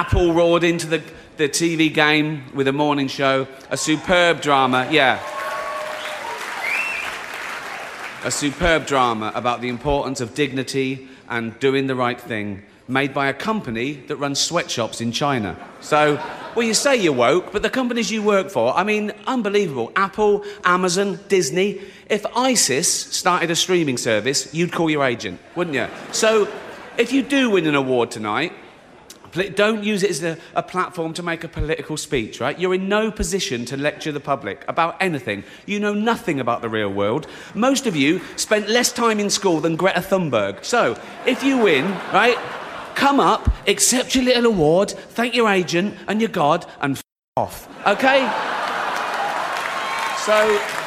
Apple roared into the, the TV game with a morning show. A superb drama, yeah. A superb drama about the importance of dignity and doing the right thing, made by a company that runs sweatshops in China. So, well, you say you're woke, but the companies you work for, I mean, unbelievable. Apple, Amazon, Disney. If ISIS started a streaming service, you'd call your agent, wouldn't you? So, if you do win an award tonight, don't use it as a, a platform to make a political speech, right? You're in no position to lecture the public about anything. You know nothing about the real world. Most of you spent less time in school than Greta Thunberg. So, if you win, right, come up, accept your little award, thank your agent and your God, and f off. Okay? So.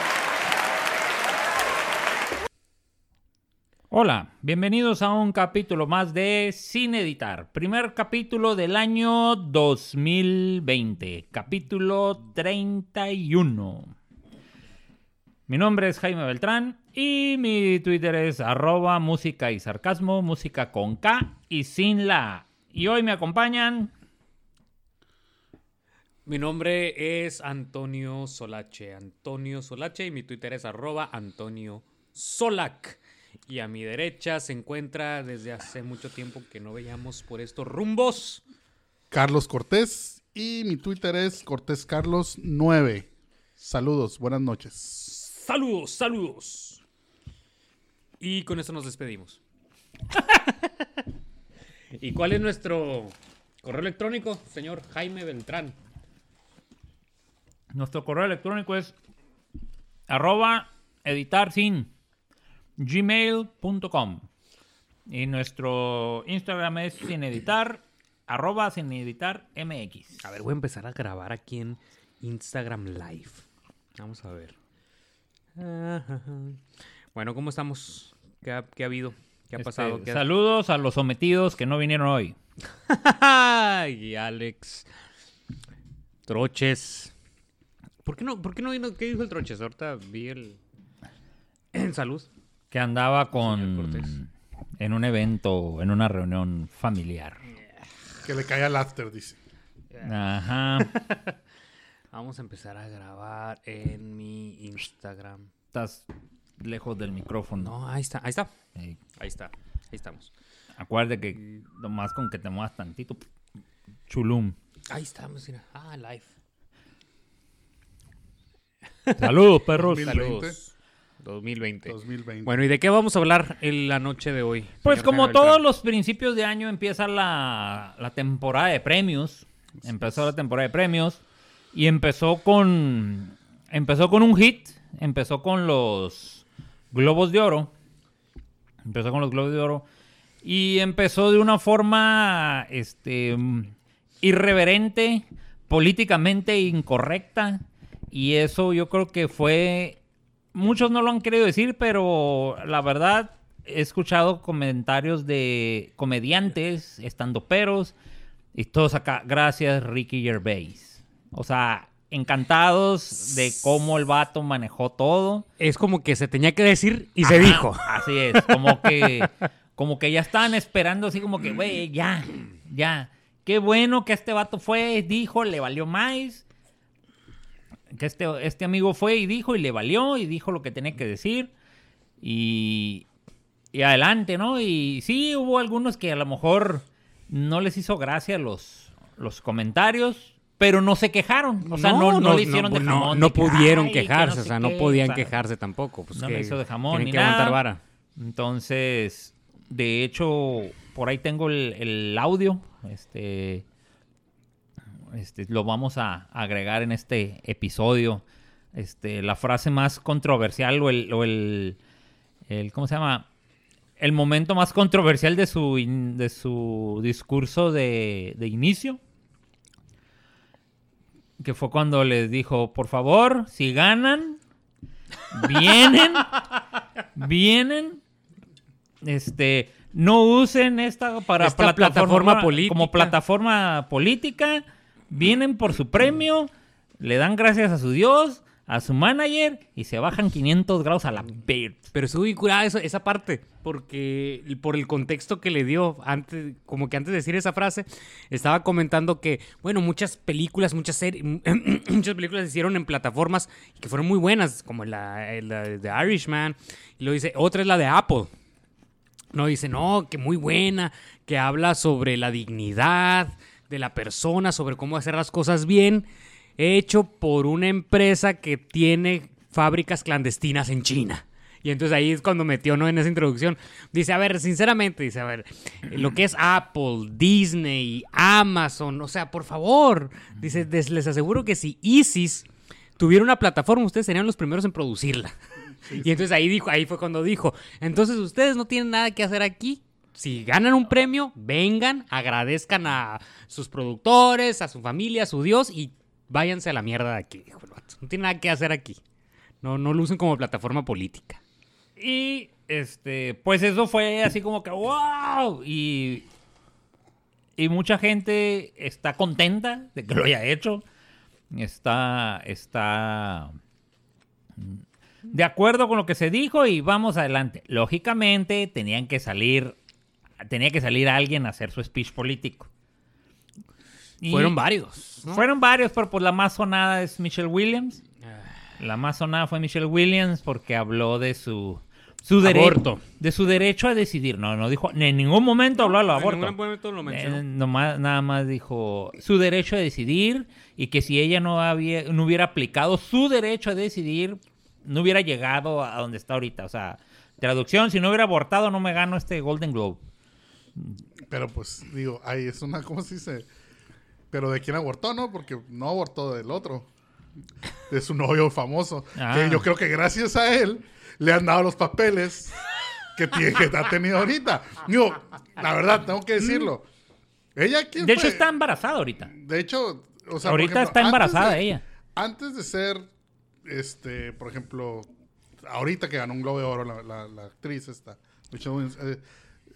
Hola, bienvenidos a un capítulo más de Sin Editar. Primer capítulo del año 2020, capítulo 31. Mi nombre es Jaime Beltrán y mi Twitter es arroba música y sarcasmo, música con K y sin la. Y hoy me acompañan Mi nombre es Antonio Solache. Antonio Solache y mi Twitter es arroba Antonio Solac. Y a mi derecha se encuentra desde hace mucho tiempo que no veíamos por estos rumbos. Carlos Cortés y mi Twitter es Cortés Carlos 9. Saludos, buenas noches. Saludos, saludos. Y con eso nos despedimos. ¿Y cuál es nuestro correo electrónico, señor Jaime Beltrán? Nuestro correo electrónico es arroba editar sin gmail.com y nuestro Instagram es sin editar arroba sin editar mx. A ver, voy a empezar a grabar aquí en Instagram Live. Vamos a ver. Bueno, ¿cómo estamos? ¿Qué ha, qué ha habido? ¿Qué ha Este, pasado? ¿Qué ha- Saludos a los sometidos que no vinieron hoy. Ay, Alex. Troches. ¿Por qué no? ¿Por qué no vino? ¿Qué dijo el Troches? Ahorita vi el. En salud. Que andaba con en un evento, en una reunión familiar. Que le caiga el after, dice. Ajá. Vamos a empezar a grabar en mi Instagram. Estás lejos del micrófono. No, ahí está, ahí está. Ahí está. Ahí estamos. acuérdate que nomás con que te muevas tantito. Chulum. Ahí estamos, mira. Ah, live. Saludos, perros. 2020. Saludos. 2020. 2020. Bueno, ¿y de qué vamos a hablar en la noche de hoy? Pues como todos los principios de año empieza la, la temporada de premios. Empezó la temporada de premios. Y empezó con. Empezó con un hit. Empezó con los Globos de Oro. Empezó con los Globos de Oro. Y empezó de una forma. Este. irreverente. Políticamente incorrecta. Y eso yo creo que fue. Muchos no lo han querido decir, pero la verdad he escuchado comentarios de comediantes, estandoperos, y todos acá, gracias Ricky Gervais. O sea, encantados de cómo el vato manejó todo. Es como que se tenía que decir y se dijo. Así es, como que, como que ya estaban esperando así como que, güey, ya, ya. Qué bueno que este vato fue, dijo, le valió más. Que este, este amigo fue y dijo y le valió y dijo lo que tenía que decir. Y, y adelante, ¿no? Y sí, hubo algunos que a lo mejor no les hizo gracia los, los comentarios, pero no se quejaron. O sea, no, no, le hicieron de no, jamón. no de que, pudieron "Ay, que quejarse, no o sea, no qué", podían o sea, quejarse tampoco. Pues no que le hizo de jamón tienen ni que nada. aguantar vara. Entonces, de hecho, por ahí tengo el, el audio. Este, este, lo vamos a agregar en este episodio. Este, la frase más controversial o el, o el, el- ¿cómo se llama? El momento más controversial de su, in- de su discurso de, de inicio. Que fue cuando les dijo, por favor, si ganan, vienen, vienen, este, no usen esta para Esta plataforma política. como plataforma política, vienen por su premio, le dan gracias a su Dios, a su manager y se bajan 500 grados a la beard. Pero estuvo bien curada esa parte, porque por el contexto que le dio, antes, como que antes de decir esa frase, estaba comentando que, bueno, muchas películas, muchas series, muchas películas se hicieron en plataformas que fueron muy buenas, como la, de Irishman, y lo dice, otra es la de Apple. No, dice, no, que muy buena, que habla sobre la dignidad de la persona, sobre cómo hacer las cosas bien, hecho por una empresa que tiene fábricas clandestinas en China. Y entonces ahí es cuando metió, ¿no? En esa introducción. Dice, a ver, sinceramente, dice, a ver, lo que es Apple, Disney, Amazon, o sea, por favor, dice, les aseguro que si ISIS tuviera una plataforma, ustedes serían los primeros en producirla. Y entonces ahí dijo, ahí fue cuando dijo, entonces ustedes no tienen nada que hacer aquí. Si ganan un premio, vengan, agradezcan a sus productores, a su familia, a su Dios y váyanse a la mierda de aquí. No tienen nada que hacer aquí. No, no lo usen como plataforma política. Y este, pues eso fue así como que wow. Y, y mucha gente está contenta de que lo haya hecho. Está, está de acuerdo con lo que se dijo y vamos adelante. Lógicamente tenían que salir, tenía que salir alguien a hacer su speech político. Y Fueron varios. ¿no? Fueron varios, pero pues la más sonada es Michelle Williams. La más sonada fue Michelle Williams porque habló de su su derecho de su derecho a decidir. No, no dijo en ningún momento habló del En aborto. ningún momento lo mencionó. Eh, nomás- nada más dijo su derecho a decidir y que si ella no había no hubiera aplicado su derecho a decidir no hubiera llegado a donde está ahorita. O sea, traducción, si no hubiera abortado no me gano este Golden Globe. Pero pues, digo, ahí es una, ¿cómo se dice? Pero de quién abortó, ¿no? Porque no abortó del otro. De su novio famoso. Ah. Que yo creo que gracias a él le han dado los papeles que, tiene, que ha tenido ahorita. Digo, la verdad, tengo que decirlo. Ella, ¿quién De hecho está embarazada ahorita. De hecho, o sea, Ahorita ejemplo, está embarazada de- ella. Antes de ser, este, por ejemplo, ahorita que ganó un Globo de Oro la, la- la actriz esta, Williams, eh,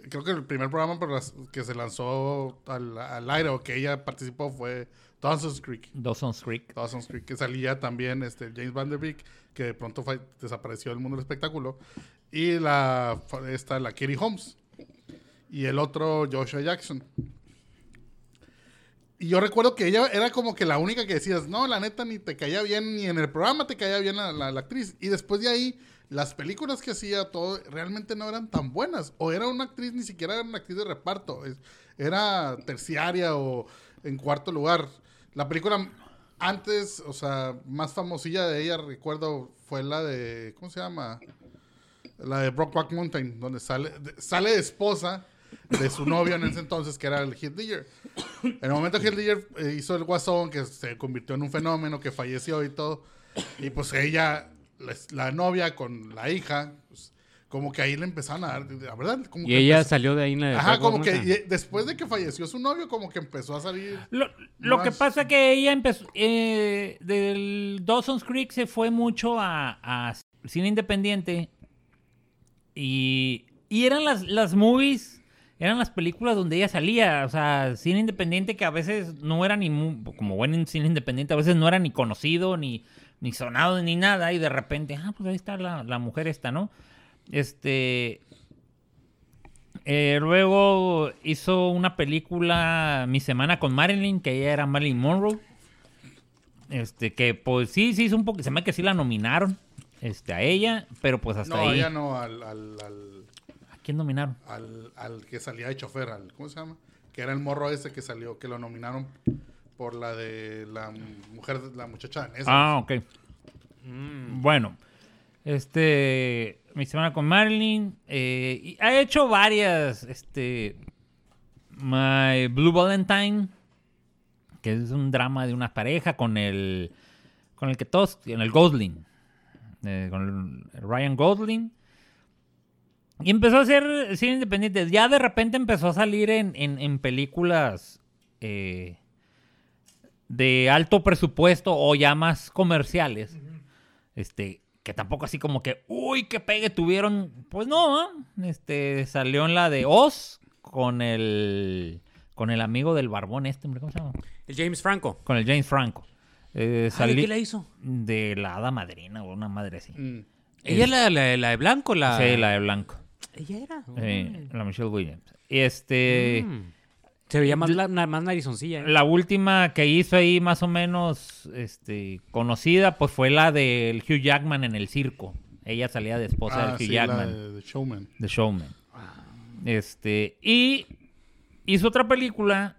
creo que el primer programa por las- que se lanzó al, al aire o que ella participó fue Dawson's Creek. Dawson's Creek. Dawson's Creek, que salía también este, James Van Der Beek, que de pronto fue- desapareció del mundo del espectáculo, y la, esta, la Katie Holmes, y el otro Joshua Jackson. Y yo recuerdo que ella era como que la única que decías, no, la neta ni te caía bien, ni en el programa te caía bien la, la- la actriz. Y después de ahí, las películas que hacía, todo, realmente no eran tan buenas. O era una actriz, ni siquiera era una actriz de reparto. Era terciaria o en cuarto lugar. La película antes, o sea, más famosilla de ella, recuerdo, fue la de, ¿cómo se llama? La de Brockback Mountain, donde sale sale esposa de su novio en ese entonces, que era el Heath Ledger. En el momento Heath Ledger eh, hizo el guasón, que se convirtió en un fenómeno, que falleció y todo, y pues ella, la, la novia con la hija, pues, como que ahí le empezaron a dar, la verdad, como Y que ella empezó- salió de ahí en la de Ajá, como que Mountain. y- después de que falleció su novio, como que empezó a salir. Lo, lo que pasa que ella empezó eh, del Dawson's Creek se fue mucho a, a cine independiente y, y eran las, las movies, eran las películas donde ella salía, o sea, cine independiente que a veces no era ni, mu- como buen en cine independiente, a veces no era ni conocido, ni, ni sonado, ni nada, y de repente, ah, pues ahí está la, la mujer esta, ¿no? Este... Eh, luego hizo una película Mi Semana con Marilyn, que ella era Marilyn Monroe. Este, que pues sí, sí hizo un poco. Se me hace que sí la nominaron. Este, a ella, pero pues hasta No, ahí. ella no, al, al, al, ¿A quién nominaron? al, al que salía de chofer, al, ¿cómo se llama? Que era el morro ese que salió, que lo nominaron por la de la mujer, la muchacha danesa. Ah, ok. Bueno, este, mi semana con Marilyn, eh, y ha hecho varias, este, My Blue Valentine, que es un drama de una pareja con el, con el que todos, con el Gosling, eh, con el Ryan Gosling. Y empezó a hacer cine independiente. Ya de repente empezó a salir en, en- en películas eh, de alto presupuesto o ya más comerciales. Este, que tampoco así como que, uy, qué pegue tuvieron. Pues no, ¿ah? este, salió en la de Oz con el, con el amigo del barbón este, hombre, ¿cómo se llama? El James Franco. Con el James Franco. Eh, Ah, ¿de salí- qué la hizo? De la hada madrina o una madre así. Mm. Ella es la, la- la de blanco, la... Sí, la de blanco. Ella era. Eh, la Michelle Williams. Y este. Mm. Se veía más, la, más narizoncilla. ¿eh? La última que hizo ahí más o menos este, conocida, pues fue la del Hugh Jackman en el circo. Ella salía de esposa Ah, del Hugh sí, la Jackman, de, de Showman. The Showman. Este, y hizo otra película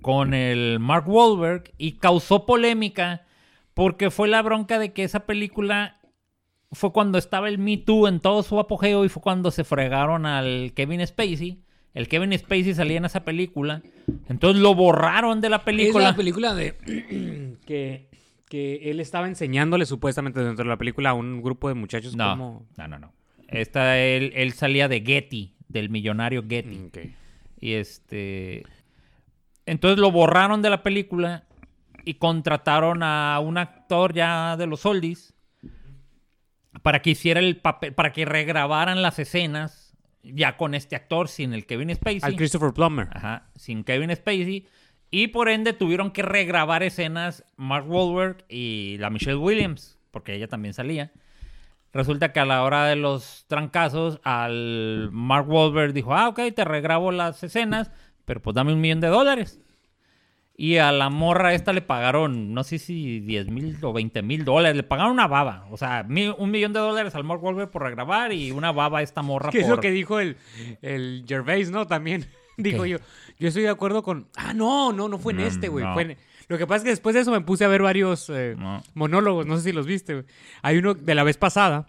con el Mark Wahlberg y causó polémica porque fue la bronca de que esa película fue cuando estaba el Me Too en todo su apogeo y fue cuando se fregaron al Kevin Spacey. El Kevin Spacey salía en esa película. Entonces lo borraron de la Es película. la película de... que, que él estaba enseñándole supuestamente dentro de la película a un grupo de muchachos no, como... no, no, no. Esta, él, él salía de Getty, del millonario Getty. Mm, Ok. Y este. Entonces lo borraron de la película y contrataron a un actor ya de los oldies para que hiciera el papel, para que regrabaran las escenas ya con este actor sin el Kevin Spacey. Al Christopher Plummer. Ajá, sin Kevin Spacey. Y por ende tuvieron que regrabar escenas Mark Wahlberg y la Michelle Williams, porque ella también salía. Resulta que a la hora de los trancazos, al Mark Wahlberg dijo, ah, ok, te regrabo las escenas, pero pues dame un millón de dólares. Y a la morra esta le pagaron, no sé si 10 mil o 20 mil dólares, le pagaron una baba. O sea, mi- un millón de dólares al Mark Wahlberg por regrabar y una baba a esta morra Que es por... lo que dijo el, el Gervais, ¿no? También dijo ¿Qué? yo. Yo estoy de acuerdo con. Ah, no, no, no fue en Mm, este, güey. no. fue en- Lo que pasa es que después de eso me puse a ver varios eh, No. monólogos. No sé si los viste, güey. Hay uno de la vez pasada.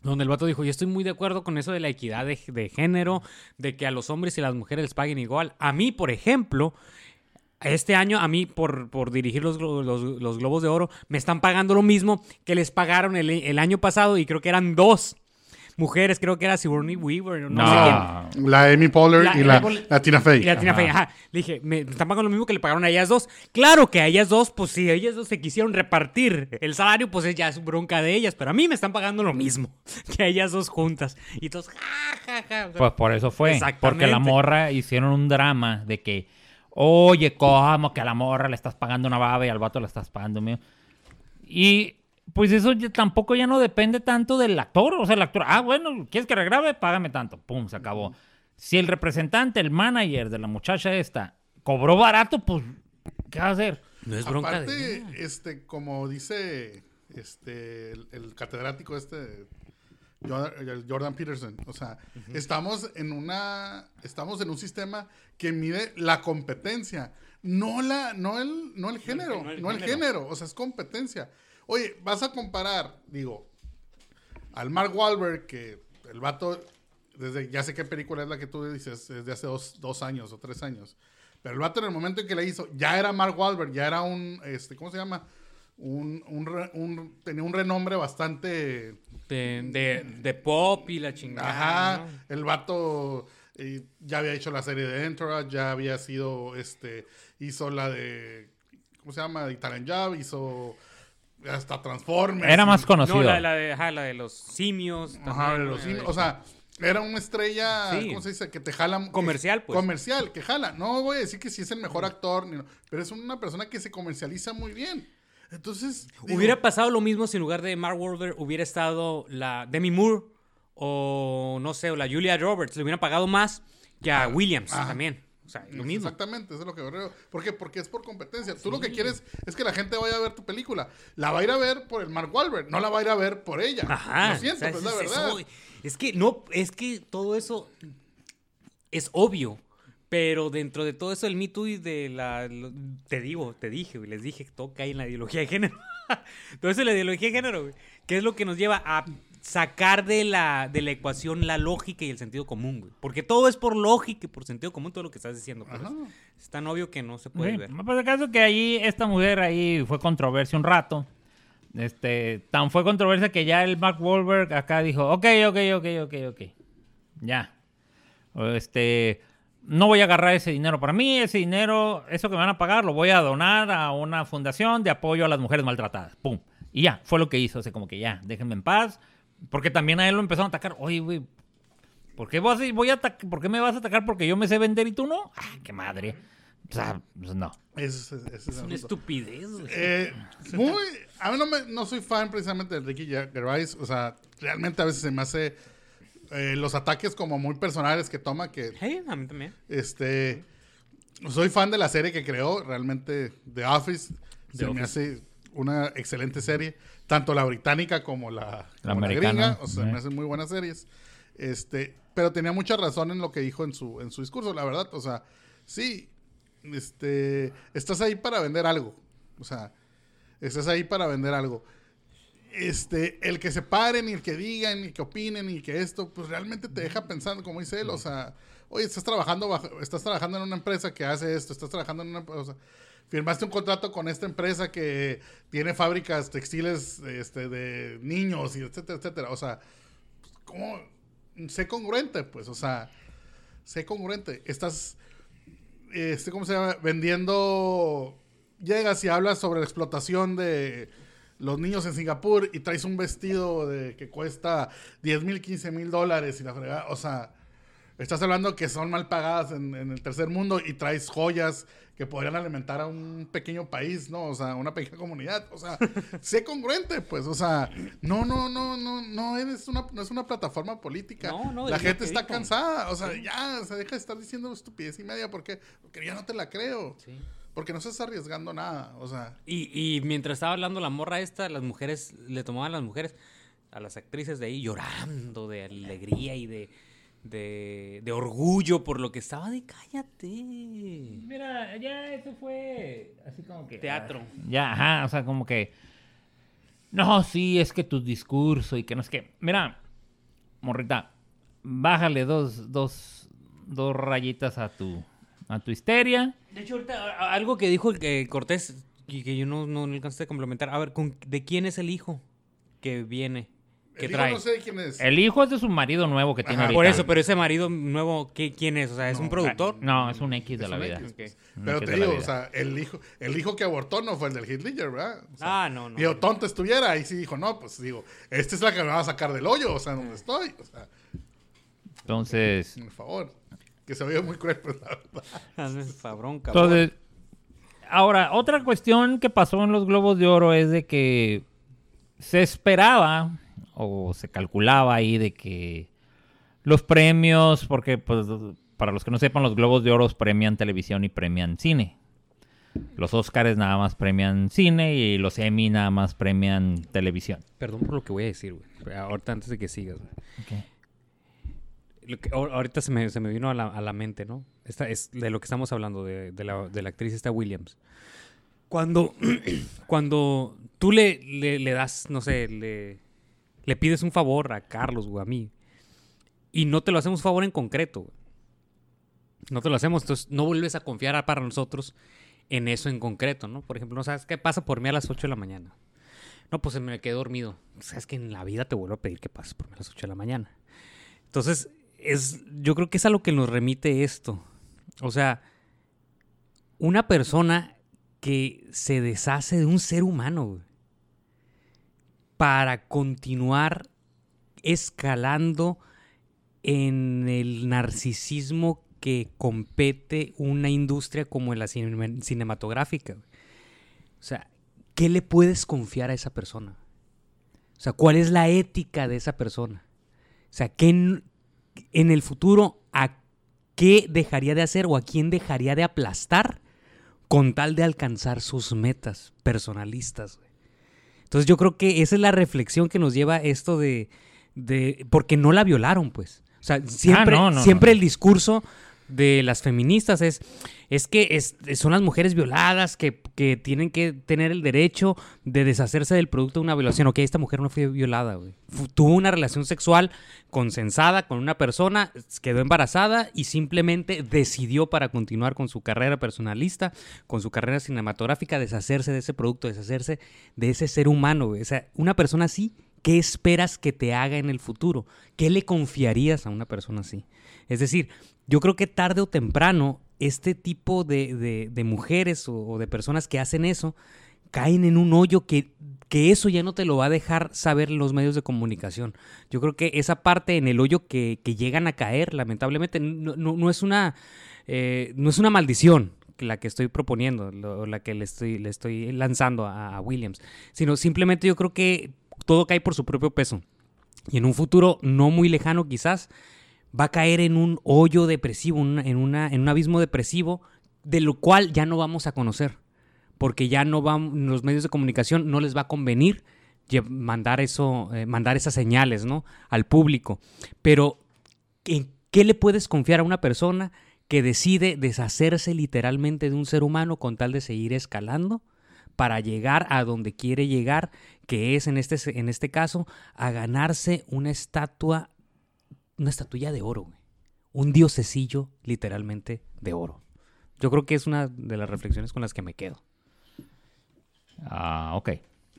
Donde el vato dijo, yo estoy muy de acuerdo con eso de la equidad de, de género, de que a los hombres y las mujeres les paguen igual. A mí, por ejemplo, este año, a mí, por, por dirigir los, los, los Globos de Oro, me están pagando lo mismo que les pagaron el, el año pasado y creo que eran dos mujeres, creo que era Sigourney Weaver, no, No. sé quién. La Amy Poehler La- y la, Poehler- la Tina Fey. Y la Tina Ajá. Fey, ajá. Le dije, me están pagando lo mismo que le pagaron a ellas dos. Claro que a ellas dos, pues si ellas dos se quisieron repartir el salario, pues es ya es bronca de ellas. Pero a mí me están pagando lo mismo que a ellas dos juntas. Y todos, ja, ja, ja. O sea, Pues por eso fue. Exactamente. Porque la morra hicieron un drama de que, oye, ¿cómo que a la morra le estás pagando una baba y al vato le estás pagando mío? Y pues eso ya- tampoco ya no depende tanto del actor. O sea, el actor, ah, bueno, ¿quieres que regrabe? Págame tanto. Pum, se acabó. Si el representante, el manager de la muchacha esta, cobró barato, pues, ¿qué va a hacer? no es bronca Aparte, de este, como dice este, el, el catedrático este, Jordan, el Jordan Peterson, o sea, estamos en una, estamos en un sistema que mide la competencia, no la, no el, no el género, no no el, el género. género. o sea, es competencia. Oye, vas a comparar, digo, al Mark Wahlberg, que el vato, desde, ya sé qué película es la que tú dices, es de hace dos, dos años o tres años. Pero el vato en el momento en que la hizo, ya era Mark Wahlberg, ya era un, este, ¿cómo se llama? Un, un, tenía un renombre bastante... De, de, de pop y la chingada. Ajá, ¿no? el vato eh, ya había hecho la serie de Entourage, ya había sido, este, hizo la de, ¿cómo se llama? De Italian Job, hizo hasta Transformers. Era más conocido. No, la, la de, ajá, la de los simios. Ajá, también, de los ¿no? cine- o sea, era una estrella, Sí. ¿cómo se dice? Que te jala. Comercial, pues. Comercial, que jala. No voy a decir que sí es el mejor actor, ni no, pero es una persona que se comercializa muy bien. Entonces. digo, Hubiera pasado lo mismo si en lugar de Mark Wahlberg hubiera estado la Demi Moore o no sé, o la Julia Roberts. Le hubieran pagado más que a Williams también. O sea, lo mismo. Exactamente, eso es lo que creo. ¿Por qué? Porque es por competencia. Tú lo que quieres es que la gente vaya a ver tu película. La va a ir a ver por el Mark Wahlberg, no la va a ir a ver por ella. Ajá. Lo siento, o sea, pero es la verdad. eso- es que no, es que todo eso es obvio. Pero dentro de todo eso, el Me Too y de la. lo- te digo, te dije, güey, les dije que todo cae en la ideología de género. todo eso es la ideología de género, güey. Que es lo que nos lleva a sacar de la, de la ecuación la lógica y el sentido común, güey. Porque todo es por lógica y por sentido común, todo lo que estás diciendo. pero Ajá. es, es tan obvio que no se puede Sí, ver. Pues el caso es que ahí esta mujer ahí fue controversia un rato. Este, tan fue controversia que ya el Mark Wahlberg acá dijo, ok, ok, ok, ok, ok. Ya. Este, no voy a agarrar ese dinero para mí, ese dinero, eso que me van a pagar, lo voy a donar a una fundación de apoyo a las mujeres maltratadas. Pum. Y ya, fue lo que hizo. O sea, como que ya, déjenme en paz. Porque también a él lo empezaron a atacar. Oye, güey, ¿por qué, vas a- voy a ¿por qué me vas a atacar porque yo me sé vender y tú no? Ah, qué madre. O sea, pues no. Ese es- ese es una estupidez, güey. Eh, muy, a mí no, me- no soy fan precisamente de Ricky Gervais. O sea, realmente a veces se me hace eh, los ataques como muy personales que toma que Hey, a mí también. este soy fan de la serie que creó, realmente The Office The se me hace una excelente serie, tanto la británica como la, La como la americana, gringa, o sea, me hacen muy buenas series. Este, pero tenía mucha razón en lo que dijo en su en su discurso, la verdad, o sea, sí, este, estás ahí para vender algo, o sea, estás ahí para vender algo. Este, el que se paren y el que digan y que opinen y que esto, pues realmente te deja pensando, como dice él, o sea, oye, estás trabajando bajo- estás trabajando en una empresa que hace esto, estás trabajando en una o sea, firmaste un contrato con esta empresa que tiene fábricas textiles este, de niños y etcétera, etcétera. O sea, pues, ¿cómo? Sé congruente, pues, o sea, sé congruente. Estás, este, ¿cómo se llama? Vendiendo, llegas y hablas sobre la explotación de los niños en Singapur y traes un vestido de que cuesta 10 mil, 15 mil dólares y la fregada, o sea, estás hablando que son mal pagadas en, en el tercer mundo y traes joyas que podrían alimentar a un pequeño país, ¿no? O sea, una pequeña comunidad, o sea, sé congruente, pues, o sea, no, no, no, no, no eres una, no es una plataforma política. No, no, la gente está cansada, o sea, ya, se deja de estar diciendo estupidez y media porque, porque ya no te la creo. Sí. Porque no estás arriesgando nada, o sea, Y, y mientras estaba hablando la morra esta, las mujeres, le tomaban a las mujeres, a las actrices de ahí llorando de alegría y de, de, de orgullo por lo que estaba de cállate. Mira, ya eso fue así como que... Teatro. ah, Ya, ajá, o sea, como que... No, sí, es que tu discurso y que no es que... Mira, morrita, bájale dos, dos, dos rayitas a tu, a tu histeria. De hecho, ahorita algo que dijo el que Cortés y que yo no, no, no alcancé a complementar. A ver, ¿con- ¿de quién es el hijo que viene? Que el hijo trae? no sé quién es. El hijo es de su marido nuevo que tiene ahorita. Por eso, pero ese marido nuevo, ¿qué, ¿quién es? O sea, ¿es un productor? No, es un X de Es la vida. X, pues. Pero X te de digo, o sea, el hijo, el hijo que abortó no fue el del Ledger, ¿verdad? O sea, Ah, no, no. Digo, tonto estuviera, ahí sí dijo, no, pues digo, esta es la que me va a sacar del hoyo, o sea, donde estoy. O sea, Entonces, por favor. Que se oye muy cruel, pues la verdad. Fabrón, cabrón. entonces... Ahora, otra cuestión que pasó en los Globos de Oro es de que se esperaba o se calculaba ahí de que los premios, porque pues para los que no sepan, los Globos de Oro premian televisión y premian cine. Los Oscars nada más premian cine y los Emmy nada más premian televisión. Perdón por lo que voy a decir, güey. Ahorita antes de que sigas, güey. Lo ahorita se me, se me vino a la, a la mente, ¿no? Esta es de lo que estamos hablando, de, de la, de la actriz esta Williams. Cuando, cuando tú le, le, das, no sé, le, le pides un favor a Carlos o a mí, y no te lo hacemos favor en concreto. No te lo hacemos, entonces no vuelves a confiar para nosotros en eso en concreto, ¿no? Por ejemplo, ¿no sabes qué pasa por mí a las 8 de la mañana? No, pues me quedé dormido. Sabes que en la vida te vuelvo a pedir que pases por mí a las 8 de la mañana. Entonces, es, yo creo que es a lo que nos remite esto. O sea, una persona que se deshace de un ser humano para continuar escalando en el narcisismo que compete una industria como la cine- cinematográfica. O sea, ¿qué le puedes confiar a esa persona? O sea, ¿cuál es la ética de esa persona? O sea, ¿qué en, el futuro a qué dejaría de hacer o a quién dejaría de aplastar con tal de alcanzar sus metas personalistas? Entonces yo creo que esa es la reflexión que nos lleva esto de, de porque no la violaron, pues. O sea, siempre, no, no, siempre no. el discurso de las feministas es, es que son las mujeres violadas que, tienen que tener el derecho de deshacerse del producto de una violación. Ok, esta mujer no fue violada, güey. Tuvo una relación sexual consensada con una persona, quedó embarazada y simplemente decidió para continuar con su carrera personalista, con su carrera cinematográfica, deshacerse de ese producto, deshacerse de ese ser humano. O sea, una persona así, ¿qué esperas que te haga en el futuro? ¿Qué le confiarías a una persona así? Es decir, yo creo que tarde o temprano este tipo de, mujeres o, de personas que hacen eso caen en un hoyo que, que eso ya no te lo va a dejar saber los medios de comunicación. Yo creo que esa parte en el hoyo que, que llegan a caer, lamentablemente, no, no- es, una, eh, no es una maldición. la que estoy proponiendo, lo- la que le estoy, le estoy lanzando a Williams, sino simplemente yo creo que todo cae por su propio peso. Y en un futuro no muy lejano quizás, va a caer en un hoyo depresivo, en, una, en un abismo depresivo, de lo cual ya no vamos a conocer. Porque ya no van, los medios de comunicación no les va a convenir mandar eso, eh, mandar esas señales, ¿no? Al público. Pero, ¿en qué le puedes confiar a una persona que decide deshacerse literalmente de un ser humano con tal de seguir escalando? para llegar a donde quiere llegar, que es en este, en este caso a ganarse una estatua, una estatuilla de oro, un diosecillo literalmente de oro. Yo creo que es una de las reflexiones con las que me quedo. Ah, ok.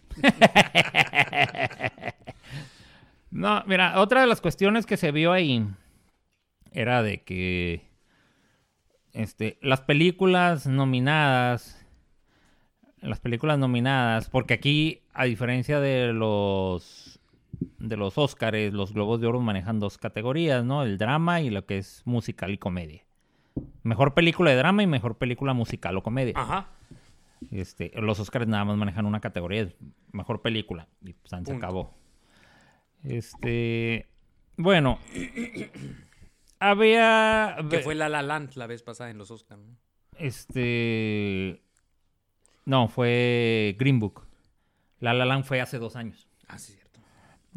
no, mira, otra de las cuestiones que se vio ahí era de que este, las películas nominadas, las películas nominadas, porque aquí, a diferencia de los de los Óscares, los Globos de Oro manejan dos categorías, ¿no? El drama y lo que es musical y comedia. Mejor película de drama y mejor película musical o comedia. Ajá. Este, los Oscars nada más manejan una categoría, mejor película. Y pues, se acabó. Este. Bueno. había. Que fue La La Land la vez pasada en los Oscars. ¿no? Este. No, fue Green Book. La La Land fue hace dos años. Ah, sí, cierto.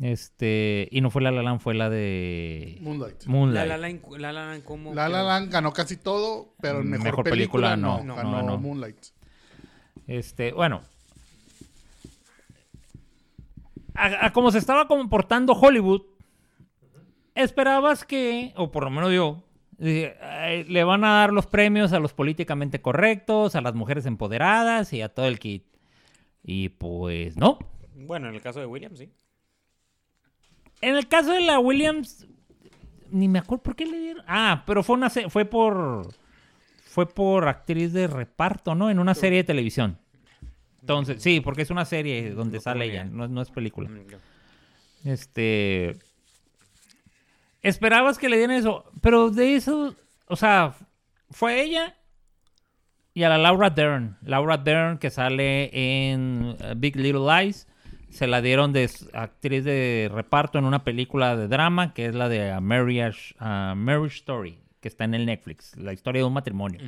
Este. Y no fue La La Land, fue la de. Moonlight. La Moonlight. La Land, La La Land, ¿cómo? La La quedó? Land ganó casi todo, pero en mejor, Mejor película, película, no. no, ganó no, no. Moonlight. Este, bueno. A, a como se estaba comportando Hollywood, esperabas que, o por lo menos yo, dije, "Ay, le van a dar los premios a los políticamente correctos, a las mujeres empoderadas y a todo el kit. Y pues no. Bueno, en el caso de Williams, sí. En el caso de la Williams, ni me acuerdo por qué le dieron. Ah, pero fue una fue por fue por actriz de reparto, ¿no? En una serie de televisión. Entonces, sí, porque es una serie donde sale ella, no, no es película. Mm. Este esperabas que le dieran eso, pero de eso, o sea, fue ella y a la Laura Dern, Laura Dern que sale en eh, Big Little Lies, se la dieron de actriz de reparto en una película de drama que es la de A Marriage, Marriage Story, que está en el Netflix, la historia de un matrimonio.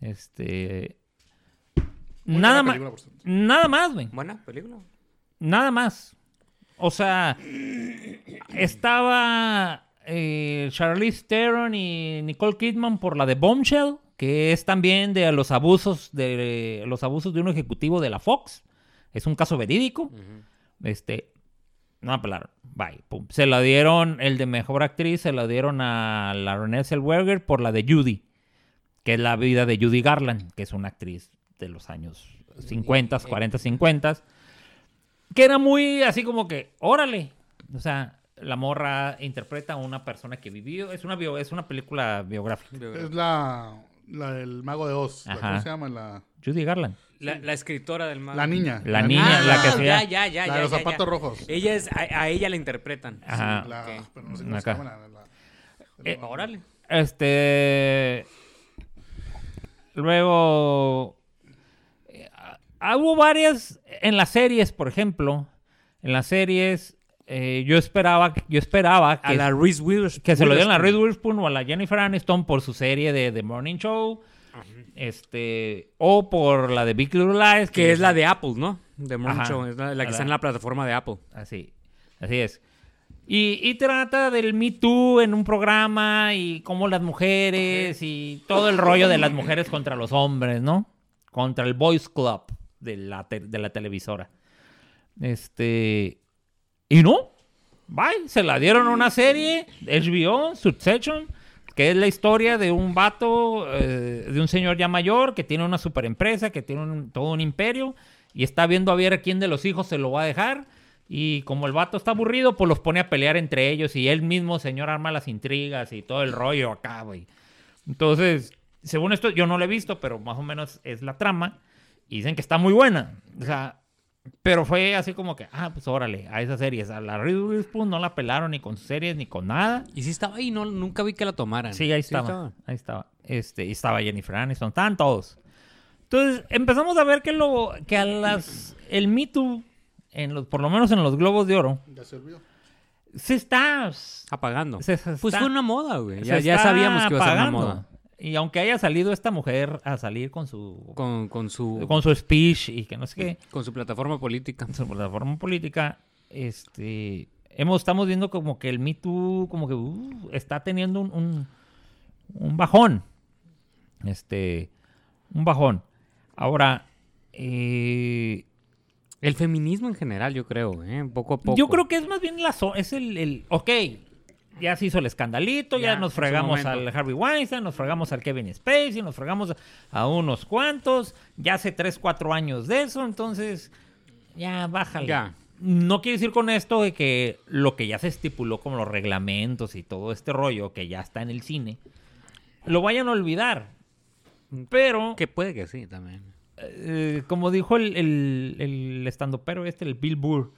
Este Muy nada más, nada más, güey. Buena película. Nada más. O sea, estaba eh, Charlize Theron y Nicole Kidman por la de Bombshell, que es también de los abusos de los abusos de un ejecutivo de la Fox. Es un caso verídico. Este, no apelaron. Bye. pum. Se la dieron el de mejor actriz, se la dieron a la Renée Zellweger por la de Judy, que es la vida de Judy Garland, que es una actriz de los años 50, 40, 50 que era muy así como que, órale. O sea, la morra interpreta a una persona que vivió. Es una, bio- es una película biográfica. Es la, la del Mago de Oz. La- ¿Cómo se llama? La, Judy Garland. La, la escritora del mago. la niña. La niña, la que Ah, hacía- Ya, ya, ya. La de los zapatos ya. rojos. Ella es, a, a ella la interpretan. Ajá. La- ok. pero no sé cómo se llama la- la- Eh, Órale. Este. Luego. eh, ah, hubo varias. En las series, por ejemplo. En las series. Eh, yo esperaba. Yo esperaba A que, la Reese Witherspoon. que se lo dieran a Reed Witherspoon o a la Jennifer Aniston por su serie de The Morning Show. Este. O por la de Big Little Lies. Que es la de Apple, ¿no? De Morning Ajá. Show. Es la, la que A está la- en la plataforma de Apple. Así, así es. Y, y trata del Me Too en un programa y cómo las mujeres y todo el rollo de las mujeres contra los hombres, ¿no? Contra el Boys Club de la, te- de la televisora. Este. Y no. Bye. Se la dieron a una serie, HBO, Succession, que es la historia de un vato, eh, de un señor ya mayor que tiene una super empresa, que tiene un- todo un imperio y está viendo a ver a quién de los hijos se lo va a dejar. Y como el vato está aburrido, pues los pone a pelear entre ellos y él mismo, señor, arma las intrigas y todo el rollo acá, güey. Entonces, según esto, yo no lo he visto, pero más o menos es la trama. Y dicen que está muy buena. O sea, Pero fue así como que, ah, pues órale, a esas series. A la Reese Witherspoon no la pelaron ni con series ni con nada. Y sí estaba ahí, no, nunca vi que la tomaran. Sí, ahí estaba. Ahí estaba. Este, y estaba Jennifer Aniston, estaban todos. Entonces, empezamos a ver que lo que a las el Me Too en los por lo menos en los globos de oro Ya se olvidó. se está Apagando. se- se Pues fue una moda, güey. Ya, ya sabíamos que iba a ser una moda. Y aunque haya salido esta mujer a salir con su Con, con su con su speech y que no sé qué, con su plataforma política. su plataforma política, este, hemos, estamos viendo como que el Me Too como que uh, está teniendo un, un, un bajón. Este, un bajón. Ahora, eh, El feminismo en general, yo creo, ¿eh? Poco a poco. yo creo que es más bien la zo- es el, el, ok, ya se hizo el escandalito, ya, nos fregamos al Harvey Weinstein, nos fregamos al Kevin Spacey, nos fregamos a unos cuantos, ya hace 3, 4 años de eso, entonces ya bájale. Ya. No quiere decir con esto de que lo que ya se estipuló como los reglamentos y todo este rollo que ya está en el cine, lo vayan a olvidar. Pero, Que puede que sí, también. eh, como dijo el, el, el estandopero este, el Bill Burr,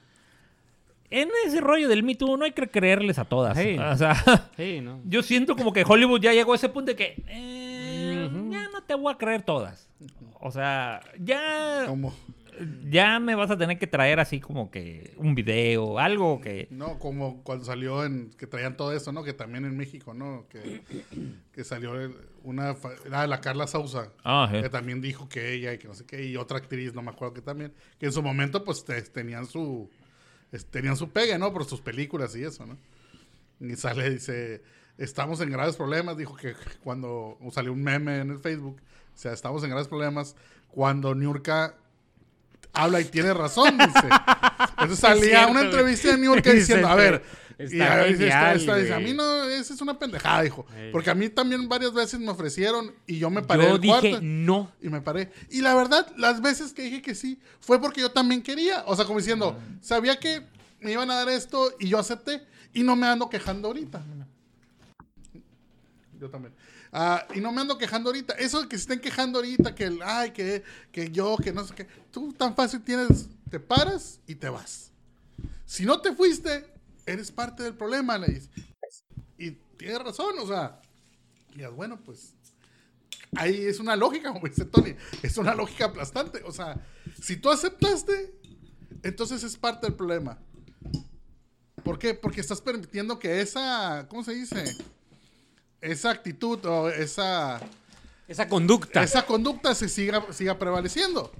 en ese rollo del Me Too no hay que creerles a todas. Sí. O sea, Sí, ¿no? yo siento como que Hollywood ya llegó a ese punto de que eh, ya no te voy a creer todas. O sea, ya, Como, ya me vas a tener que traer así como que un video, algo que... no, como cuando salió en, que traían todo eso, ¿no? Que también en México, ¿no? Que, que salió una, era la Carla Sousa. Ah, sí. Que también dijo que ella y que no sé qué, y otra actriz, no me acuerdo que también, que en su momento pues te- tenían su es- tenían su pegue, ¿no? Por sus películas y eso, ¿no? Y sale, dice, estamos en graves problemas, dijo que cuando o salió un meme en el Facebook, o sea, estamos en graves problemas cuando Niurka habla y tiene razón, dice. Entonces salía cierto, una entrevista de Niurka diciendo, a ver, Está y a- genial, dice, mí no, esa es una pendejada, dijo. Ey. Porque a mí también varias veces me ofrecieron y yo me paré Yo dije cuarto. no. Y me paré. Y la verdad, las veces que dije que sí, fue porque yo también quería. O sea, como diciendo, sabía que me iban a dar esto y yo acepté. Y no me ando quejando ahorita. Yo también. Ah, y no me ando quejando ahorita. Eso de que se estén quejando ahorita, que, el, ay, que, que yo, que no sé qué. Tú tan fácil tienes, te paras y te vas. Si no te fuiste, eres parte del problema, le dice. Y tienes razón, o sea. Y es bueno, pues ahí es una lógica, como dice Tony. Es una lógica aplastante. O sea, si tú aceptaste, entonces es parte del problema. ¿Por qué? Porque estás permitiendo que esa, ¿cómo se dice? Esa actitud o esa, Esa conducta. esa conducta se siga, siga prevaleciendo.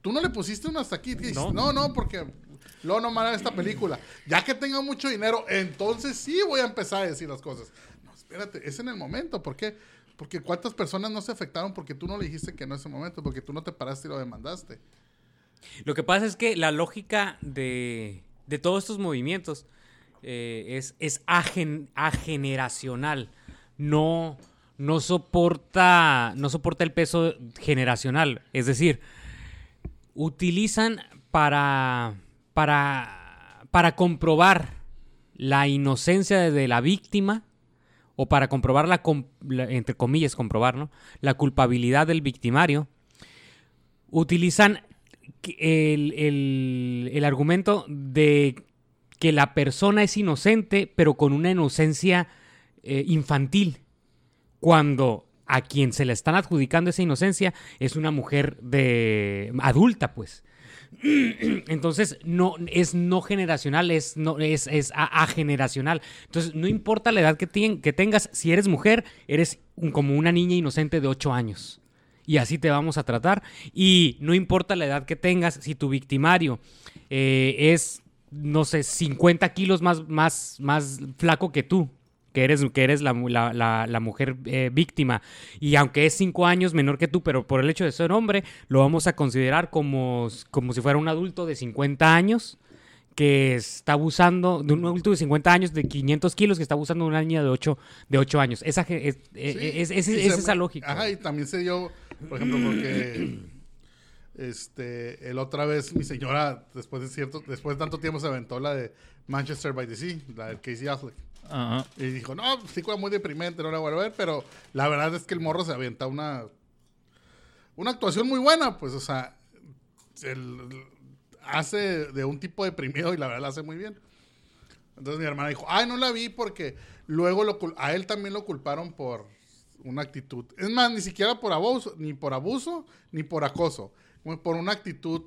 Tú no le pusiste un hasta aquí. No. No. no, porque luego no me hará esta película. Ya que tenga mucho dinero, entonces sí voy a empezar a decir las cosas. No, espérate, es en el momento. ¿Por qué? Porque cuántas personas no se afectaron porque tú no le dijiste que no es el momento, porque tú no te paraste y lo demandaste. Lo que pasa es que la lógica de, de todos estos movimientos eh, es, es agen- ageneracional. No, no, soporta, no soporta el peso generacional. Es decir, utilizan para, para, para comprobar la inocencia de la víctima o para comprobar la, entre comillas, comprobar, ¿no? La culpabilidad del victimario, utilizan el, el- el argumento de que la persona es inocente, pero con una inocencia eh, infantil, cuando a quien se le están adjudicando esa inocencia es una mujer de adulta, pues. Entonces, no, es no generacional, es, no, es, es a- ageneracional. Entonces, no importa la edad que, que tengas, si eres mujer, eres como una niña inocente de 8 años. Y así te vamos a tratar. Y no importa la edad que tengas, si tu victimario eh, es, no sé, 50 kilos más, más, más flaco que tú, que eres, que eres la, la- la- la mujer eh, víctima. Y aunque es 5 años menor que tú, pero por el hecho de ser hombre, lo vamos a considerar como, como si fuera un adulto de 50 años que está abusando de un adulto de 50 años, de 500 kilos, que está abusando de una niña de 8, de 8 años. Esa, ge- es, eh, Sí, es- es- y es se- esa lógica. Ajá, y también se dio, por ejemplo, porque este, el otra vez mi señora, después de cierto, después de tanto tiempo se aventó la de Manchester by the Sea, la de Casey Affleck. Y dijo, no, película muy deprimente, no la voy a ver, pero la verdad es que el morro se avienta una, una actuación muy buena, pues, o sea, hace de un tipo deprimido y la verdad la hace muy bien. Entonces mi hermana dijo, ay, no la vi porque luego lo a él también lo culparon por una actitud. Es más, ni siquiera por abuso, ni por abuso, ni por acoso. Por una actitud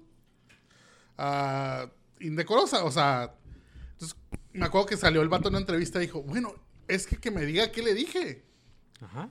ah, indecorosa. O sea, entonces me acuerdo que salió el vato en una entrevista y dijo, bueno, es que que me diga qué le dije. Ajá.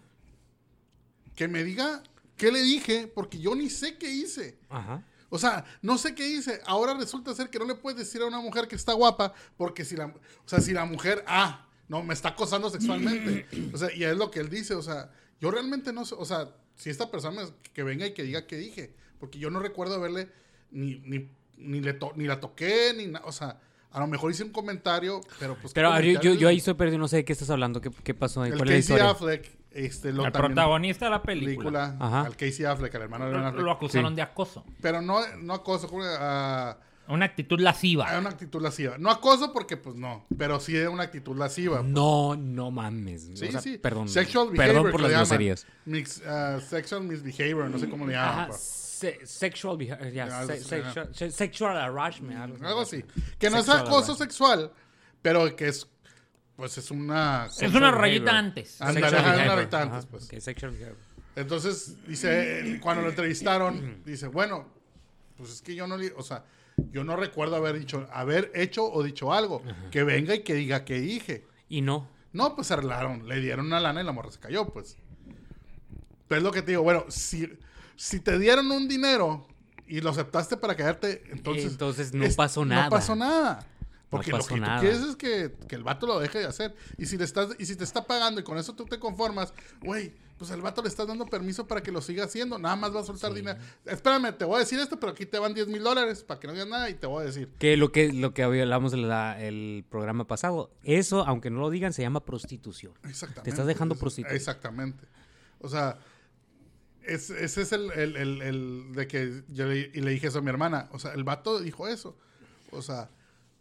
Que me diga qué le dije, porque yo ni sé qué hice. Ajá. O sea, no sé qué hice. Ahora resulta ser que no le puedes decir a una mujer que está guapa, porque si la, o sea, si la mujer, ah, no, me está acosando sexualmente. O sea, y es lo que él dice. O sea, yo realmente no sé, o sea, si esta persona me- que venga y que diga qué dije, porque yo no recuerdo haberle ni, ni, ni, le to- ni la toqué, ni nada. O sea, a lo mejor hice un comentario, pero pues. ¿qué Pero yo, yo, comentario? yo ahí estoy perdido, no sé de qué estás hablando, qué, qué pasó ahí, El cuál es la Casey historia. Affleck, este, lo El también- protagonista de la película. película, Ajá. al Casey Affleck, al hermano de Affleck. lo acusaron Sí. de acoso. Pero no, no acoso, ah, Una actitud lasciva. Una actitud lasciva. No acoso porque, pues no. Pero sí es una actitud lasciva. No, no mames. Sí, O sea, sí. Perdón. Sexual behavior. Perdón por las llaman. groserías. Mix, ah, sexual misbehavior, no sé cómo le llaman. Ajá, pues. Se- sexual se- eso, sexual, se- sexual harassment. algo, Algo así. Que no es acoso sexual, pero que es, pues es una... es una rayita antes. Ajá, una rayita antes, pues. sexual. Entonces, dice, cuando lo entrevistaron, dice, bueno, pues es que yo no, le- o sea, yo no recuerdo haber dicho, haber hecho o dicho algo. Que venga y que diga que dije. Y no. No, pues se arreglaron, le dieron una lana y la morra se cayó, pues. Pero es lo que te digo, bueno, si, si te dieron un dinero y lo aceptaste para quedarte, entonces... Entonces no pasó nada. No pasó nada. Porque pasó lo que nada. tú quieres es que, que el vato lo deje de hacer. Y si, le estás, y si te está pagando y con eso tú te conformas, güey, pues al vato le estás dando permiso para que lo siga haciendo. Nada más va a soltar dinero. Espérame, te voy a decir esto, pero aquí te van 10 mil dólares para que no digas nada y te voy a decir. Que lo que, lo que hablamos en la- el programa pasado, eso, aunque no lo digan, se llama prostitución. Exactamente. Te estás dejando prostituir. Exactamente. O sea, es- ese es el, el- el- el de que yo le, y le dije eso a mi hermana. O sea, el vato dijo eso. O sea,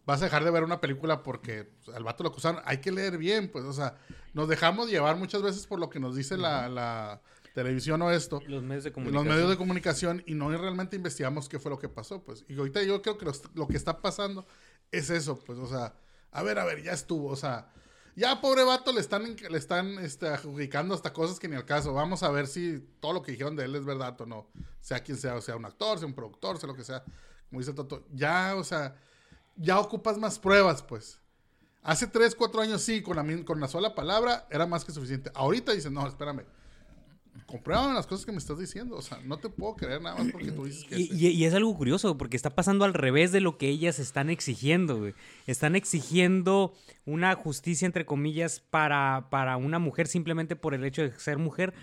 vas a dejar de ver una película porque pues, al vato lo acusaron. Hay que leer bien, pues. O sea, nos dejamos llevar muchas veces por lo que nos dice la, la televisión o esto. Los medios de Los comunicación. medios de comunicación y no realmente investigamos qué fue lo que pasó, pues. Y ahorita yo creo que los- lo que está pasando es eso, pues. O sea, a ver, a ver, ya estuvo. O sea, ya pobre vato le están, le están este, adjudicando hasta cosas que ni al caso. Vamos a ver si todo lo que dijeron de él es verdad o no. Sea quien sea, o sea un actor, sea un productor, sea lo que sea. Como dice Toto, ya, o sea, ya ocupas más pruebas, pues. Hace tres, cuatro años sí, con la, con la sola palabra era más que suficiente. Ahorita dicen, no, espérame. Compruébame las cosas que me estás diciendo. O sea, no te puedo creer nada más porque tú dices que... Y, y- y es algo curioso, porque está pasando al revés de lo que ellas están exigiendo, güey. Están exigiendo una justicia, entre comillas, para, para una mujer simplemente por el hecho de ser mujer.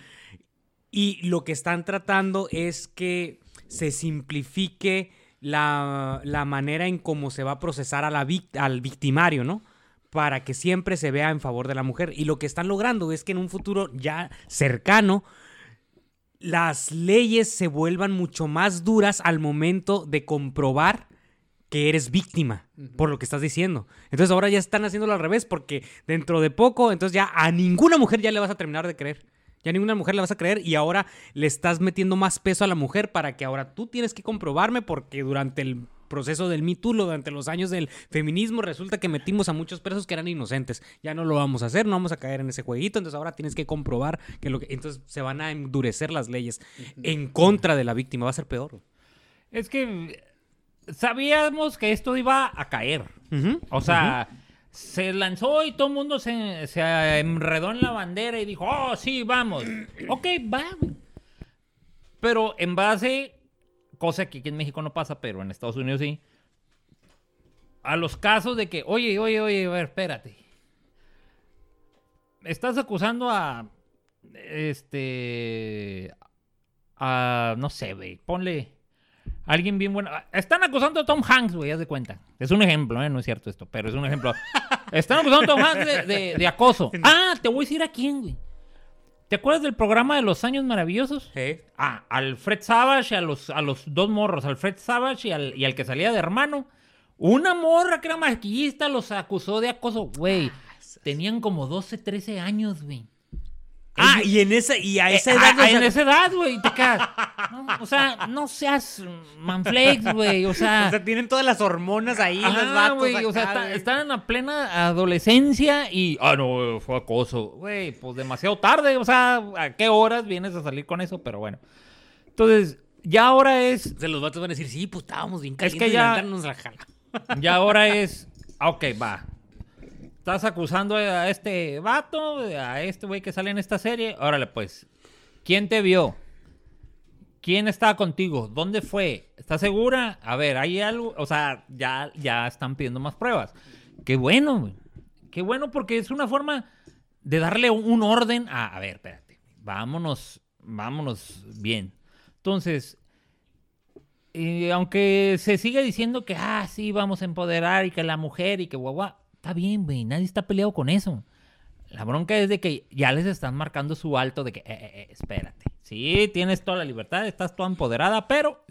Y lo que están tratando es que se simplifique la, la manera en cómo se va a procesar a la vic- al victimario, ¿no? Para que siempre se vea en favor de la mujer. Y lo que están logrando es que en un futuro ya cercano, las leyes se vuelvan mucho más duras al momento de comprobar que eres víctima por lo que estás diciendo. Entonces ahora ya están haciéndolo al revés porque dentro de poco, entonces ya a ninguna mujer ya le vas a terminar de creer. Ya a ninguna mujer le vas a creer y ahora le estás metiendo más peso a la mujer para que ahora tú tienes que comprobarme porque durante el proceso del Me Too, durante los años del feminismo, resulta que metimos a muchos presos que eran inocentes. Ya no lo vamos a hacer, no vamos a caer en ese jueguito, entonces ahora tienes que comprobar que lo que... Entonces se van a endurecer las leyes en contra de la víctima, va a ser peor. Es que sabíamos que esto iba a caer. O sea, se lanzó y todo el mundo se, se enredó en la bandera y dijo, oh, sí, vamos. ok, va. Pero en base, cosa que aquí en México no pasa, pero en Estados Unidos sí, a los casos de que, oye, oye, oye, a ver, espérate. Estás acusando a, este, a, no sé, güey, ponle... Alguien bien bueno. Están acusando a Tom Hanks, güey, haz de cuenta. Es un ejemplo, ¿eh? No es cierto esto, pero es un ejemplo. Están acusando a Tom Hanks de, de- de acoso. Ah, te voy a decir a quién, güey. ¿Te acuerdas del programa de los años maravillosos? Sí. Ah, al Fred Savage, a los, a los dos morros, al Fred Savage y al, y al que salía de hermano. Una morra que era maquillista los acusó de acoso, güey. Tenían como 12, 13 años, güey. Ah, y en esa, y a Eh, esa edad. o sea, en esa edad, güey, te no, o sea, no seas manflex, güey. O sea, o sea, tienen todas las hormonas ahí, los Ajá, vatos güey, o sea, está- están en la plena adolescencia y, ah, no, fue acoso. Güey, pues demasiado tarde, o sea, ¿a qué horas vienes a salir con eso? Pero bueno. Entonces, ya ahora es, O sea, los vatos van a decir, sí, pues estábamos bien Es calientes. que y la ya- la jala. ya ahora es, ah, ok, va. Estás acusando a este vato, a este güey que sale en esta serie. Órale, pues, ¿quién te vio? ¿Quién estaba contigo? ¿Dónde fue? ¿Estás segura? A ver, hay algo, o sea, ya, ya están pidiendo más pruebas. Qué bueno, güey. Qué bueno porque es una forma de darle un- orden a, a ver, espérate, vámonos, vámonos bien. Entonces, eh, aunque se sigue diciendo que, ah, sí, vamos a empoderar y que la mujer y que guagua, está bien, güey, nadie está peleado con eso. La bronca es de que ya les están marcando su alto de que, eh, eh, eh, espérate. Sí, tienes toda la libertad, estás toda empoderada, pero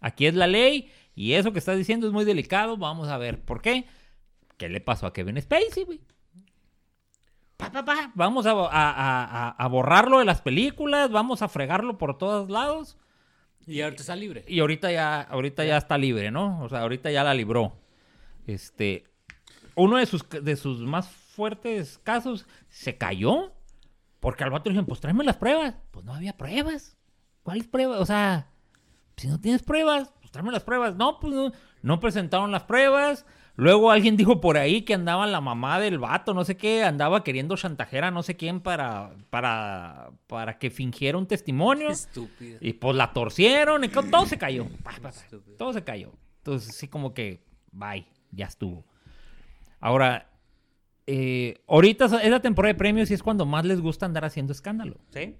aquí es la ley y eso que estás diciendo es muy delicado. Vamos a ver por qué. ¿Qué le pasó a Kevin Spacey, güey? Pa, pa, pa. Vamos a, a- a- a- a borrarlo de las películas, vamos a fregarlo por todos lados. Y ahorita está libre. Y ahorita ya, ahorita ya está libre, ¿no? O sea, ahorita ya la libró. Este, uno de sus, de sus más fuertes casos se cayó porque al vato le dijeron, pues tráeme las pruebas. Pues no había pruebas. ¿Cuáles pruebas? O sea, si no tienes pruebas, pues tráeme las pruebas. No, pues no, no presentaron las pruebas. Luego alguien dijo por ahí que andaba la mamá del vato, no sé qué, andaba queriendo chantajear a no sé quién para, para, para que fingiera un testimonio. Estúpido. Y pues la torcieron y todo se cayó. Pa, pa, pa. Estúpido. Todo se cayó. Entonces, sí, como que, bye, ya estuvo. Ahora, eh, ahorita es la temporada de premios y es cuando más les gusta andar haciendo escándalo. ¿Sí?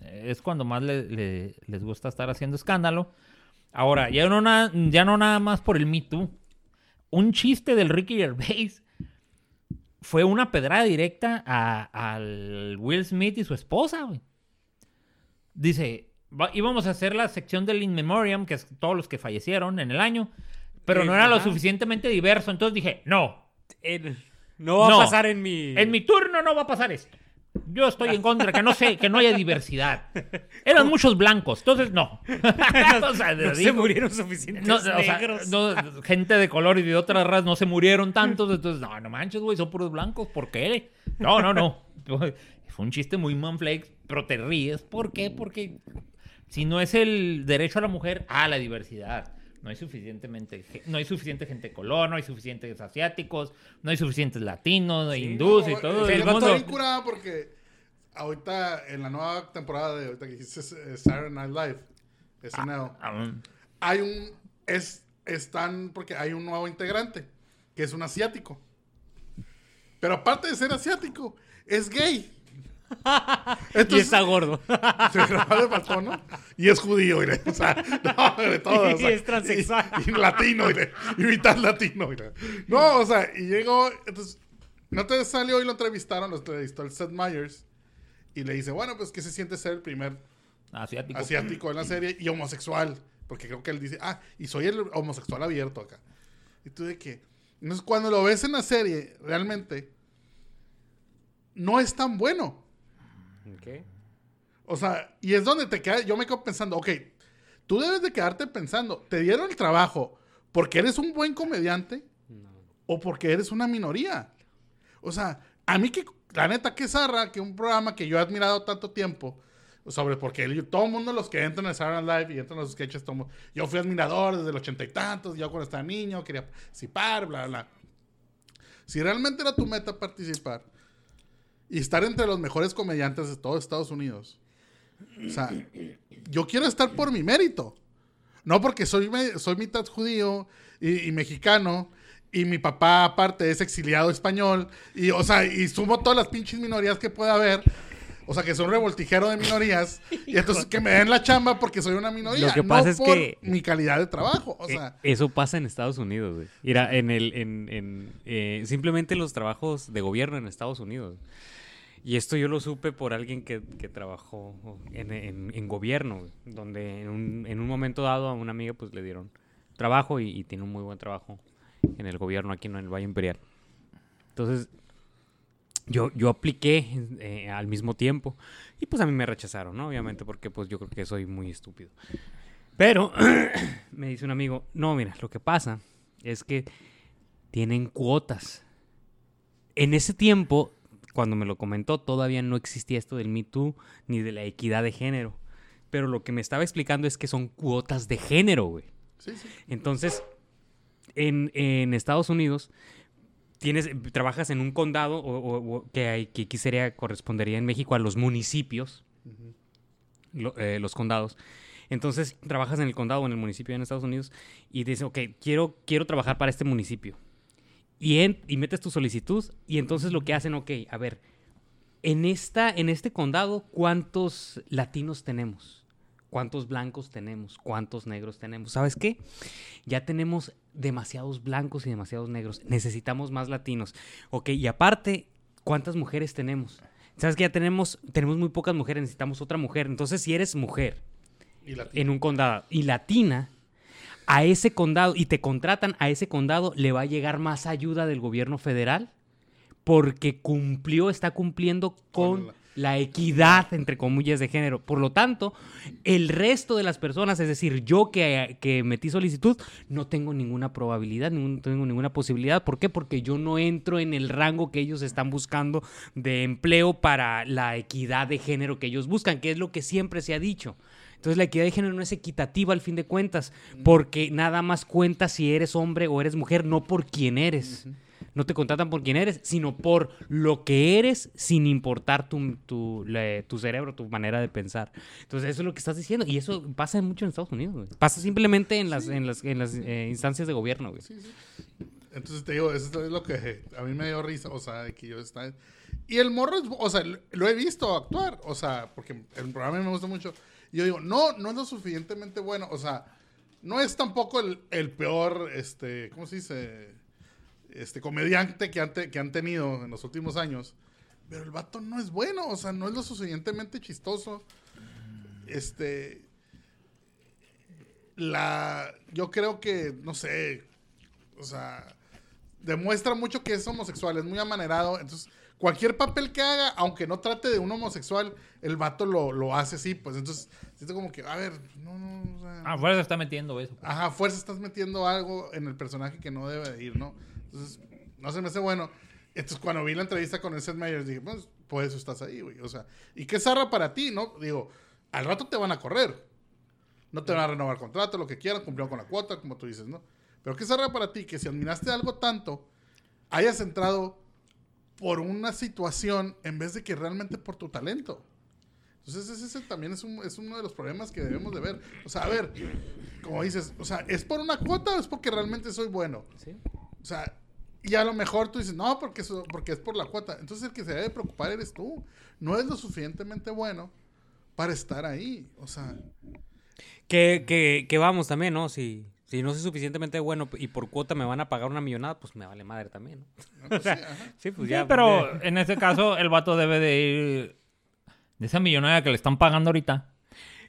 Eh, Es cuando más le- le- les gusta estar haciendo escándalo. Ahora, ya no, na- ya no nada más por el Me Too. Un chiste del Ricky Gervais fue una pedrada directa al Will Smith y su esposa, güey. Dice, va- íbamos a hacer la sección del In Memoriam, que es todos los que fallecieron en el año, pero no era lo suficientemente diverso. Entonces dije, no, No va No. a pasar en mi. en mi turno no va a pasar esto. Yo estoy en contra, que no sé, que no haya diversidad. Eran muchos blancos, entonces no. O sea, no se digo, muriron suficientes no, o sea, negros. no, gente de color y de otras razas no se murieron tantos, entonces, no, no manches, güey, son puros blancos, ¿por qué? No, no, no. Fue un chiste muy manflex, pero te ríes. ¿Por qué? Porque si no es el derecho a la mujer, a la diversidad. No hay suficientemente, no hay suficiente gente de color, no hay suficientes asiáticos, no hay suficientes latinos, hindús y No, todo eh, el yo estoy mundo. bien curada porque ahorita en la nueva temporada de ahorita que dijiste eh, Saturday Night Live, SNL, Ah, hay un es están porque hay un nuevo integrante que es un asiático. Pero aparte de ser asiático, es gay. Y Entonces, está gordo. se grabó de faltó, ¿no? Y es judío, mire. O sea, no, de todo. o Y sea, es transexual. Y, y latino, mire. Y mitad latino, mire. No, o sea, y llegó. Entonces, no te salió y lo entrevistaron, lo entrevistó el Seth Meyers. Y le dice, bueno, pues, ¿qué se siente ser el primer asiático. asiático en la serie y homosexual? Porque creo que él dice, ah, y soy el homosexual abierto acá. Y tú de que. Entonces, cuando lo ves en la serie, realmente. No es tan bueno. Ok. O sea, y es donde te quedas, yo me quedo pensando, ok, tú debes de quedarte pensando, ¿te dieron el trabajo porque eres un buen comediante o porque eres una minoría? O sea, a mí que, la neta, que zarra, que un programa que yo he admirado tanto tiempo, sobre porque el- todo el mundo, los que entran en Saturday Night Live y entran en los sketches, todo yo fui admirador desde el ochenta y tantos, yo cuando estaba niño quería participar, bla, bla. Si realmente era tu meta participar y estar entre los mejores comediantes de todo Estados Unidos, o sea, yo quiero estar por mi mérito. No porque soy, me- soy mitad judío y, y mexicano. Y mi papá, aparte, es exiliado español. Y, o sea, y sumo todas las pinches minorías que pueda haber. O sea, que soy un revoltijero de minorías. y entonces que me den la chamba porque soy una minoría. Lo que no pasa es por que- mi calidad de trabajo. O Eh, sea, Eso pasa en Estados Unidos, güey. Mira, en el, en, en, eh, simplemente los trabajos de gobierno en Estados Unidos. Y esto yo lo supe por alguien que, que trabajó en, en- gobierno, donde en un, en un momento dado a una amiga pues le dieron trabajo y, y tiene un muy buen trabajo en el gobierno aquí en el Valle Imperial. Entonces, yo, yo apliqué eh, al mismo tiempo y pues a mí me rechazaron, ¿no? Obviamente porque pues yo creo que soy muy estúpido. Pero me dice un amigo, no, mira, lo que pasa es que tienen cuotas. En ese tiempo, cuando me lo comentó, todavía no existía esto del Me Too ni de la equidad de género. Pero lo que me estaba explicando es que son cuotas de género, güey. Sí, sí. Entonces, en, en Estados Unidos, tienes, trabajas en un condado o, o- o que, hay, que aquí sería, correspondería en México a los municipios, lo- eh, los condados. Entonces, trabajas en el condado o en el municipio en Estados Unidos y dices, ok, quiero, quiero trabajar para este municipio. Y, en- y metes tu solicitud y entonces lo que hacen, ok, a ver, en, esta, en este condado, ¿cuántos latinos tenemos? ¿Cuántos blancos tenemos? ¿Cuántos negros tenemos? ¿Sabes qué? Ya tenemos demasiados blancos y demasiados negros. Necesitamos más latinos. Ok, y aparte, ¿cuántas mujeres tenemos? ¿Sabes que ya tenemos, tenemos muy pocas mujeres? Necesitamos otra mujer. Entonces, si eres mujer en un condado y latina, a ese condado y te contratan a ese condado, le va a llegar más ayuda del gobierno federal porque cumplió, está cumpliendo con la equidad, entre comillas, de género. Por lo tanto, el resto de las personas, es decir, yo que, que metí solicitud, no tengo ninguna probabilidad, no tengo ninguna posibilidad. ¿Por qué? Porque yo no entro en el rango que ellos están buscando de empleo para la equidad de género que ellos buscan, que es lo que siempre se ha dicho. Entonces la equidad de género no es equitativa al fin de cuentas, porque nada más cuenta si eres hombre o eres mujer, no por quién eres. No te contratan por quién eres, sino por lo que eres, sin importar tu, tu, tu cerebro, tu manera de pensar. Entonces eso es lo que estás diciendo, y eso pasa mucho en Estados Unidos. güey. Pasa simplemente en las, en las, en las eh, instancias de gobierno. güey. Entonces te digo, eso es lo que a mí me dio risa, o sea, de que yo estaba... Y el morro, o sea, lo he visto actuar, o sea, porque el programa me gusta mucho. Yo digo, no, no es lo suficientemente bueno, o sea, no es tampoco el, el peor, este, ¿cómo se dice? Este, comediante que han, que han tenido en los últimos años. Pero el vato no es bueno, o sea, no es lo suficientemente chistoso. Este, la, yo creo que, no sé, o sea, demuestra mucho que es homosexual, es muy amanerado. Entonces, cualquier papel que haga, aunque no trate de un homosexual, el vato lo, lo hace así. Pues entonces, siento como que, a ver, no, no, o sea, Ah, fuera se está metiendo eso. ajá, fuerza estás metiendo algo en el personaje que no debe de ir, ¿no? Entonces, no se me hace bueno. Entonces, cuando vi la entrevista con el Seth Meyers, dije, pues, por eso estás ahí, güey. O sea, ¿y qué zarra para ti, no? Digo, al rato te van a correr. No te van a renovar contrato, lo que quieran, cumplieron con la cuota, como tú dices, ¿no? Pero qué zarra para ti que si admiraste algo tanto, hayas entrado por una situación en vez de que realmente por tu talento. Entonces ese, ese también es, un- es uno de los problemas que debemos de ver. O sea, a ver, como dices, o sea, ¿es por una cuota o es porque realmente soy bueno? ¿Sí? O sea, y a lo mejor tú dices, no, porque, eso- porque es por la cuota. Entonces el que se debe preocupar eres tú. No es lo suficientemente bueno para estar ahí. O sea, Que, que, que vamos también, ¿no? Si, si no soy suficientemente bueno y por cuota me van a pagar una millonada, pues me vale madre también, ¿no? ¿no? Pues sí, ajá. Sí, pues Sí, ya. pero eh, en este caso el vato debe de ir de esa millonaria que le están pagando ahorita.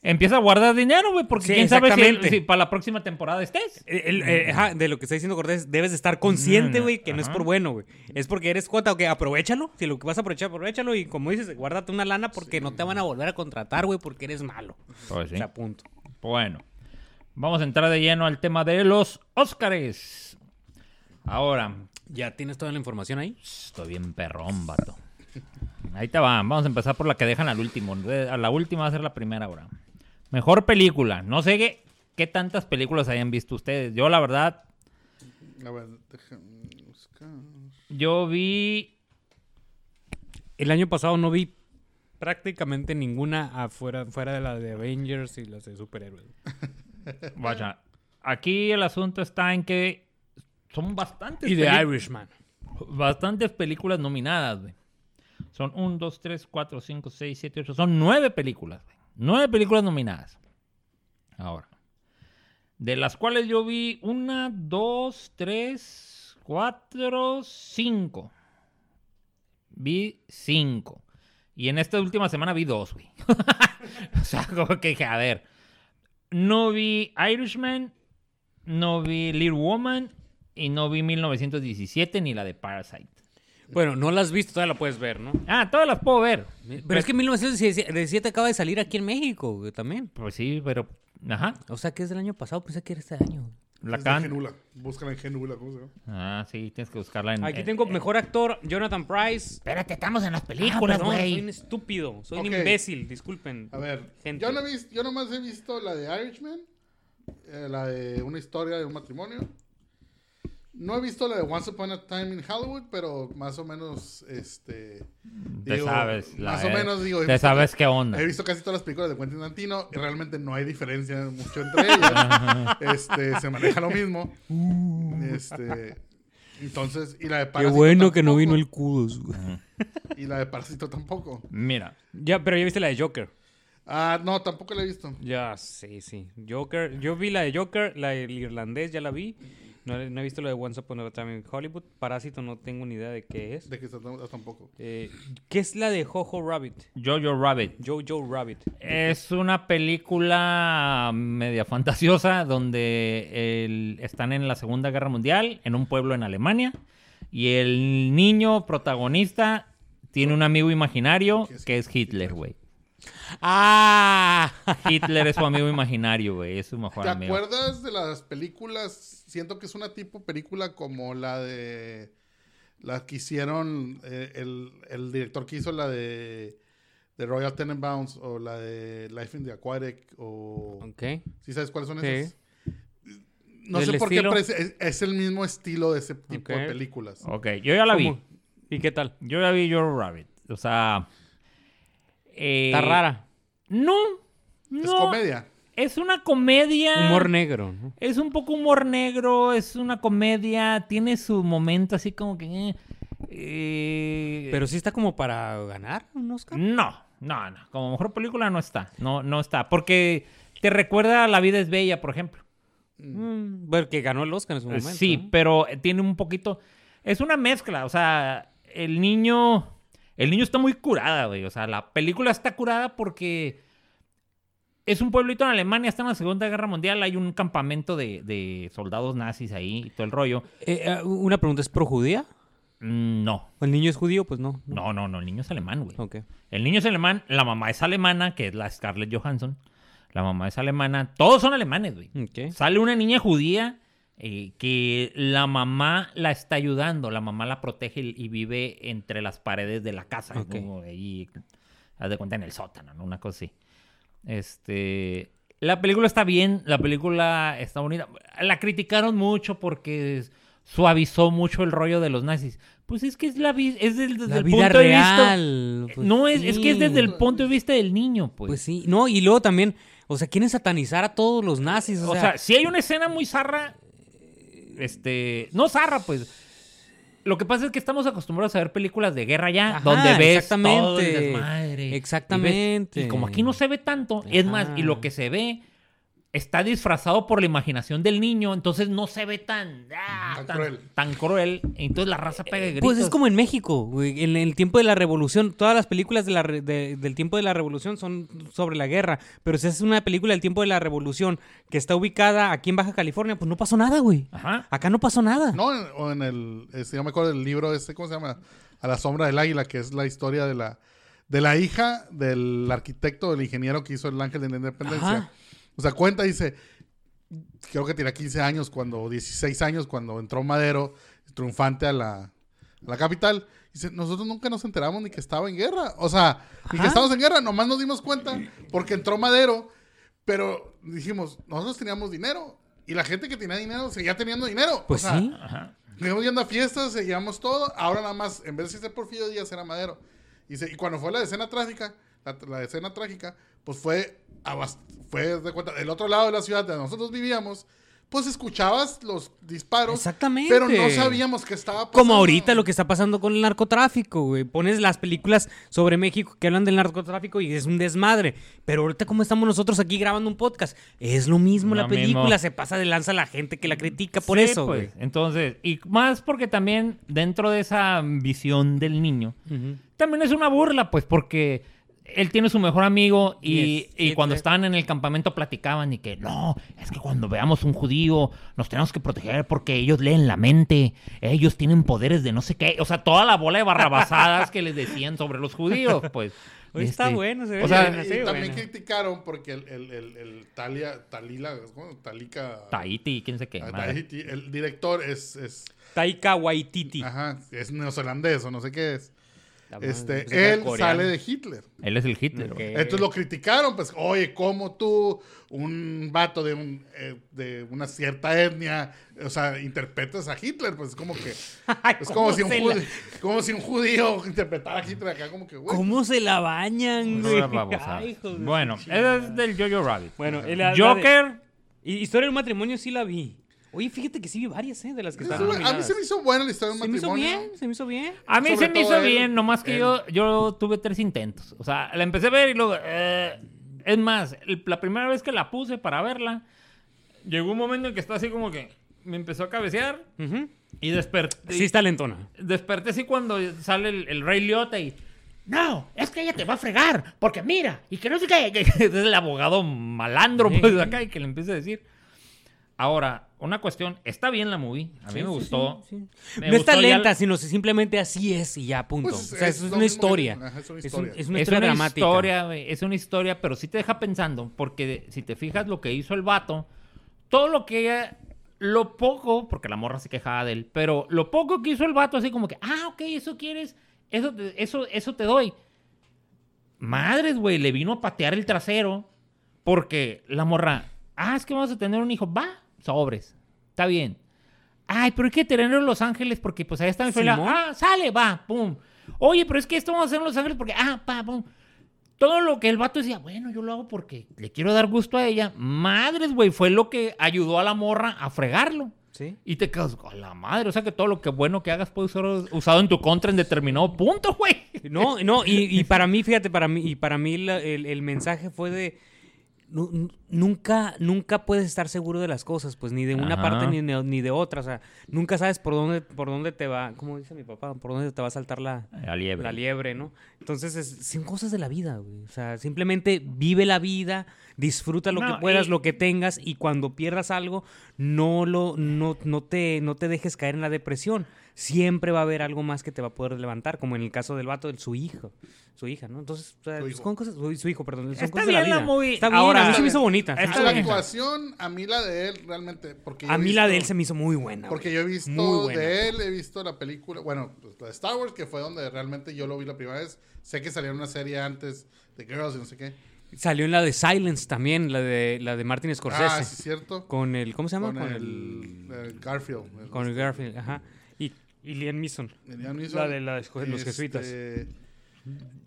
Empieza a guardar dinero, güey, porque Sí, quién sabe si, para la próxima temporada estés. el- eh, ajá, de lo que está diciendo Cortés, debes de estar consciente, Mm, güey, que no es por bueno, güey. Es porque eres cuota, ok, aprovechalo. Si lo que vas a aprovechar, aprovechalo. Y como dices, guárdate una lana porque no te van a volver a contratar, güey, porque eres malo. Pues sí. O sea, punto. Bueno, vamos a entrar de lleno al tema de los Óscares. Ahora, ¿Ya tienes toda la información ahí? estoy bien perrón, vato. Ahí te va. Vamos a empezar por la que dejan al último. De- A la última va a ser la primera ahora. Mejor película. No sé qué, qué tantas películas hayan visto ustedes. Yo, la verdad, A ver, déjame buscar. yo vi El año pasado no vi prácticamente ninguna afuera, fuera de la de Avengers y las de superhéroes. Vaya, aquí el asunto está en que son bastantes, Y de Irishman. bastantes películas nominadas, güey. Son 1, 2, 3, 4, 5, 6, 7, 8. Son nueve películas, güey. Nueve películas nominadas. Ahora. De las cuales yo vi una, dos, tres, cuatro, cinco. Vi cinco. Y en esta última semana vi dos, güey. o sea, como que dije, a ver. No vi Irishman, no vi Little Woman y no vi 1917 ni la de Parasite. Bueno, no la has visto, todavía la puedes ver, ¿no? Ah, todas las puedo ver. Pero es que 1917 acaba de salir aquí en México, güey, también. Pues sí, pero... Ajá. O sea, que es del año pasado, pensé que era este año. La can... Genula. Búscala en Genula, ¿cómo se llama? Ah, sí, tienes que buscarla en... Aquí en- tengo mejor actor, Jonathan Price. Espérate, estamos en las Ah, películas, perdón, soy güey. un estúpido, soy un imbécil, disculpen. A ver, Gente. yo, no he visto, yo nomás he visto la de Irishman, eh, la de una historia de un matrimonio. No he visto la de Once Upon a Time in Hollywood, pero más o menos, este... Te digo, sabes. la- Más o menos, digo... he Te visto sabes qué onda. He visto casi todas las películas de Quentin Tarantino y realmente no hay diferencia mucho entre ellas. este, se maneja lo mismo. Este... Entonces, y la de Qué Parásito bueno que no vino el Kudos. güey. Y la de Parásito tampoco. Mira, Ya, pero ya viste la de Joker. Ah, no, tampoco la he visto. Ya, sí, sí. Joker, yo vi la de Joker, la del irlandés, ya la vi. No, no he visto la de Once Upon a Time in Hollywood. Parásito no tengo ni idea de qué es. De se- tampoco. Eh, ¿Qué es la de Jojo Rabbit? Jojo Rabbit. Jojo Rabbit. Es una película media fantasiosa donde el- están en la Segunda Guerra Mundial, en un pueblo en Alemania, y el niño protagonista tiene un amigo imaginario ¿Qué es que es Hitler, güey. ¡Ah! Hitler es su amigo imaginario, güey. Es su mejor ¿Te amigo. acuerdas de las películas? Siento que es una tipo película como la de. La que hicieron. eh, el, el director que hizo la de. De Royal Tenenbaums o la de Life in the Aquatic o. ok. ¿Sí sabes cuáles son Sí. esas? No ¿Del sé por estilo? qué, pero es, el mismo estilo de ese tipo de películas. Ok, yo ya la vi. ¿Y qué tal? Yo ya vi Jojo Rabbit. O sea... eh, Está rara. No. Es no. comedia. Es una comedia. Humor negro, ¿no? Es un poco humor negro, es una comedia, tiene su momento así como que... eh, eh, Pero sí está como para ganar un Oscar. No, no, no. Como mejor película no está. No, no está. Porque te recuerda La vida es bella, por ejemplo. Mm, bueno, que ganó el Oscar en su momento. sí, pero tiene un poquito... Es una mezcla, o sea, el niño... El niño está muy curada, güey. O sea, la película está curada porque es un pueblito en Alemania, está en la Segunda Guerra Mundial, hay un campamento de, de soldados nazis ahí y todo el rollo. Eh, eh, una pregunta, ¿es pro judía? Mm, No, ¿O el niño es judío? Pues no. no, no, no, el niño es alemán, güey. Ok. El niño es alemán, la mamá es alemana, que es la Scarlett Johansson. La mamá es alemana, todos son alemanes, güey. Ok. Sale una niña judía eh, que la mamá la está ayudando, la mamá la protege y, vive entre las paredes de la casa, Ok. como ahí, haz de cuenta en el sótano, ¿no? Una cosa así. Este, la película está bien, la película está bonita. La criticaron mucho porque suavizó mucho el rollo de los nazis. Pues es que es la es del- desde La el vida punto de vista real. pues no, es, es que es desde el punto de vista del niño, pues. Pues sí. No, y luego también, o sea, quieren satanizar a todos los nazis. O, o sea, si hay una escena muy zarra, este, no zarra, pues. Lo que pasa es que estamos acostumbrados a ver películas de guerra ya, Ajá, donde ves exactamente. todo el desmadre. y ves- Exactamente. Y, como aquí no se ve tanto, es más, y lo que se ve está disfrazado por la imaginación del niño, entonces no se ve tan, ah, Tan tan, cruel. tan cruel. Entonces la raza pega gritos. Pues es como en México, güey, en el tiempo de la revolución. Todas las películas de la re- de- del tiempo de la revolución son sobre la guerra. Pero si es una película del tiempo de la revolución que está ubicada aquí en Baja California, pues no pasó nada, güey. Ajá. Acá no pasó nada. No, en- o en el, este, yo me acuerdo del libro este, ¿cómo se llama? A la sombra del águila, que es la historia de la, de la hija del arquitecto, del ingeniero que hizo el ángel de la independencia. Ajá. O sea, cuenta, dice, creo que tenía 15 años, cuando, 16 años, cuando entró Madero, triunfante a la, a la capital. Dice, nosotros nunca nos enteramos ni que estaba en guerra. O sea, ni que estábamos en guerra, nomás nos dimos cuenta porque entró Madero, pero dijimos, nosotros teníamos dinero. Y la gente que tenía dinero seguía teniendo dinero. Pues o sea, sí. Ajá. Seguimos yendo a fiestas, seguíamos todo. Ahora nada más, en vez de ser Porfirio Díaz, era Madero. Y, se- y cuando fue la escena trágica, la, la escena trágica, pues fue, abas- fue de cuenta, del otro lado de la ciudad donde nosotros vivíamos, pues escuchabas los disparos. Exactamente. Pero no sabíamos qué estaba pasando. Como ahorita lo que está pasando con el narcotráfico, güey. Pones las películas sobre México que hablan del narcotráfico y es un desmadre. Pero ahorita como estamos nosotros aquí grabando un podcast, es lo mismo Lo la película. mismo. Se pasa de lanza la gente que la critica por Sí, eso, pues. güey. Entonces, y más porque también dentro de esa visión del niño, también es una burla, pues, porque él tiene su mejor amigo y, Yes, y cuando estaban en el campamento platicaban y que no, es que cuando veamos un judío nos tenemos que proteger porque ellos leen la mente, ellos tienen poderes de no sé qué, o sea, toda la bola de barrabasadas que les decían sobre los judíos, pues. Está este, bueno, se ve o sea, bien, Y Sí, también bueno. criticaron porque el, el, el, el Talia, Talila, ¿cómo? Talika. Tahiti, quién sé qué. ah. Tahiti, el director es, es, Taika Waititi. ajá, es neozelandés o no sé qué es. Madre, Este, él sale de Hitler. Él es el Hitler. Entonces lo criticaron, pues, oye, ¿cómo tú, un vato de, un, eh, de una cierta etnia, o sea, interpretas a Hitler? Pues como que, es ¿cómo como si, un judío, la- como si un judío interpretara a Hitler acá, como que, güey. ¿Cómo se la bañan, güey? Ay, de Bueno, es del Jojo Rabbit. Bueno, el- de- Joker, Y Historia del matrimonio sí la vi. Oye, fíjate que sí vi varias, ¿eh? De las que están a mí se me hizo buena la historia del Se me hizo matrimonio. bien, se me hizo bien. a mí sobre se me hizo él- bien, nomás que él. yo, yo tuve tres intentos. O sea, la empecé a ver y luego... eh, es más, el- la primera vez que la puse para verla, llegó un momento en que estaba así como que me empezó a cabecear Ujú. y desperté. Sí está lentona. Desperté así cuando sale el, el Rey Liotta y... No, es que ella te va a fregar, porque mira, y que no sé qué, que es el abogado malandro, pues, acá, y que le empieza a decir. Ahora, una cuestión, está bien la movie, a mí me gustó. Me no está gustó lenta, sino que simplemente así es y ya, punto. Pues, o sea, es eso es lo una que- historia. es una Es, un- historia. es una es historia una dramática. historia, güey, es una historia, pero sí te deja pensando, porque si te fijas lo que hizo el vato, todo lo que ella, lo poco, porque la morra se quejaba de él, pero lo poco que hizo el vato, así como que, ah, ok, eso quieres, eso te, eso, eso te doy. Madres, güey, le vino a patear el trasero, porque la morra, ah, es que vamos a tener un hijo, va, sobres, está bien. Ay, pero hay que tenerlo en Los Ángeles porque pues allá está mi familia. Ah, sale, va, pum. Oye, pero es que esto vamos a hacer en Los Ángeles porque, ah, pa, pum. Todo lo que el vato decía, bueno, yo lo hago porque le quiero dar gusto a ella. Madres, güey, fue lo que ayudó a la morra a fregarlo. Sí. Y te quedas, a la madre, o sea que todo lo que bueno que hagas puede ser usado en tu contra en determinado punto, güey. No, no, y, y para mí, fíjate, para mí, y para mí la- el, el mensaje fue de nunca, nunca puedes estar seguro de las cosas, pues ni de una Ajá. parte ni de, ni de otra. O sea, nunca sabes por dónde, por dónde te va, como dice mi papá, por dónde te va a saltar la, La liebre. la liebre, ¿no? Entonces, es- son cosas de la vida, güey. O sea, simplemente vive la vida, disfruta lo No, que puedas, y- lo que tengas, y cuando pierdas algo, no lo, no, no te, no te dejes caer en la depresión. Siempre va a haber algo más que te va a poder levantar, como en el caso del vato de su hijo, su hija, ¿no? Entonces, o sea, Su hijo. son cosas, su, su hijo, perdón, son Está cosas de la bien la vida. movie. Está bien, Ahora- a mí se me hizo bonita. La actuación, a mí la de él realmente, porque A mí la de él se me hizo muy buena. Porque yo he visto Muy buena. de él, he visto la película, bueno, pues la de Star Wars, que fue donde realmente yo lo vi la primera vez. Sé que salió una serie antes de Girls y no sé qué. Salió en la de Silence también, la de, la de Martin Scorsese. Ah, sí, es cierto. Con el, ¿cómo se llama? Con, el, el Garfield. el- Con el Garfield, ajá. Y, Liam Neeson. el Liam Neeson. La de la- los jesuitas. Este,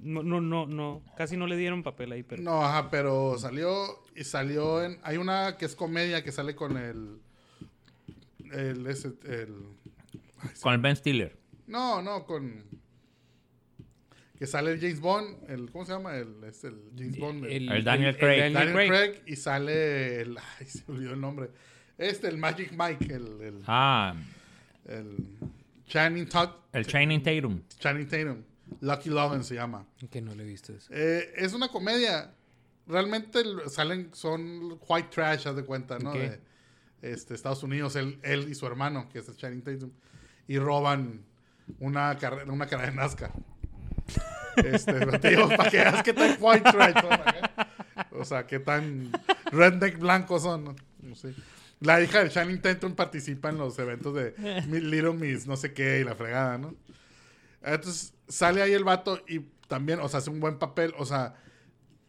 No, no, no, no. Casi no le dieron papel ahí, pero. No, ajá, pero salió y salió en... Hay una que es comedia que sale con el... El... Ese, el Con el Ben Stiller. no, no, con... Que sale el James Bond, el... ¿Cómo se llama? El, es el James Bond. el- El Daniel Craig. Daniel Daniel Craig. Craig. y sale el... Ay, se olvidó el nombre. Este, el Magic Mike, el... el, Ah, el Channing, Tatum, el Channing Tatum. Channing Tatum. Lucky Loven se llama. Que no le he visto eso. Eh, es una comedia. Realmente salen, son white trash, haz de cuenta, ¿no? De este, Estados Unidos, él, él y su hermano, que es el Channing Tatum, y roban una carrera, una carrera de NASCAR. Este, pero te digo, para que veas qué tan white trash son acá. O sea, qué tan redneck blancos son. ¿no? No sé. La hija de Channing Tatum participa en los eventos de Little Miss, no sé qué, y la fregada, ¿no? Entonces sale ahí el vato y también, o sea, hace un buen papel. O sea,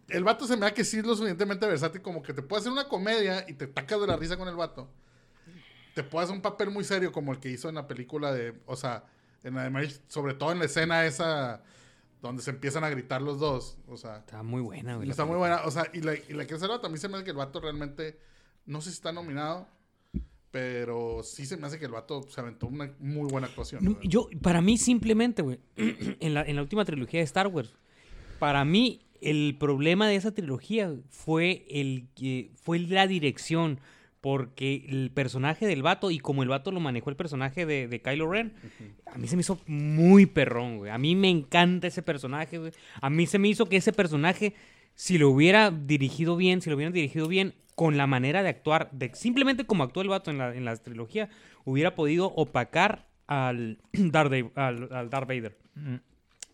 el vato se me da que sí es lo suficientemente versátil como que te puede hacer una comedia y te tacas de la risa con el vato. Te puede hacer un papel muy serio como el que hizo en la película de, o sea, en la de Marriage, sobre todo en la escena esa donde se empiezan a gritar los dos. O sea, Está muy buena, güey. la está muy buena. O sea, y la, y la que hace el vato, a mí se me hace que el vato realmente, no sé si está nominado, pero sí se me hace que el vato se aventó una muy buena actuación. No, yo, para mí, simplemente, güey, en la, en la última trilogía de Star Wars, para mí, el problema de esa trilogía fue, el, fue la dirección. Porque el personaje del vato y como el vato lo manejó el personaje de, de Kylo Ren, a mí se me hizo muy perrón, güey. A mí me encanta ese personaje, güey. A mí se me hizo que ese personaje, si lo hubiera dirigido bien, si lo hubieran dirigido bien, con la manera de actuar, de, simplemente como actuó el vato en la, en la trilogía, hubiera podido opacar al Darth, al, al Darth Vader.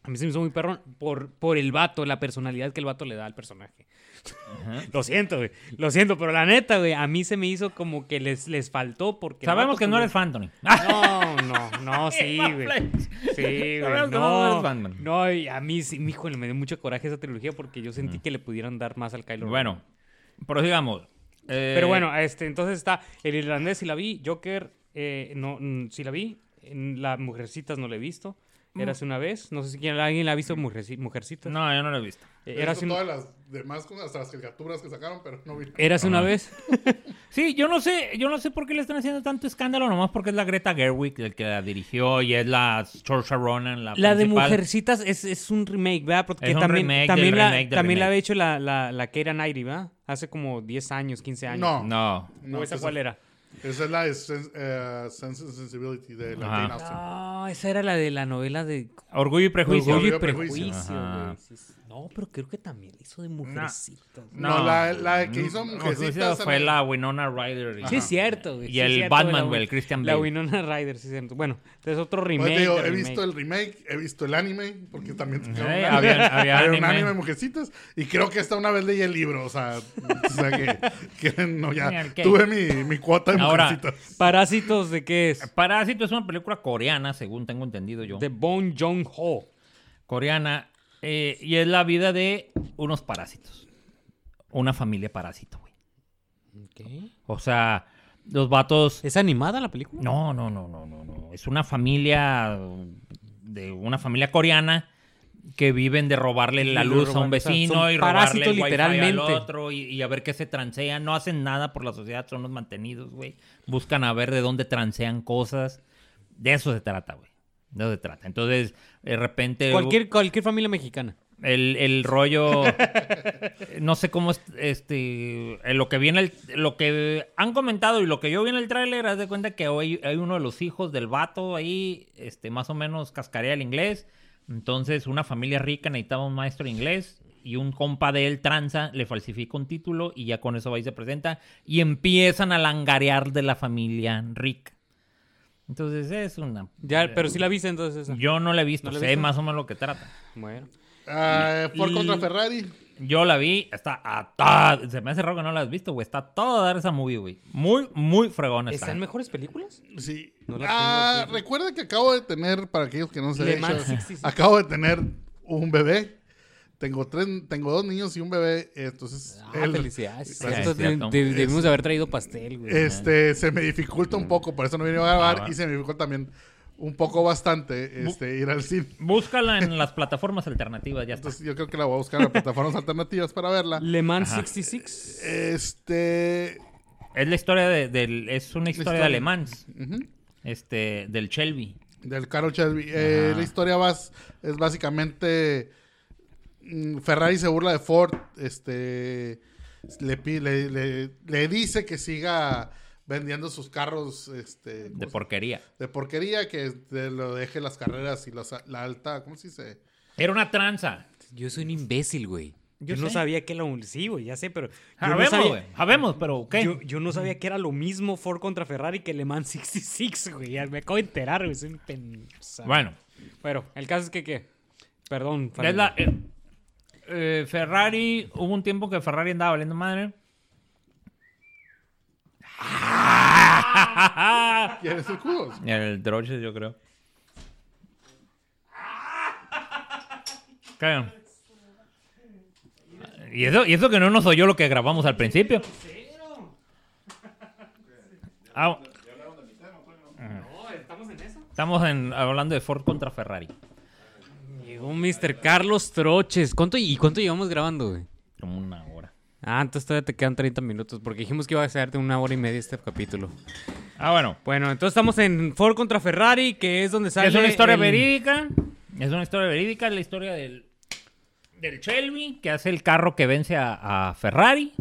A mí se me hizo muy perrón por, por el vato, la personalidad que el vato le da al personaje. Lo siento, güey. Lo siento, pero la neta, güey, a mí se me hizo como que les, les faltó porque... Sabemos que no eres fan, Tony. No, no, no, sí, güey. Sí, güey. No No, eres fan, man. no, y a mí sí, híjole, me dio mucho coraje esa trilogía porque yo sentí que le pudieran dar más al Kylo. Bueno, prosigamos. Eh, Pero bueno, este, entonces está el irlandés, si la vi, Joker, eh, no, mm, si la vi, en las Mujercitas no la he visto. Érase una vez, no sé si quién- alguien la ha visto Mujerci- Mujercitas. No, yo no lo he visto. Eh, He Érase visto un- todas las demás cosas, hasta las caricaturas que sacaron, pero no vi. Érase una Ah. vez. Sí, yo no sé, yo no sé por qué le están haciendo tanto escándalo, nomás porque es la Greta Gerwig el que la dirigió y es la Saoirse Ronan la La de principal. Mujercitas es, es un remake, ¿verdad? Porque Es un también, remake del también, la, remake del también la remake. había hecho la, la, la Keira Knightley, ¿verdad? Hace como 10 años, 15 años. No. No. No, ¿O esa cuál era? Esa es la de Sen- eh, Sense and Sensibility de. Jane Austen. Ah, esa era la de la novela de Orgullo y prejuicio. Orgullo y Orgullo y Prejuicio. Sí, sí. No, pero creo que también la hizo de Mujercitas. No, la- la que hizo No, Mujercitas fue la Winona Ryder. y- Sí, es cierto, güey. Y sí el cierto, Batman, la güey, el Christian La Bale. Winona Ryder, sí, es cierto. Bueno, entonces otro Pues remake. te digo, he remake. visto el remake, he visto el anime, porque también sacaron Eh, había- anime, había un anime. de Mujercitas, y creo que hasta una vez leí el libro, o sea, o sea que, que no, ya tuve mi, mi cuota de Ahora, Mujercitas. ¿Parásitos de qué es? Parásito es una película coreana, según tengo entendido yo. De Bong Joon-ho. Coreana. Eh, y es la vida de unos parásitos. Una familia parásito, güey. O sea, los vatos... ¿Es animada la película? No, no, no, no, no, no. Es una familia de una familia coreana que viven de robarle la luz a un o sea, vecino y robarle el wifi literalmente. al otro y, y a ver qué se transean. No hacen nada por la sociedad, son los mantenidos, güey. Buscan a ver de dónde transean cosas. De eso se trata, güey. Eso se trata. Entonces, de repente... Cualquier, cualquier familia mexicana. El, el rollo. no sé cómo es. Este. en Lo que viene. El, lo que han comentado y lo que yo vi en el tráiler, haz de cuenta que hoy hay uno de los hijos del vato ahí. Este, más o menos cascarea el inglés. Entonces, una familia rica necesitaba un maestro de inglés. Y un compa de él, tranza, le falsifica un título. Y ya con eso va y se presenta. Y empiezan a langarear de la familia rica. Entonces, es una. Ya, pero sí la viste entonces esa. Yo no la he visto. ¿No la sé viste? más o menos lo que trata. Bueno. Ah, Ford y- contra Ferrari. Yo la vi, está a toda- Se me hace raro que no la has visto, güey. Está a todo dar esa movie, güey. Muy, muy fregona está. ¿Están mejores películas? Sí. No ah, recuerda que acabo de tener, para aquellos que no se han Mans hecho, 66. acabo de tener un bebé. Tengo tres, tengo dos niños y un bebé, entonces Ah, el- felicidades. Gracias, de- de- debimos de haber traído pastel, güey. este se me dificulta un poco, por eso no vine a grabar Ah, y se me dificulta también un poco bastante este, ir al cine. Búscala en las plataformas alternativas, ya está. Entonces yo creo que la voy a buscar en plataformas alternativas para verla. Le Mans Ajá. 66. Este, Es la historia de, del. Es una historia, de ujú, Este. Del Shelby. del Carol Shelby. Eh, la historia vas, es básicamente mm, Ferrari se burla de Ford, este le, le, le- le dice que siga vendiendo sus carros este, ¿cómo De se- porquería. de porquería, que de- lo deje las carreras y la alta, ¿cómo se dice? Era una tranza. Yo soy un imbécil, güey. Yo Yo, no sabía que era un... Sí, güey, ya sé, pero... Yo no Sabemos, güey. Sabemos, pero ¿qué? Yo, yo no sabía que era lo mismo Ford contra Ferrari que Le Mans 66, güey. Ya me acabo de enterar, güey. Soy un pensado. Bueno. Bueno, el caso es que, ¿qué? Perdón. Es la- eh, eh, Ferrari. Hubo un tiempo que Ferrari andaba valiendo madre. ¿Quieres el cubos? El Droches, yo creo. ¿Qué? Y eso, y eso que no nos oyó lo que grabamos al principio. Ah, No, estamos en eso. estamos en- hablando de Ford contra Ferrari. Llegó Mr. Carlos Troches. ¿Cuánto, ¿Y cuánto llevamos grabando, güey? Como una hora. Ah, entonces todavía te quedan 30 minutos, porque dijimos que iba a ser de una hora y media este capítulo. Ah, bueno. Bueno, entonces estamos en Ford contra Ferrari, que es donde sale... Es una historia el- verídica. Es una historia verídica. Es la historia del, del Shelby, que hace el carro que vence a, a Ferrari.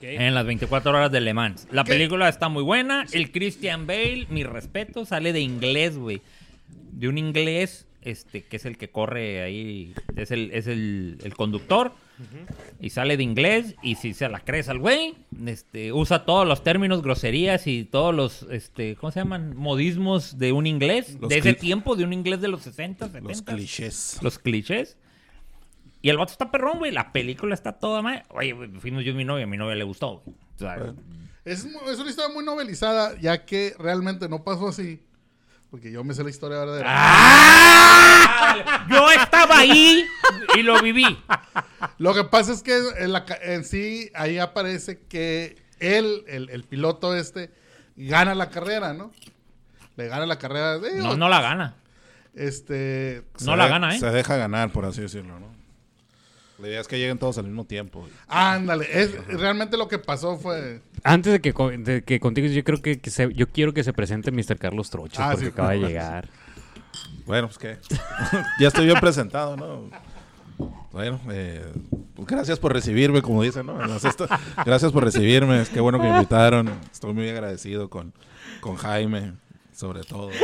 en las 24 horas de Le Mans. La ¿Qué? película está muy buena. El Christian Bale, mi respeto, sale de inglés, güey. De un inglés, este, que es el que corre ahí, es el, es el, el conductor. Y sale de inglés y si se la crees al güey, este, usa todos los términos, groserías y todos los, este, ¿cómo se llaman? Modismos de un inglés, Los de ese tiempo, de un inglés de los 60, 70 Los clichés. los clichés. Y el vato está perrón, güey. La película está toda mal. Oye, fuimos yo y mi novia. A mi novia le gustó, güey. O sea, Es, es una historia muy novelizada, ya que realmente no pasó así. Porque yo me sé la historia verdadera. ¡Ah! Yo estaba ahí y lo viví. Lo que pasa es que en, la ca- en sí ahí aparece que él, el, el piloto este, gana la carrera, ¿no? Le gana la carrera. digo, No, no la gana. Este. No la de- gana, ¿eh? Se deja ganar, por así decirlo, ¿no? La idea es que lleguen todos al mismo tiempo. Ándale. Es, realmente lo que pasó fue. Antes de que, de que contigo, yo creo que, que se- yo quiero que se presente Mr. Carlos Troches Ah, porque sí, acaba de llegar. Bueno, pues qué. ya estoy bien presentado, ¿no? Bueno, eh, pues gracias por recibirme, como dicen, ¿no? Gracias por recibirme. Qué bueno que me invitaron. Estoy muy agradecido con, con Jaime, sobre todo.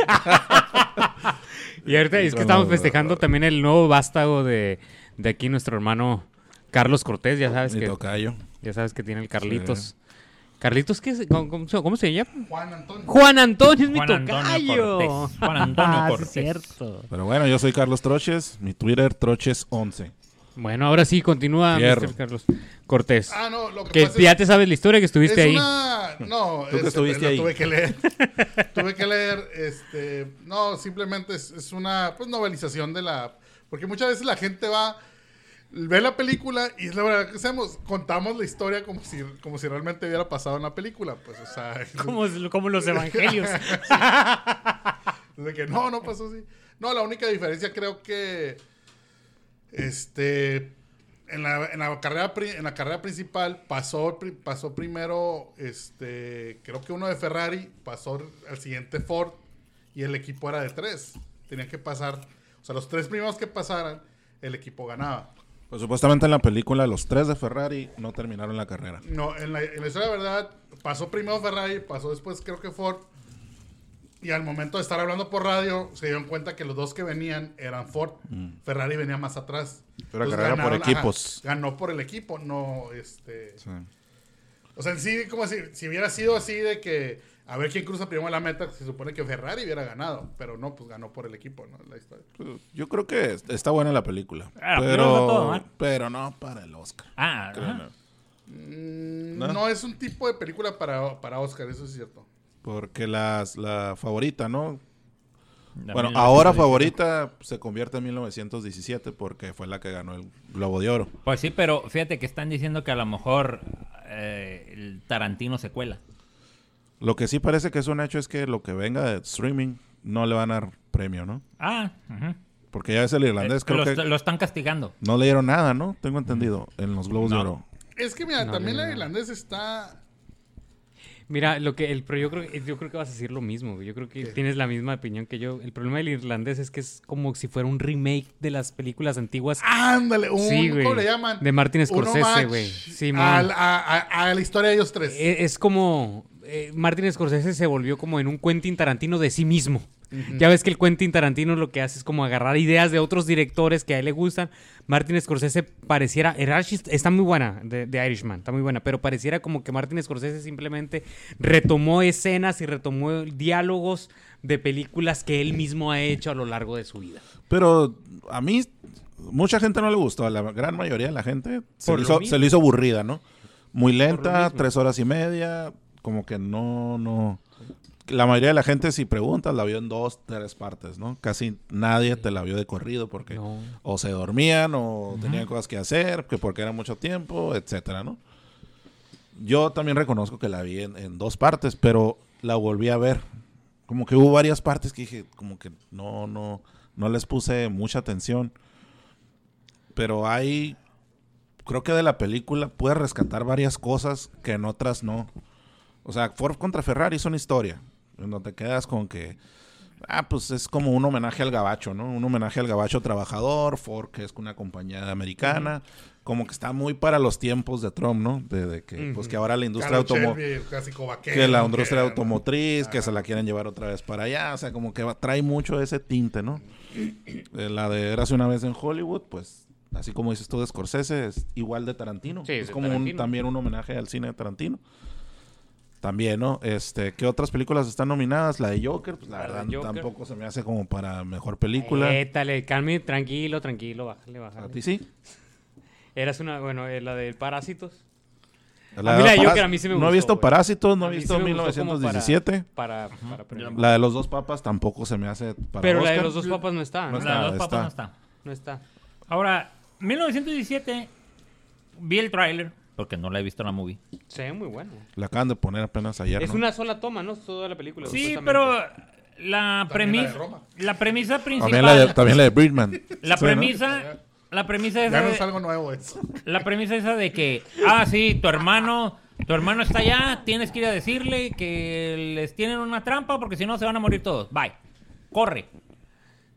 Y ahorita Y es que estamos festejando también el nuevo vástago de, de aquí, nuestro hermano Carlos Cortés, ya sabes Mi que tocayo. ya sabes que tiene el Carlitos. ¿Carlitos qué es? ¿Cómo, cómo se- cómo se llama? Juan Antonio. Juan Antonio es mi Juan Antonio tocayo. Cortés. Juan Antonio Ah, sí, Cortés. cierto. Pero bueno, yo soy Carlos Troches. Mi Twitter, Troches11. Bueno, ahora sí, continúa. Mr. Carlos Cortés. Ah, no, lo que, que pasa ya es, te sabes la historia que estuviste es ahí. una. No, Tú que este, estuviste la ahí. Tuve que leer. tuve que leer. Este. No, simplemente es, es una pues, novelización de la. Porque muchas veces la gente va. Ve la película y es la verdad que hacemos. Contamos la historia como si, como si realmente hubiera pasado en la película. Pues, o sea. Como, como los evangelios. De que no, no pasó así. No, la única diferencia creo que este en la, en la carrera en la carrera principal pasó pasó primero este creo que uno de Ferrari pasó al siguiente Ford y el equipo era de tres tenían que pasar sea los tres primeros que pasaran el equipo ganaba Pues supuestamente en la película los tres de Ferrari no terminaron la carrera. No, en la, en la historia de verdad, pasó primero Ferrari, pasó después creo que Ford. Y al momento de estar hablando por radio, se dieron cuenta que los dos que venían eran Ford. Ferrari venía más atrás. Pero Entonces carrera por ajá, equipos. ganó por el equipo, no este. Sí. O sea, en sí, como si, si hubiera sido así de que a ver quién cruza primero la meta, se supone que Ferrari hubiera ganado. Pero no, pues ganó por el equipo, ¿no? La historia. Pues, Yo creo que está buena la película. Ah, pero todo pero, no para el Oscar. Ah, no. Mm, ¿No? ¿No? es un tipo de película para, para Oscar, eso es cierto. Porque las, la favorita, ¿no? La Bueno, 1917. ahora favorita se convierte en 1917 porque fue la que ganó el Globo de Oro. Pues sí, pero fíjate que están diciendo que a lo mejor eh, el Tarantino se cuela. Lo que sí parece que es un hecho es que lo que venga de streaming no le van a dar premio, ¿no? Ah, ujú. Porque ya es el irlandés, Eh, creo lo, que lo están castigando. no le dieron nada, ¿no? Tengo entendido, en los Globos de No. Oro. Es que mira, No, también no, no. irlandesa está Mira, lo que el pero yo creo que yo creo que vas a decir lo mismo, güey. Yo creo que tienes la misma opinión que yo. El problema del irlandés es que es como si fuera un remake de las películas antiguas. Ándale, un, Sí, güey. ¿cómo le llaman? De Martin Scorsese, güey. A, a- a la historia de ellos tres. E- Es como eh, Martin Scorsese se volvió como en un Quentin Tarantino de sí mismo. Ya ves que el Quentin Tarantino lo que hace es como agarrar ideas de otros directores que a él le gustan. Martin Scorsese pareciera, está muy buena, de, de Irishman, está muy buena, pero pareciera como que Martin Scorsese simplemente retomó escenas y retomó diálogos de películas que él mismo ha hecho a lo largo de su vida. Pero a mí, mucha gente no le gustó. A la gran mayoría de la gente se, le lo hizo, se le hizo aburrida, ¿no? Muy lenta, tres horas y media. Como que no, no. La mayoría de la gente, si preguntas, la vio en dos, tres partes, ¿no? Casi nadie te la vio de corrido porque No. o se dormían o tenían cosas que hacer, que porque era mucho tiempo, etcétera, ¿no? Yo también reconozco que la vi en, en dos partes, pero la volví a ver. Como que hubo varias partes que dije, como que no, no, no les puse mucha atención. Pero hay, creo que de la película puedes rescatar varias cosas que en otras no. O sea, Ford contra Ferrari es una historia. En donde te quedas con que, ah, pues es como un homenaje al gabacho, ¿no? Un homenaje al gabacho trabajador, Ford que es una compañía americana, como que está muy para los tiempos de Trump, ¿no? De, de que, pues que ahora la industria Carlos automo Shelby, el clásico vaquero, que la industria automotriz, que se la quieren llevar otra vez para allá, o sea, como que va- trae mucho ese tinte, ¿no? Eh, la de Érase una vez en Hollywood, pues, así como dices tú de Scorsese, es igual de Tarantino. Sí, es es como un- también un homenaje al cine de Tarantino. También, ¿no? Este, ¿qué otras películas están nominadas? La de Joker, pues la verdad Joker. tampoco se me hace como para mejor película. Étale, calme, tranquilo, tranquilo, bájale, ¿A bájale. ti sí? Eras una, bueno, eh, la de Parásitos. La mí la de Parás- Joker a mí sí me No he gustó, visto. Parásitos, no A he visto sí me gustó como 1917. Para. La de los dos papas tampoco se me hace para Pero la de los dos papas no está. No No, está. La de los papas está. no está. no está. Ahora, 1917, vi el tráiler, porque no la he visto en la movie. Se ve muy bueno. La acaban de poner apenas ayer, Es ¿no? una sola toma, ¿no? Toda la película. Sí, pero la También premisa, la premisa También principal, la de, también la de Birdman. la Sí, ¿no? premisa, la premisa Ya esa de- es algo nuevo eso. La premisa esa de que, ah, sí, tu hermano, tu hermano está allá, tienes que ir a decirle que les tienen una trampa porque si no se van a morir todos. Bye. Corre.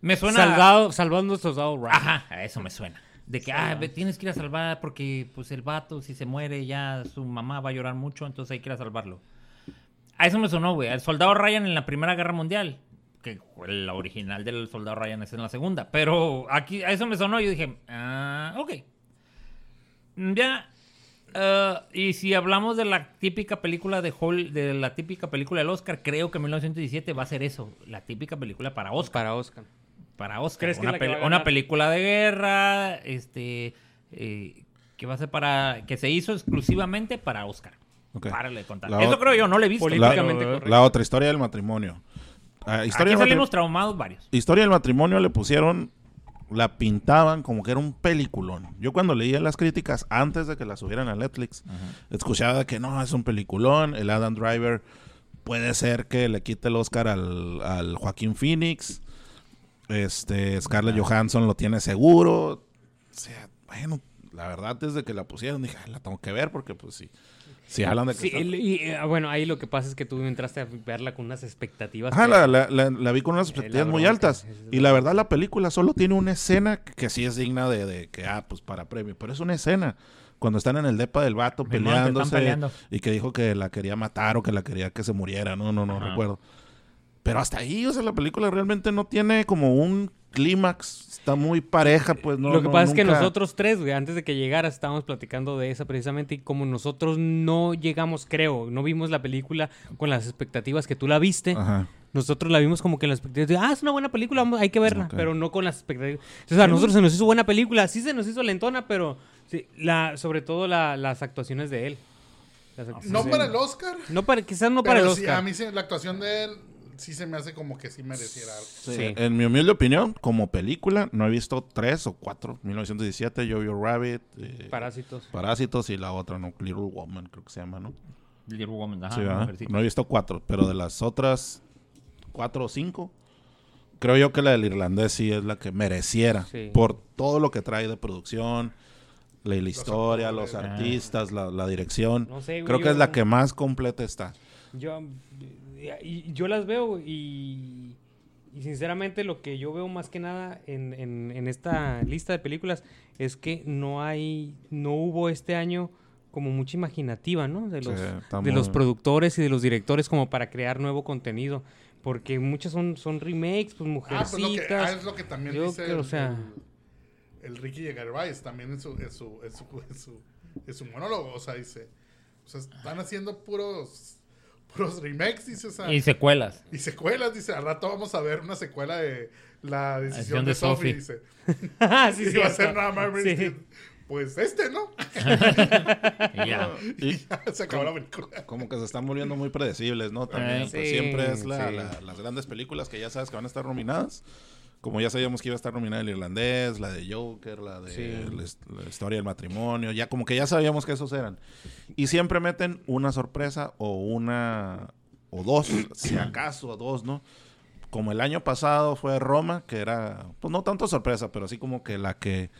Me suena. Salvado, salvando a soldado Ryan. Ajá, a eso me suena. De que, ah, ve, tienes que ir a salvar porque, pues, el vato, si se muere, ya su mamá va a llorar mucho, entonces hay que ir a salvarlo. A eso me sonó, güey. Al soldado Ryan en la Primera Guerra Mundial. Que la original del soldado Ryan es en la segunda. Pero aquí, a eso me sonó y yo dije, ah, ok. Ya. eh, y si hablamos de la típica película de Hall, de la típica película del Oscar, creo que 1917 va a ser eso. La típica película para Oscar Para Oscar. Para Oscar. ¿Crees que una, es la que pel- va a una ganar? película de guerra, este, eh, que va a ser para, que se hizo exclusivamente para Oscar. Ok. Párale de contar. La Eso creo yo, no le he visto. Políticamente correcto. La otra historia del matrimonio. Ah, historia, Aquí salimos traumados varios. historia del matrimonio le pusieron, la pintaban como que era un peliculón. Yo cuando leía las críticas antes de que la subieran a Netflix, escuchaba que no, es un peliculón. El Adam Driver puede ser que le quite el Oscar al, al Joaquín Phoenix. Este, Scarlett Johansson lo tiene seguro. O sea, bueno, la verdad desde que la pusieron dije, "Ah, la tengo que ver porque pues sí. Si hablan de que Sí, está- y, eh, bueno, ahí lo que pasa es que tú entraste a verla con unas expectativas. Ajá, la, la- la- la vi con unas Eh, expectativas muy altas. Y la verdad, la película solo tiene una escena que sí es digna de, de que, ah, pues para premio. Pero es una escena. Cuando están en el depa del vato peleándose peleando. y que dijo que la quería matar o que la quería que se muriera. No, no, no Ajá. recuerdo. Pero hasta ahí, o sea, la película realmente no tiene como un clímax. Está muy pareja, pues no. lo que no, pasa es que nosotros tres, güey, antes de que llegaras, estábamos platicando de esa precisamente y como nosotros no llegamos, creo, no vimos la película con las expectativas que tú la viste, Ajá. nosotros la vimos como que en las expectativas de, ah, es una buena película, hay que verla, pero no con las expectativas. Entonces, a nosotros se nos hizo buena película, sí se nos hizo lentona, pero sí, la, sobre todo la- las actuaciones de él. Las actuaciones No para el Oscar. No para, quizás no pero para el sí, Oscar. a mí sí, la actuación de él sí se me hace como que sí mereciera algo. Sí, Sí. En mi humilde opinión, como película, no he visto tres o cuatro. 1917, Jojo Rabbit, eh, Parásitos. Parásitos y la otra, ¿no? Little Woman, creo que se llama, ¿no? Little Woman, ajá. No he visto cuatro, pero de las otras cuatro o cinco, creo yo que la del irlandés sí es la que mereciera. Sí. Por todo lo que trae de producción, la, la historia, los artistas, la, la dirección. No sé, creo que es la que más completa está. Yo, y yo las veo y, y sinceramente lo que yo veo más que nada en, en- en esta lista de películas es que no hay, no hubo este año como mucha imaginativa, ¿no? De los, Sí, de los productores y de los directores como para crear nuevo contenido. Porque muchas son, son remakes, pues Ah, pues lo que, mujercitas. ah, es lo que también Yo dice creo, el, o sea- el, el Ricky Gervais también en su, en su, en su, en su, en su monólogo. O sea, dice, o sea, están haciendo puros, puros remakes, dice, o sea, Y secuelas. y secuelas, dice, al rato vamos a ver una secuela de La decisión Decisión de, de Sophie, Sophie. dice. Sí, y va a ser nada más Sí. Bernstein. Pues este, ¿no? Y ya. y ya se acabó la película. Como que se están volviendo muy predecibles, ¿no? También, Eh, pues, sí, siempre es la- sí. la- las grandes películas que ya sabes que van a estar nominadas. Como ya sabíamos que iba a estar nominada el irlandés, la de Joker, la de Sí. la, la historia del matrimonio, ya como que ya sabíamos que esos eran. Y siempre meten una sorpresa o una o dos, si acaso dos, ¿no? Como el año pasado fue Roma, que era, pues no tanto sorpresa, pero así como que la que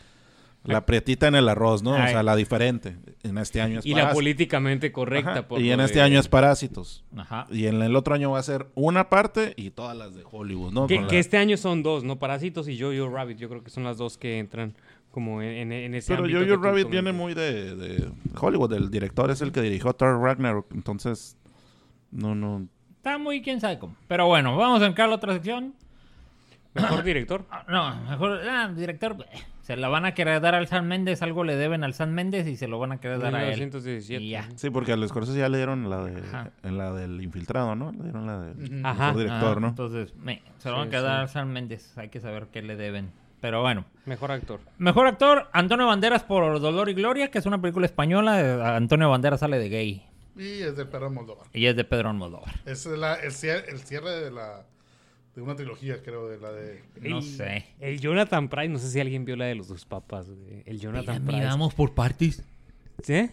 la prietita en el arroz, ¿no? O sea, la diferente. En este año es Y la políticamente correcta. Por Y en este de- año es Parásitos. Ajá. Y en el otro año va a ser una parte y todas las de Hollywood, ¿no? Que, Con que la- este año son dos, ¿no? Parásitos y Jojo Rabbit. Yo creo que son las dos que entran Como en, en- ese Pero Jojo Rabbit viene muy de, de Hollywood. El director es el que dirigió Thor Ragnarok. Entonces, no, no. Está muy quién sabe cómo. Pero bueno, vamos a entrar a la otra sección. Mejor director. No, mejor, ah, director, eh, se la van a querer dar al San Méndez, algo le deben al San Méndez y se lo van a querer dar a él. 1917. Y ya. Sí, porque a los Scorsese ya le dieron la de, Ajá. en la del infiltrado, ¿no? Le dieron la del Ajá. director, Ah, ¿no? Entonces, me- se lo van a Sí, quedar sí. al San Méndez, hay que saber qué le deben. Pero bueno. Mejor actor. Mejor actor, Antonio Banderas por Dolor y Gloria, que es una película española. eh, Antonio Banderas sale de gay Y es del perro Moldova. y es de Pedro Almodóvar. Es la- el, cierre, el cierre de la de una trilogía, creo, de la de... No El- sé. El Jonathan Price, no sé si alguien vio la de los dos papas. güey. El Jonathan Price. por partes. ¿Sí?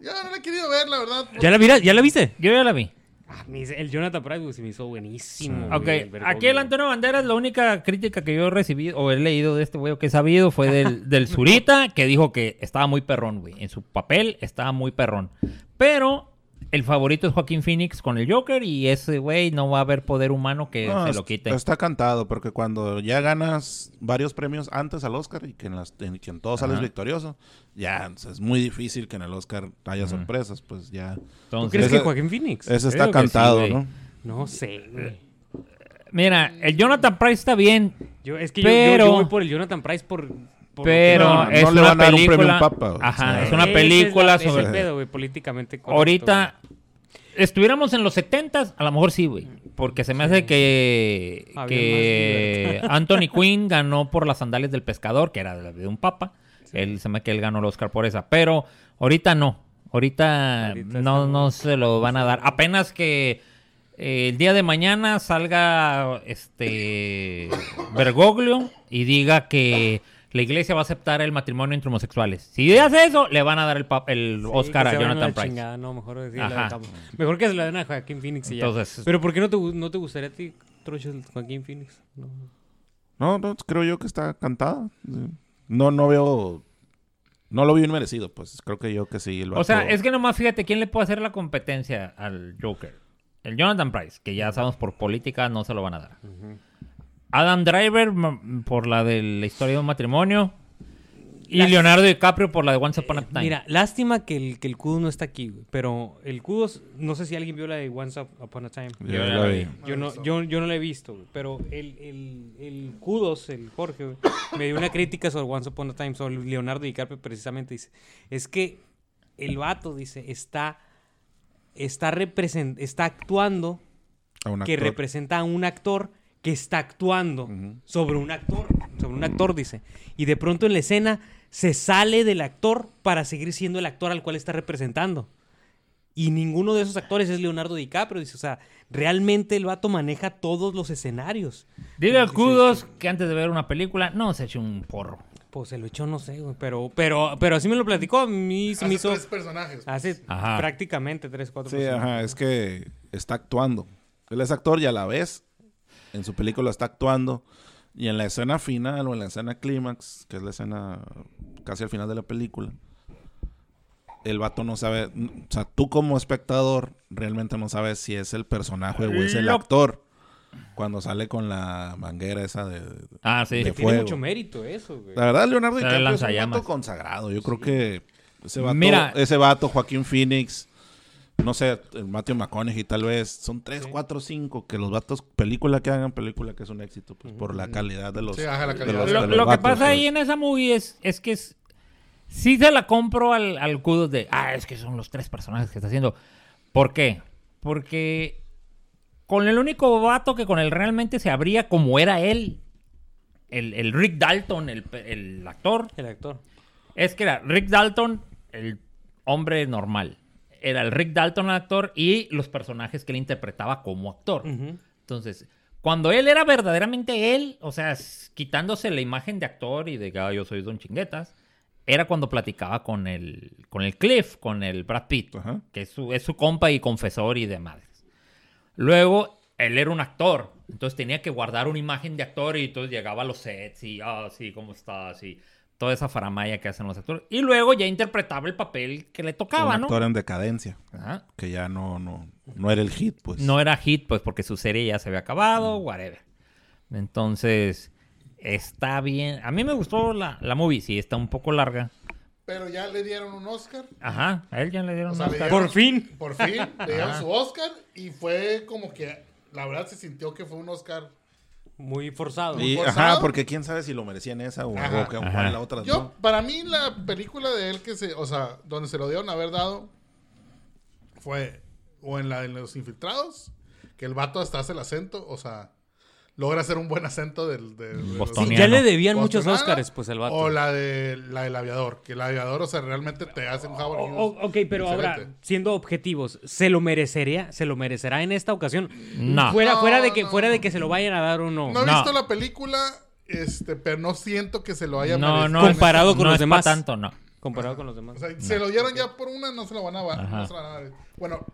Ya no la he querido ver, la verdad. ¿Ya la, mira, ¿Ya la viste? Yo ya la vi. Ah, el Jonathan Price güey, se me hizo buenísimo. Ok, güey, el aquí el. Antonio Banderas, la única crítica que yo he recibido o he leído de este güey o que he sabido fue del, del Zurita, que dijo que estaba muy perrón, güey. En su papel estaba muy perrón. Pero el favorito es Joaquín Phoenix con el Joker y ese güey no va a haber poder humano que No, se lo quite. Está cantado, porque cuando ya ganas varios premios antes al Oscar y que en, las, en, que en todos sales Ajá. victorioso, ya es muy difícil que en el Oscar haya sorpresas, pues ya. ¿Tú crees Ese- que Joaquín Phoenix? Ese está Creo que sí, cantado. ¿no? No sé, güey. mira, el Jonathan Price está bien, Yo, es que yo- Pero- yo, yo voy por el Jonathan Price por... por pero No, no, es no le una van a dar un premio película. a un papa, o Ajá, sea, es una película la- ese es sobre. el pedo, güey, políticamente correcto, Ahorita, estuviéramos en los 70 a lo mejor sí, güey. Porque se me hace que, Anthony Quinn ganó por las sandalias del pescador, que era de un papa. Él se me hace que él ganó el Oscar por esa. Pero ahorita no. Ahorita, Ahorita no, no se lo van a dar. Apenas que eh, el día de mañana salga este Bergoglio y diga que la iglesia va a aceptar el matrimonio entre homosexuales. Si hace eso, le van a dar el, pap- el Sí, Oscar a Jonathan Price. chingada, no, mejor, decir, que se la den a Joaquín Phoenix y ya. Pero ¿por qué no te, no te gustaría a ti, Trocho, el Joaquín Phoenix? No. No, no, creo yo que está cantada. No, no veo. No lo vi bien merecido, pues creo que yo que sí. el O sea, es que nomás fíjate quién le puede hacer la competencia al Joker. El Jonathan Price, que ya sabemos por política no se lo van a dar. Adam Driver m- por la de la historia de un matrimonio. Y Leonardo DiCaprio por la de Once Upon a Time. Mira, lástima que el, que el Kudos no está aquí, güey. Pero el Kudos, no sé si alguien vio la de Once Upon a Time. Yo Yo la la vi. vi. Yo no, yo, yo no la he visto, güey, pero el, el, el Kudos, el Jorge, güey, me dio una crítica sobre Once Upon a Time, sobre Leonardo DiCaprio precisamente, dice, es que el vato, dice, está, está, represent, está actuando a un que representa a un actor que está actuando sobre un actor, sobre un actor, dice, y de pronto en la escena se sale del actor para seguir siendo el actor al cual está representando. Y ninguno de esos actores es Leonardo DiCaprio. Dice, o sea, realmente el vato maneja todos los escenarios. Dile a Kudos que antes de ver una película no se eche un porro. Pues se lo echó, no sé, güey. Pero, pero, pero así me lo platicó. A mí se me Hace hizo. tres personajes. Hace Ajá. prácticamente tres, cuatro Sí, personas. ajá, es que está actuando. Él es actor y a la vez en su película está actuando. Y en la escena final o en la escena clímax, que es la escena casi al final de la película, el vato no sabe, o sea, tú como espectador realmente no sabes si es el personaje o es el Lo- actor cuando sale con la manguera esa de... Ah, sí. De Que tiene fuego. mucho mérito eso, güey. La verdad, Leonardo DiCaprio es un vato consagrado. Yo creo que ese vato, Mira. ese vato, Joaquín Phoenix, no sé, el Matthew McConaughey tal vez, son tres, cuatro, cinco, que los vatos, película que hagan, película que es un éxito, pues por la calidad de los, Sí, ajá, la de calidad. los- Lo, de los lo que vatos, pasa ahí pues. en esa movie es, es que es, sí se la compro al, al Kudos de, ah, es que son los tres personajes que está haciendo. ¿Por qué? Porque con el único vato que con él realmente se abría como era él, el, el Rick Dalton, el, el actor, El actor. es que era Rick Dalton, el hombre normal. Era el Rick Dalton, el actor, y los personajes que él interpretaba como actor. Entonces, cuando él era verdaderamente él, o sea, quitándose la imagen de actor y de que "Ah, yo soy Don Chinguetas, era cuando platicaba con el, con el Cliff, con el Brad Pitt, que es su, es su compa y confesor y demás. Luego, él era un actor, entonces tenía que guardar una imagen de actor y entonces llegaba a los sets y, ah, sí, ¿cómo estás? Y toda esa faramaya que hacen los actores. Y luego ya interpretaba el papel que le tocaba, un ¿no? actor en decadencia, Ajá. que ya no, no, no era el hit, pues. No era hit, pues porque su serie ya se había acabado, whatever. Entonces, está bien. A mí me gustó la, la movie, sí, está un poco larga. Pero ya le dieron un Oscar. Ajá, a él ya le dieron O sea, un Oscar. dieron- Por fin. Por fin, le dieron su Oscar y fue como que, la verdad se sintió que fue un Oscar. Muy forzado. Y, forzado. ajá, porque quién sabe si lo merecía en esa o, Ajá. o que- o Ajá. en la otra. Yo, ¿no? para mí, la película de él que se, o sea, donde se lo dieron a haber dado fue o en la de los infiltrados, que el vato hasta hace el acento, o sea, logra hacer un buen acento del, Sí, ya le debían muchos Oscars, pues el vato. O la de la del aviador, que el aviador, o sea, realmente te hace un Howard Hughes o- ok, pero ahora, siendo objetivos, ¿se lo merecería? ¿Se lo merecerá en esta ocasión? No. Fuera, No, fuera, de que, no. fuera de que se lo vayan a dar o no. No he No. visto la película, este, pero no siento que se lo haya No, merecido. no. Comparado con no los demás. tanto, no. Comparado con los demás. O sea, se lo dieron ya por una, no se lo van a dar. Ajá. No se lo van a dar. Bueno,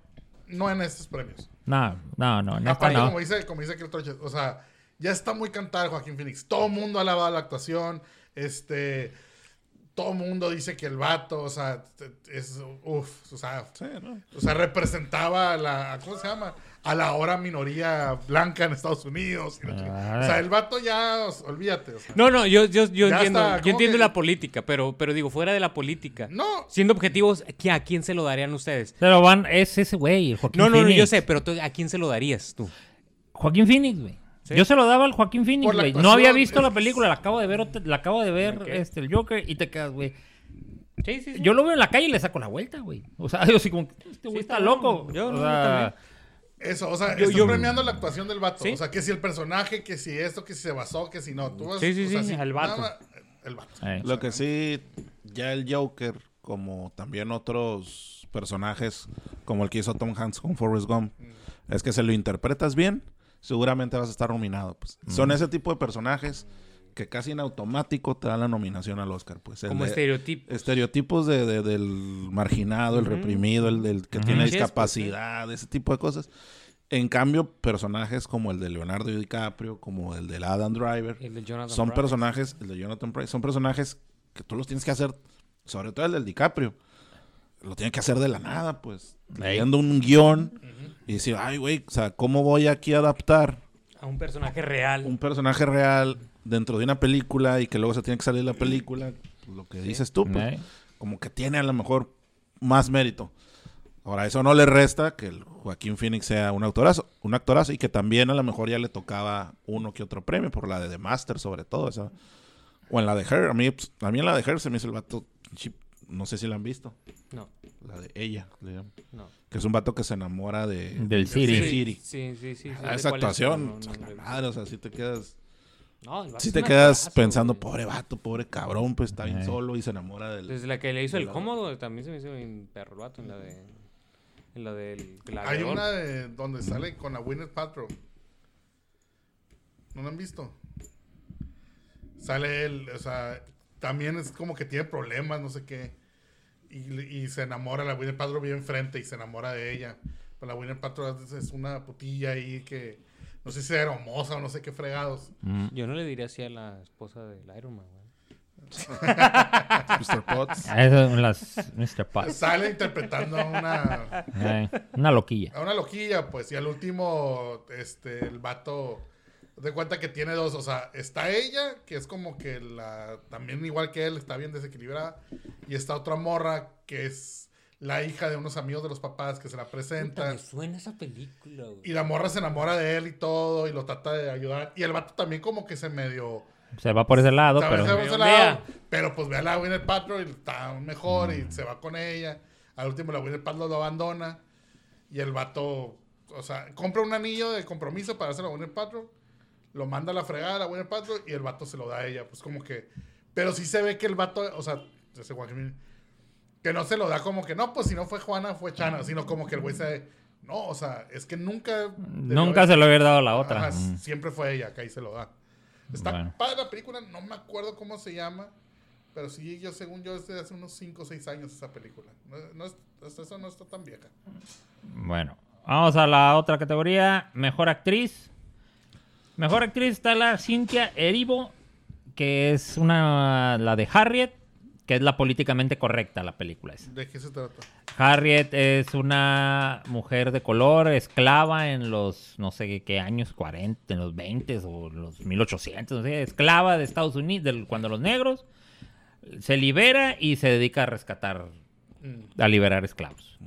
no en estos premios. No, no, no, en esta Aparte, no. como dice, como dice Troche, o sea, ya está muy cantado Joaquín Phoenix. Todo el mundo ha alabado la actuación. Este. Todo el mundo dice que el vato, o sea, es. Uff, o sea. Sí, ¿no? O sea, representaba a la. ¿Cómo se llama? A la ahora minoría blanca en Estados Unidos. O sea, el vato ya. olvídate. o sea. No, no, yo, yo, yo entiendo, está, yo ¿cómo entiendo que? la política, pero, pero digo, fuera de la política. No. Siendo objetivos, ¿qué- ¿a quién se lo darían ustedes? Pero van, es ese güey, Joaquín No, no, no, yo sé, pero tú, ¿a quién se lo darías tú? Joaquín Phoenix, güey. ¿Sí? Yo se lo daba al Joaquín Phoenix, güey. No había visto la película, la acabo de ver, la acabo de ver, este, el Joker, y te quedas, güey. Sí, sí, sí. Yo lo veo en la calle y le saco la vuelta, güey. O sea, yo así como, este güey Sí, está está loco. Yo o no, sea. Eso, o sea, Yo- estás yo- premiando la actuación del vato. Sí. O sea, que si el personaje, que si esto, que si se basó, que si no. Tú vas, Sí, sí, o sea, sí, el vato. nada el vato. eh. Lo que sí, ya el Joker, como también otros personajes, como el que hizo Tom Hanks con Forrest Gump, es que se lo interpretas bien, seguramente vas a estar nominado. Pues. Son ese tipo de personajes que casi en automático te dan la nominación al Oscar. Pues, el Como de- estereotipo. estereotipos de, de- del marginado, el reprimido, el, del que tiene es, pues, discapacidad, ese tipo de cosas. En cambio, personajes como el de Leonardo DiCaprio, como el de Adam Driver, El de Jonathan son Price. personajes, el de Jonathan Price, son personajes que tú los tienes que hacer, sobre todo el del DiCaprio, lo tiene que hacer de la nada, pues, leyendo un guion y decir, ay, güey, o sea, ¿cómo voy aquí a adaptar A un personaje real. un personaje real dentro de una película y que luego se tiene que salir la película? Pues, lo que dices tú, pues, como que tiene a lo mejor más mérito. Ahora, eso no le resta que el Joaquín Phoenix sea un actorazo, un actorazo y que también a lo mejor ya le tocaba uno que otro premio, por la de The Master sobre todo. O en la de Her, a mí, pues, a mí en la de Her se me hizo el vato, no sé si la han visto, No, la de ella, le llaman, no. que es un vato que se enamora de... Del Siri. Sí, sí, sí. sí, Ah, esa es, actuación, pero no, no, no. madre, o sea, si te quedas... No, el vato Si es te quedas pensando, güey. pobre vato, pobre cabrón, pues está bien Eh. solo y se enamora del... Desde la que le hizo el la- cómodo, también se me hizo bien perro el vato en la de. En la del. Hay una de, donde sale con la Winnet Paltrow. ¿No la han visto? Sale él, o sea, también es como que tiene problemas, no sé qué. Y, y se enamora, la Winnet Paltrow vive enfrente y se enamora de ella. Pero la Winnet Paltrow es, es una putilla ahí que no sé si era hermosa o no sé qué fregados. Mm. Yo no le diría así a la esposa del Iron Man, güey. Mr. Potts. Ah, Esas son las Mr. Potts. Sale interpretando a una, Eh, una loquilla. a una loquilla, pues, y al último, este, el vato de cuenta que tiene dos, o sea, está ella, que es como que la, también igual que él, está bien desequilibrada, y está otra morra, que es la hija de unos amigos de los papás que se la presenta, me suena esa película, güey. y la morra se enamora de él y todo, y lo trata de ayudar, y el vato también como que se medio... Se va por ese lado, pero... Se va por ese lado, pero pues ve a la Winnet Paltrow y está mejor, y se va con ella, al último la Winnet Paltrow lo abandona, y el vato, o sea, compra un anillo de compromiso para hacer a Winnet Paltrow, lo manda a la fregada a la Winnet Paltrow y el vato se lo da a ella. Pues como que. Pero sí se ve que el vato, o sea, ese Joaquín, que no se lo da como que no, pues si no fue Juana, fue Chana, sino como que el güey se. No, o sea, es que nunca. Nunca haber- se lo hubiera dado a la otra. Ajá, Mm. siempre fue ella, que ahí se lo da. Está Bueno. padre la película, no me acuerdo cómo se llama. Pero sí, yo según yo es de hace unos 5 o 6 años esa película. No, no hasta eso no está tan vieja. Bueno, vamos a la otra categoría. Mejor actriz. Mejor actriz está la Cynthia Erivo, que es una la de Harriet, que es la políticamente correcta la película esa. ¿De qué se trata? Harriet es una mujer de color, esclava en los, no sé qué años, 40, en los 20 o los 1800, no sé, esclava de Estados Unidos, del- cuando los negros se libera y se dedica a rescatar, a liberar esclavos.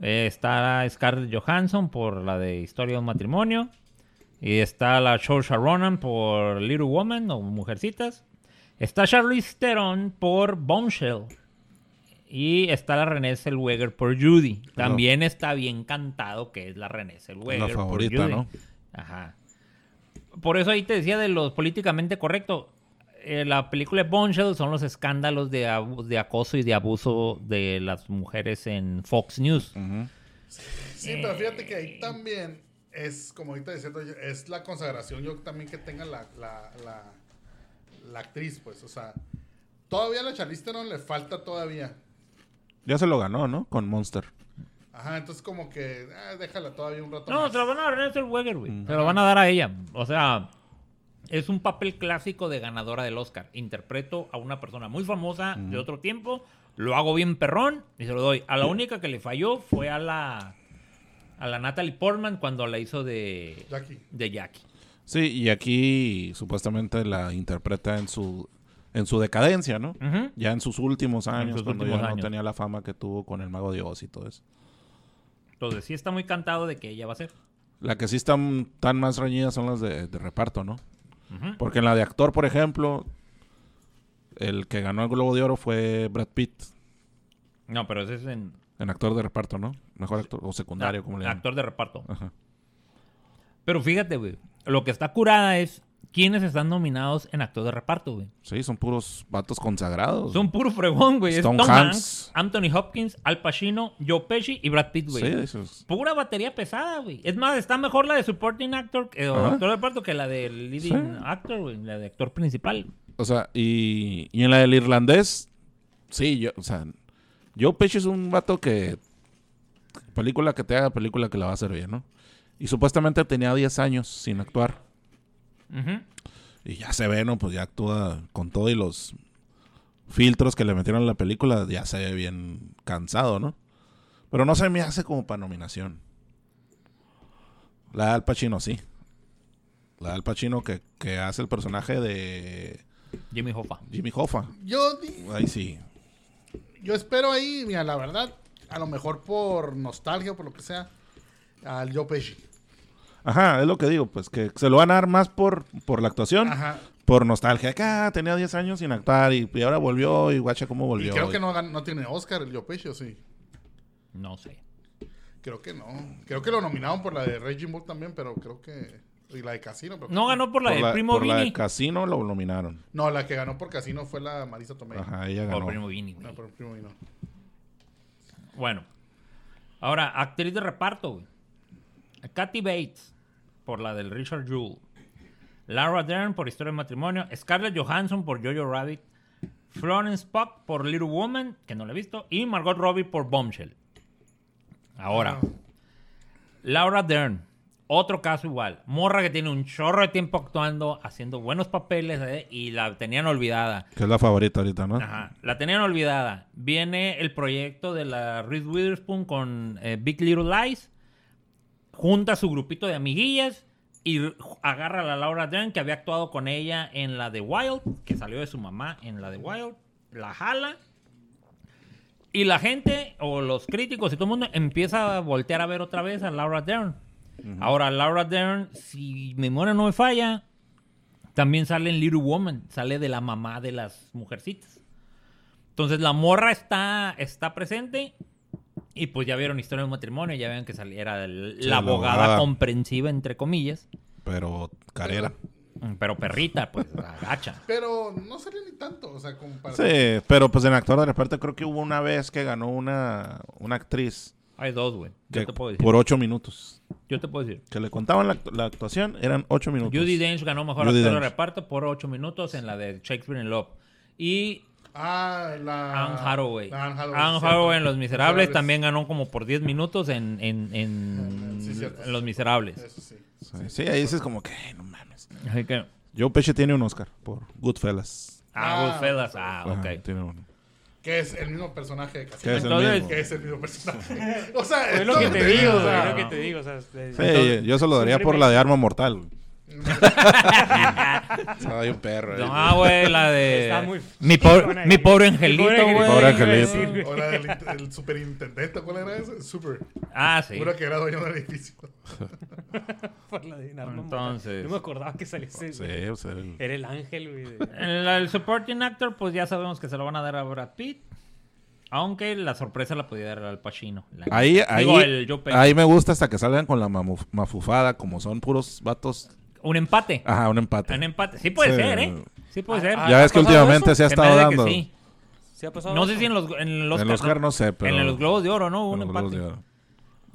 Eh, está Scarlett Johansson por la de Historia de un matrimonio. Y está la Saoirse Ronan por Little Woman o Mujercitas. Está Charlize Theron por Bombshell. Y está la Renée Zellweger por Judy. También está bien cantado que es la Renée Zellweger La por favorita, Judy. ¿no? Ajá. Por eso ahí te decía de los políticamente correcto. Eh, la película de Bombshell son los escándalos de, de acoso y de abuso de las mujeres en Fox News. Sí, pero fíjate que ahí también es, como ahorita diciendo, yo, es la consagración, yo también que tenga la, la, la, la actriz, pues, o sea, todavía a la Charlize Theron le falta todavía. Ya se lo ganó, ¿no? Con Monster. Ajá, entonces como que, ah, déjala todavía un rato No, más. se lo van a dar a Renée Zellweger, güey. Se lo van a dar a ella. O sea, es un papel clásico de ganadora del Oscar. Interpreto a una persona muy famosa de otro tiempo, lo hago bien perrón y se lo doy. A la única que le falló fue a la a la Natalie Portman cuando la hizo de Jackie. de Jackie. Sí, y aquí supuestamente la interpreta en su en su decadencia, ¿no? Ya en sus últimos años, sus cuando últimos ya años. no tenía la fama que tuvo con el Mago de Oz y todo eso. Entonces sí está muy cantado de que ella va a ser. La que sí están tan más reñidas son las de, de reparto, ¿no? Porque en la de actor, por ejemplo, el que ganó el Globo de Oro fue Brad Pitt, No, pero ese es en en actor de reparto, ¿no? Mejor actor o secundario, ah, como le llaman. actor de reparto. Ajá. Pero fíjate, güey, lo que está curada es quiénes están nominados en actor de reparto, güey. Sí, son puros vatos consagrados. Son puro fregón, güey. Es Tom Hanks. Hanks, Anthony Hopkins, Al Pacino, Joe Pesci y Brad Pitt, Sí, güey. eso es- Pura batería pesada, güey. Es más, está mejor la de supporting actor eh, o actor de reparto que la de leading Sí. actor, güey. La de actor principal. O sea, y, y en la del irlandés, sí, yo, o sea, Joe Pesci es un vato que película que te haga, película que la va a hacer bien, ¿no? Y supuestamente tenía 10 años sin actuar. Y ya se ve, ¿no? Pues ya actúa con todo y los filtros que le metieron a la película, ya se ve bien cansado, ¿no? Pero no se me hace como para nominación. La de Al Pacino, sí. La de Al Pacino que, que hace el personaje de Jimmy Hoffa. Jimmy Hoffa. Yo, Ahí sí. Yo espero ahí, mira, la verdad, a lo mejor por nostalgia o por lo que sea, al Joe Pesci. Ajá, es lo que digo, pues que se lo van a dar más por, por la actución, Ajá. por nostalgia. Que ah, tenía 10 años sin actuar y, y ahora volvió y guacha cómo Y volvió. creo que no, no tiene Oscar el Joe Pesci, ¿o sí? No sé. Creo que no. Creo que lo nominaron por la de Raging Bull también, pero creo que... Y la de Casino. pero- No ganó por la por del la, primo por la Vini. de Casino lo nominaron. No, la que ganó por Casino fue la Marisa Tomei. Ajá, ella Por ganó. primo Vini, güey. No, por el primo vino. Bueno. Ahora, actriz de reparto, güey. Kathy Bates, por la del Richard Jewell. Laura Dern, por Historia de Matrimonio. Scarlett Johansson, por Jojo Rabbit. Florence Pugh, por Little Woman, que no la he visto. Y Margot Robbie, por Bombshell. Ahora, Ah. Laura Dern. Otro caso igual. Morra que tiene un chorro de tiempo actuando, haciendo buenos papeles, ¿eh? y la tenían olvidada. Que es la favorita ahorita, ¿no? Ajá. La tenían olvidada. Viene el proyecto de la Reese Witherspoon con eh, Big Little Lies. Junta su grupito de amiguillas y agarra a la Laura Dern, que había actuado con ella en la de Wild, que salió de su mamá en la de Wild. La jala. Y la gente, o los críticos y todo el mundo, empieza a voltear a ver otra vez a Laura Dern. Ahora, Laura Dern, si mi memoria no me falla, también sale en Little Woman, sale de la mamá de las mujercitas. Entonces la morra está, está presente y pues ya vieron historia de un matrimonio, ya ven que saliera el- Sí, la la abogada abogada. comprensiva, entre comillas, Pero carera. Mm, pero perrita, pues agacha. Pero no salió ni tanto, o sea, como para... Sí, pero pues en actor de reparto creo que hubo una vez que ganó una, una actriz Hay dos, güey. Yo que te puedo decir. por ocho minutos. Yo te puedo decir. Que le contaban la, la actuación, eran ocho minutos. Judy Dench ganó mejor Judi actor de reparto por ocho minutos en la de Shakespeare in Love. Y Ah, la... Anne Hathaway. la Anne Hathaway, Anne cierto. Hathaway en Los Miserables también ganó como por 10 minutos en, en, en- Sí, cierto. en Los Miserables. Eso sí. Sí, sí, ahí dices como que, "Ay, no mames. Así que, Joe Pesci tiene un Oscar por Goodfellas. ah, Ah, Goodfellas, ah, Ajá, ok. tiene uno. Que es el mismo personaje de Que es el Entonces- mismo. Que es el mismo personaje. O sea, Es lo que te digo, es lo que te digo. O sea, es- Sí, yo se lo daría por la de Arma Mortal. Ay, un perro. eh. No, güey, la de. Está muy mi, pobre, güey. mi pobre angelito. Pobre angelito. O la del int- el superintendente, ¿cuál era ese? Super. Ah, sí. Seguro que era dueño del edificio. Por la de Entonces- No me acordaba que. Sí, o sea, el- Era el ángel, güey. El, el supporting actor, pues ya sabemos que se lo van a dar a Brad Pitt. Aunque la sorpresa la podía dar al Pacino. Ahí, ahí, Digo, el ahí me gusta hasta que salgan con la mamu- mafufada, como son puros vatos. Un empate. Ajá, un empate. Un empate. Sí puede Sí. ser, ¿eh? Sí puede ser. Ah, Ya ¿ha ves que últimamente eso? se ha Se estado dando. sí. ¿Sí ha pasado No sé si en los, en los En los Oscar no sé, pero. En los Globos de Oro, ¿no? Un los Globos empate. de Oro.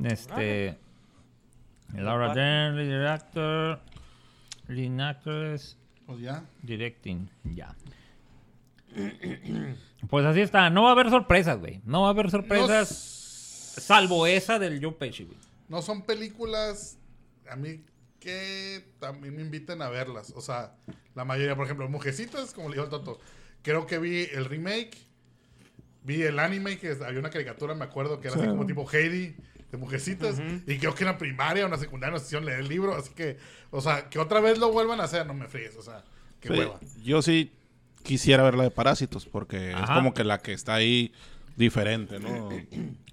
Este. Laura. Dern, lead actor. Lead actress. Pues ya. Directing. Ya. Pues así está. No va a haber sorpresas, güey. No va a haber sorpresas. Salvo esa del Joe Pesci, güey. no son películas a mí que también me inviten a verlas. O sea, la mayoría, por ejemplo, Mujecitas, como le dijo el Toto. Creo que vi el remake. Vi el anime, que había una caricatura, me acuerdo, que era así Sí. como tipo Heidi, de Mujecitas. Y creo que en la primaria o en la secundaria nos hicieron leer el libro. Así que, o sea, que otra vez lo vuelvan a hacer, no me fríes. O sea, qué Sí, hueva. yo sí quisiera ver la de Parásitos, porque es como que la que está ahí diferente, ¿no?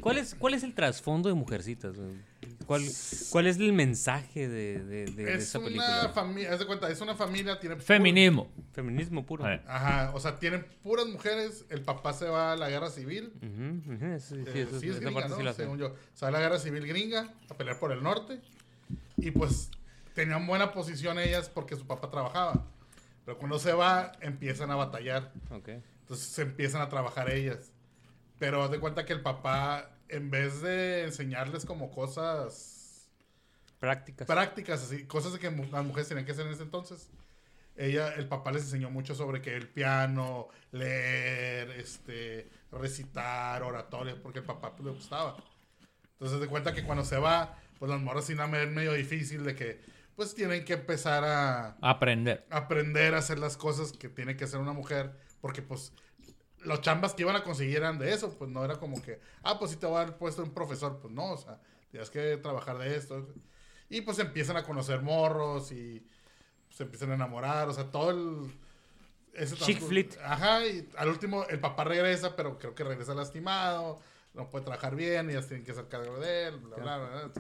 ¿Cuál es, ¿Cuál es el trasfondo de Mujercitas? güey? ¿Cuál, ¿Cuál es el mensaje de, de, de- de Es esa una película? familia, haz de cuenta, es una familia, tiene... Feminismo. Feminismo puro. A ver. Ajá, o sea, tienen puras mujeres. El papá se va a la guerra civil. Sí, sí, Eh, eso- sí es gringa, parte ¿no? sí la. Según yo. Se va a la guerra civil gringa a pelear por el norte. Y pues tenían buena posición ellas porque su papá trabajaba. Pero cuando se va, empiezan a batallar. Ok. Entonces se empiezan a trabajar ellas. Pero haz de cuenta que el papá, en vez de enseñarles como cosas Prácticas. prácticas, así, cosas que mu- las mujeres tenían que hacer en ese entonces. Ella, el papá les enseñó mucho sobre que el piano, leer, este, recitar, oratoria, porque el papá pues, le gustaba. Entonces de cuenta que cuando se va, pues las morras la ven medio difícil de que, pues tienen que empezar a Aprender. aprender a hacer las cosas que tiene que hacer una mujer, porque pues los chambas que iban a conseguir eran de eso, pues no era como que, ah, pues sí te va a dar puesto un profesor, pues no, o sea, tienes que trabajar de esto. Y pues empiezan a conocer morros y se empiezan a enamorar, o sea, todo el... ese Chick flit. Ajá, y al último el papá regresa, pero creo que regresa lastimado, no puede trabajar bien, y ellas tienen que hacer cargo de él, bla, bla, bla, bla.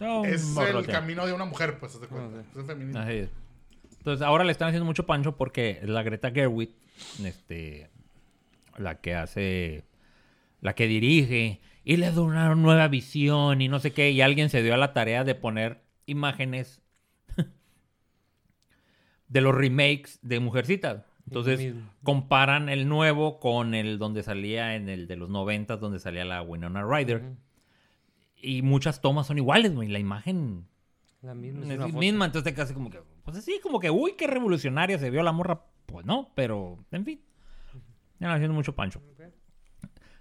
No, Es el camino de una mujer, pues. Es es. Entonces ahora le están haciendo mucho pancho porque la Greta Gerwig, este, la que hace, la que dirige y le da una nueva visión y no sé qué, y alguien se dio a la tarea de poner imágenes de los remakes de Mujercitas. Entonces comparan el nuevo con el donde salía en el de los noventas, donde salía la Winona Ryder. Y muchas tomas son iguales, güey. La imagen La misma. es es misma, entonces te así como que, pues así, como que, uy, qué revolucionaria se vio la morra. Pues no, pero, en fin. Ya haciendo mucho pancho.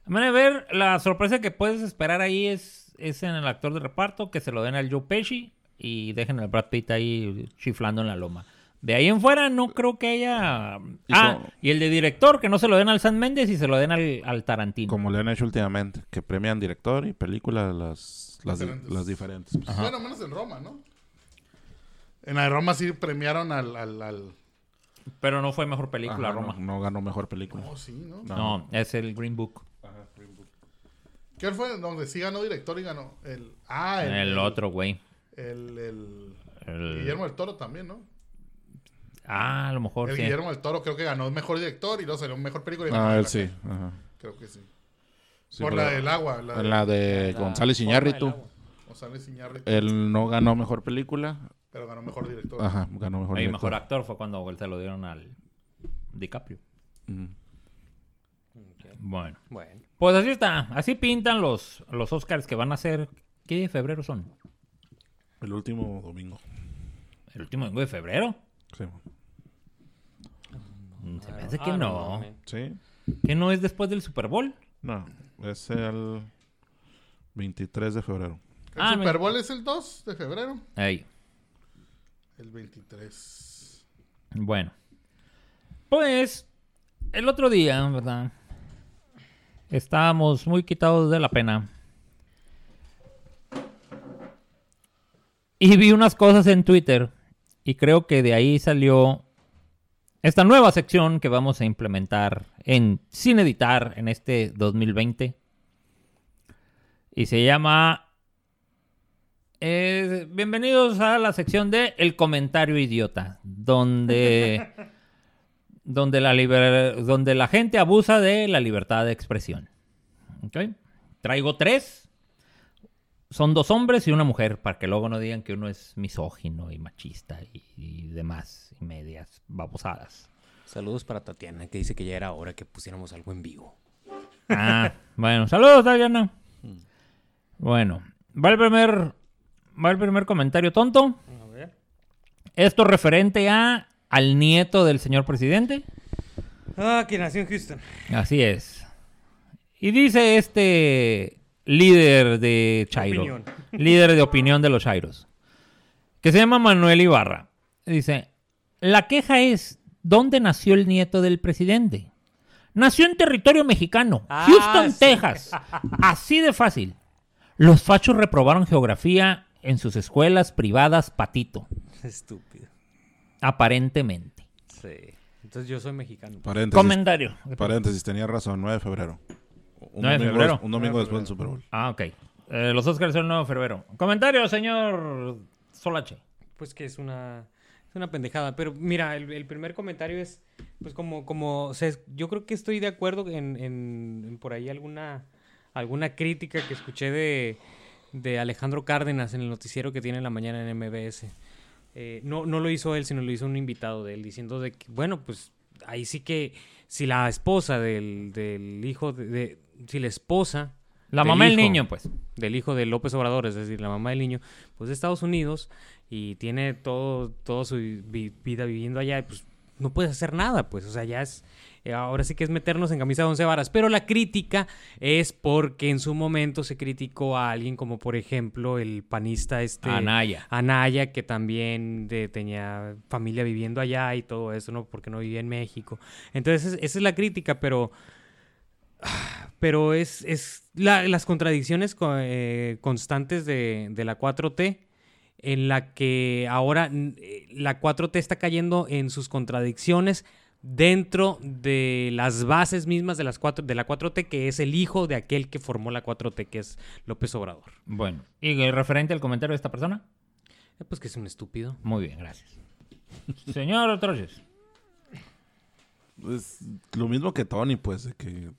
A manera de ver, la sorpresa que puedes esperar ahí es, es en el actor de reparto, que se lo den al Joe Pesci y dejen al Brad Pitt ahí chiflando en la loma. De ahí en fuera no creo que haya... Y ah, como- y el de director, que no se lo den al San Méndez y se lo den al, al Tarantino. Como le han hecho últimamente, que premian director y película las, las, di- Diferentes. las diferentes. pues. Bueno, menos en Roma, ¿no? En la de Roma sí premiaron al... al, al- Pero no fue mejor película, Ajá, Roma. No, no ganó mejor película. Oh, sí, ¿no? No. No, es el Green Book. ¿Qué fue? Donde sí ganó director y ganó el... Ah, el... El otro, güey. El, el- El- Guillermo del Toro también, ¿no? Ah, a lo mejor El sí. Guillermo del Toro creo que ganó mejor director y luego salió mejor película. y ganó Ah, él sí. Ajá. Creo que sí. Sí, Por pero- la del agua. La, En la de La González Iñárritu. González Iñárritu, Él no ganó mejor película. Pero ganó mejor director. Ajá, ganó mejor Y director. mejor actor fue cuando se lo dieron al DiCaprio. Ok. Bueno. Bueno. Pues así está. Así pintan los, los Oscars que van a ser. ¿Qué día de febrero son? El último domingo. ¿El último domingo de febrero? Sí. Mm, Se me hace Ah, que no. mames. ¿Sí? ¿Que no es después del Super Bowl? No, es el 23 de febrero. El Ah, Super me- Bowl es el 2 de febrero. Ahí. El 23. Bueno. Pues, el otro día, ¿verdad? estábamos muy quitados de la pena. Y vi unas cosas en Twitter y creo que de ahí salió esta nueva sección que vamos a implementar en sin editar en este 2020. Y se llama eh, Bienvenidos a la sección de El comentario idiota, donde donde la liber- donde la gente abusa de la libertad de expresión. ¿Ok? Traigo tres. Son dos hombres y una mujer, para que luego no digan que uno es misógino y machista y, y demás, y medias babosadas. Saludos para Tatiana, que dice que ya era hora que pusiéramos algo en vivo. Ah, bueno, saludos, Diana. Bueno, va el primer, va el primer comentario tonto. A ver. Esto referente a al nieto del señor presidente. Ah, que nació en Houston. Así es. Y dice este líder de Chairo, Opinión. líder de opinión de los Chairos, que se llama Manuel Ibarra. Dice, la queja es, ¿dónde nació el nieto del presidente? Nació en territorio mexicano, Ah, Houston, sí. Texas. Así de fácil. Los fachos reprobaron geografía en sus escuelas privadas patito, Estúpido. aparentemente. Sí. Entonces yo soy mexicano. Paréntesis. Comentario. Paréntesis, tenía razón, 9 de febrero. Un 9 de domingo, febrero. Un domingo 9 de después del Super Bowl. Ah, ok. Eh, los Oscars son el 9 de febrero. Comentario, señor Solache. Pues que es una, es una pendejada. Pero mira, el, el primer comentario es, pues como, como, o sea, es- yo creo que estoy de acuerdo en, en- en por ahí alguna, alguna crítica que escuché de, de Alejandro Cárdenas en el noticiero que tiene en la mañana en MBS. Eh, no, no lo hizo él, sino lo hizo un invitado de él, diciendo de que, bueno, pues ahí sí que si la esposa del, del hijo de, de- si la esposa La del mamá del niño, pues. del hijo de López Obrador, es decir, la mamá del niño, pues de Estados Unidos y tiene todo, toda su vi- vida viviendo allá, y pues no puedes hacer nada, pues, o sea, ya es, ahora sí que es meternos en camisa de once varas, pero la crítica es porque en su momento se criticó a alguien como, por ejemplo, el panista este... Anaya. Anaya, que también de- tenía familia viviendo allá y todo eso, ¿no? Porque no vivía en México. Entonces, es- esa es la crítica, pero. Pero es, es la- las contradicciones co- eh, constantes de, de la 4T, en la que ahora eh, la 4T está cayendo en sus contradicciones dentro de las bases mismas de, las cuatro, de la 4T, que es el hijo de aquel que formó la 4T, que es López Obrador. Bueno, ¿y el referente al comentario de esta persona? Eh, Pues que es un estúpido. Muy bien, gracias. Señor Troches. Pues lo mismo que Tony, pues, de que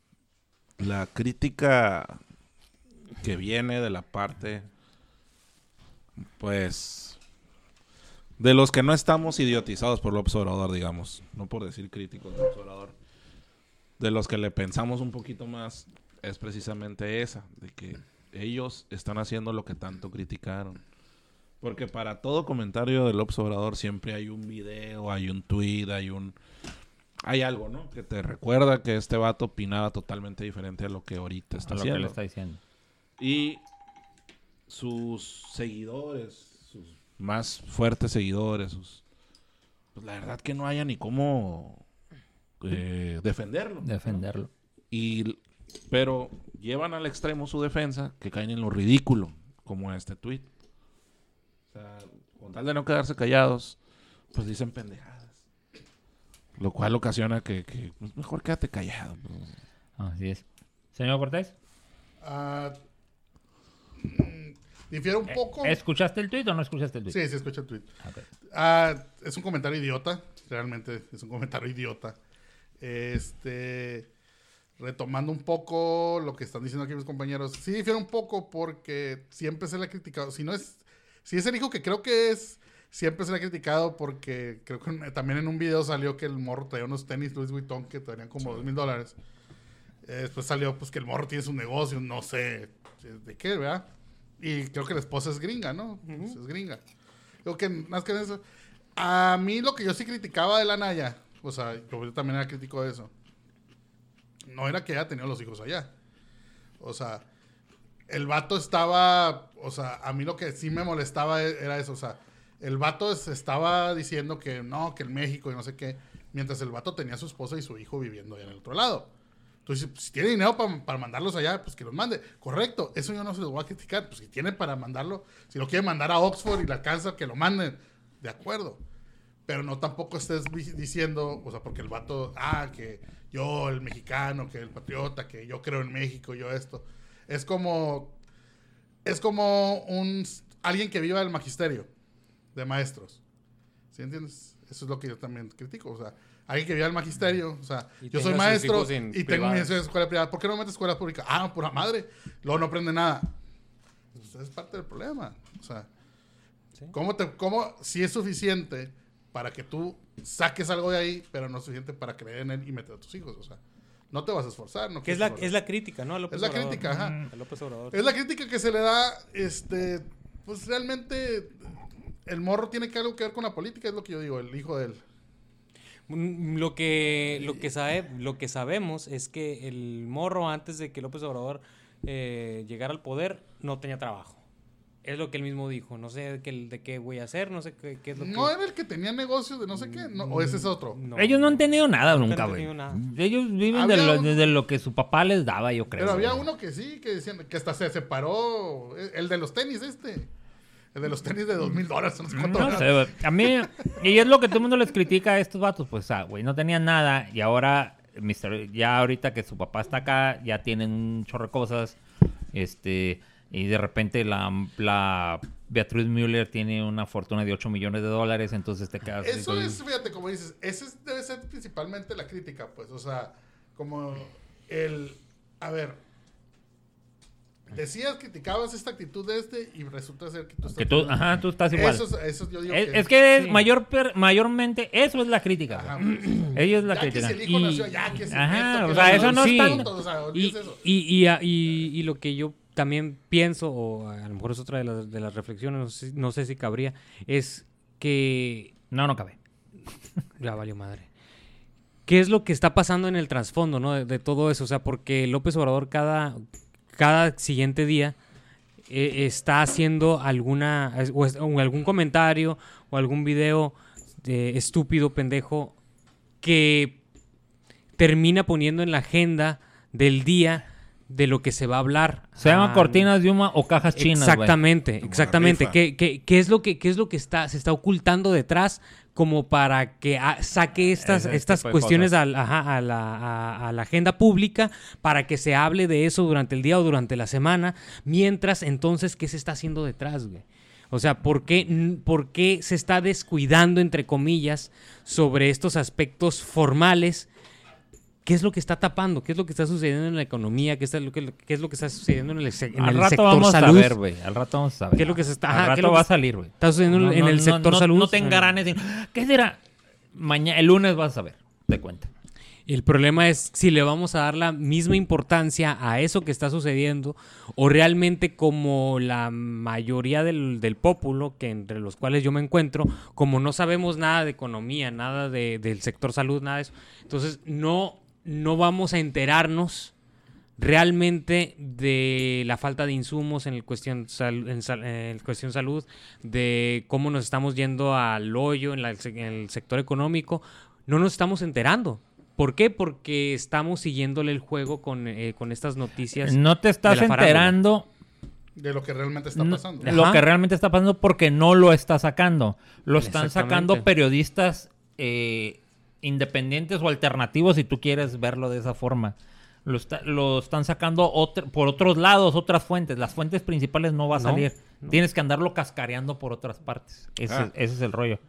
la crítica que viene de la parte, pues, de los que no estamos idiotizados por López Obrador, digamos, no por decir críticos de López Obrador, de los que le pensamos un poquito más, es precisamente esa, de que ellos están haciendo lo que tanto criticaron. Porque para todo comentario de López Obrador siempre hay un video, hay un tweet, hay un hay algo, ¿no? Que te recuerda que este vato opinaba totalmente diferente a lo que ahorita está a lo que haciendo. le está diciendo. Y sus seguidores, más fuertes seguidores, sus... Pues la verdad que no haya ni cómo eh, defenderlo. ¿no? Defenderlo. Y, pero llevan al extremo su defensa que caen en lo ridículo, como este tweet. O sea, con tal de no quedarse callados, pues dicen pendejadas. Lo cual ocasiona que, que, pues, mejor quédate callado. pues. Así es. Señor Cortés, Ah, mm, difiere un poco. ¿escuchaste el tuit o no escuchaste el tuit? Sí, sí, escucha el tweet. Ah, es un comentario idiota. Realmente es un comentario idiota. Este. Retomando un poco lo que están diciendo aquí mis compañeros. Sí, difiere un poco porque siempre se le ha criticado. Si no es. Si es el hijo que creo que es. Siempre se le ha criticado porque creo que también en un video salió que el morro traía unos tenis Louis Vuitton que traían como dos mil dólares. Eh, después salió pues que el morro tiene su negocio, no sé de qué, ¿verdad? Y creo que la esposa es gringa, ¿no? Pues, es gringa. Creo que más que eso. A mí lo que yo sí criticaba de la Naya, o sea, yo también era crítico de eso. No era que haya tenido los hijos allá. O sea, el vato estaba, o sea, a mí lo que sí me molestaba e- era eso, o sea, el vato es- estaba diciendo que no, que en México y no sé qué, mientras el vato tenía a su esposa y su hijo viviendo allá en el otro lado. Pues, si tiene dinero pa- para mandarlos allá, pues que los mande. Correcto, eso yo no se los voy a criticar. Pues si tiene para mandarlo, si lo quiere mandar a Oxford y le alcanza, que lo manden. De acuerdo. Pero no tampoco estés diciendo, o sea, porque el vato, ah, que yo, el mexicano, que el patriota, que yo creo en México, yo esto. Es como, es como un, alguien que viva el magisterio de maestros. ¿Sí entiendes? Eso es lo que yo también critico. O sea, alguien que viva el magisterio. O sea, Y yo soy maestro en y tengo mi privadas. escuela privada. ¿Por qué no metes escuela pública? Ah, pura madre. Luego no aprende nada. Pues es parte del problema. O sea, ¿cómo, te, ¿cómo si es suficiente para que tú saques algo de ahí, pero no es suficiente para creer en él y meter a tus hijos? O sea, no te vas a esforzar. No Que es la, es la crítica, ¿no? a López Es la Obrador. crítica, ajá. A López Obrador. Es la crítica que se le da, este, pues realmente el morro tiene que algo que ver con la política, es lo que yo digo, el hijo de él. Mm, Lo que, lo, que sabe, lo que sabemos es que el morro, antes de que López Obrador eh, llegara al poder, no tenía trabajo. Es lo que él mismo dijo. No sé de qué, de qué voy a hacer, no sé qué, qué es lo que... ¿No era el que tenía negocios de no sé qué? No, ¿O ese es otro? No. Ellos no han tenido nada Nunca güey. tenido nada. Ellos viven de lo, un- de lo que su papá les daba, yo creo. Pero había uno que sí, que decían que hasta se separó, el de los tenis este. El de los tenis de dos mil dólares, no sé. A mí, y es lo que todo el mundo les critica a estos vatos, pues, ah, güey, no tenían nada y ahora, Mr. ya ahorita que su papá está acá, ya tienen un chorro de cosas, este, y de repente la, la Beatriz Müller tiene una fortuna de 8 millones de dólares, entonces te quedas... Eso es, fíjate, como dices, ese es- debe ser principalmente la crítica, pues, o sea, como el, a ver, decías, criticabas esta actitud de este y resulta ser que tú estás... Que tú, ajá, tú estás igual. Eso, es- eso yo digo es, que... es que Sí. mayor, per- mayormente eso es la crítica. Ajá, pues, Ellos la ya que crítica. si el hijo Y- nació, ya que si Ajá, esto, que o sea, lo eso no es Sí. o sea, Y, eso. y, y, a- y- y lo que yo también pienso, o a lo mejor es otra de las, de las reflexiones, no sé, no sé si cabría, es que No, no cabe. Ya valió madre. ¿Qué es lo que está pasando en el trasfondo, no? De, de todo eso. O sea, porque López Obrador cada, cada siguiente día eh, está haciendo alguna o, algún comentario o algún video estúpido, pendejo, que termina poniendo en la agenda del día de lo que se va a hablar. Se llama Ah, cortinas de humo o cajas chinas. Exactamente, exactamente. ¿Qué, qué, qué es lo que, qué es lo que está, se está ocultando detrás como para que ah, saque estas, Ese estas de cuestiones ajá, a, la, a- a la agenda pública para que se hable de eso durante el día o durante la semana? Mientras, entonces, ¿qué se está haciendo detrás, güey? O sea, ¿por qué, ¿por qué se está descuidando, entre comillas, sobre estos aspectos formales? ¿Qué es lo que está tapando? ¿Qué es lo que está sucediendo en la economía? ¿Qué, está, lo que, qué es lo que está sucediendo en el, en Al el rato sector vamos salud? a ver. Al rato vamos a ver. ¿Qué es lo que se está- Al ajá, ¿qué es rato lo va a salir, güey. Está sucediendo No, en no, el sector no, salud. No te engranes. de, ¿Qué será? Mañana, el lunes vas a ver. Te cuento. El problema es si le vamos a dar la misma importancia a eso que está sucediendo o realmente como la mayoría del, del pópulo, que entre los cuales yo me encuentro, como no sabemos nada de economía, nada de- del sector salud, nada de eso, entonces no, no vamos a enterarnos realmente de la falta de insumos en el cuestión, sal- en, sal- en cuestión salud, de cómo nos estamos yendo al hoyo en, la- en el sector económico, no nos estamos enterando. ¿Por qué? Porque estamos siguiéndole el juego con, eh, con estas noticias. No te estás de la farándula. enterando De lo que realmente está no- pasando. Ajá. lo que realmente está pasando porque no lo está sacando. Lo están sacando periodistas eh, independientes o alternativos, si tú quieres verlo de esa forma. Lo, está- lo están sacando otro- por otros lados, otras fuentes. Las fuentes principales no va a No, salir. Tienes que andarlo cascareando por otras partes. Ese, Ah. ese es el rollo.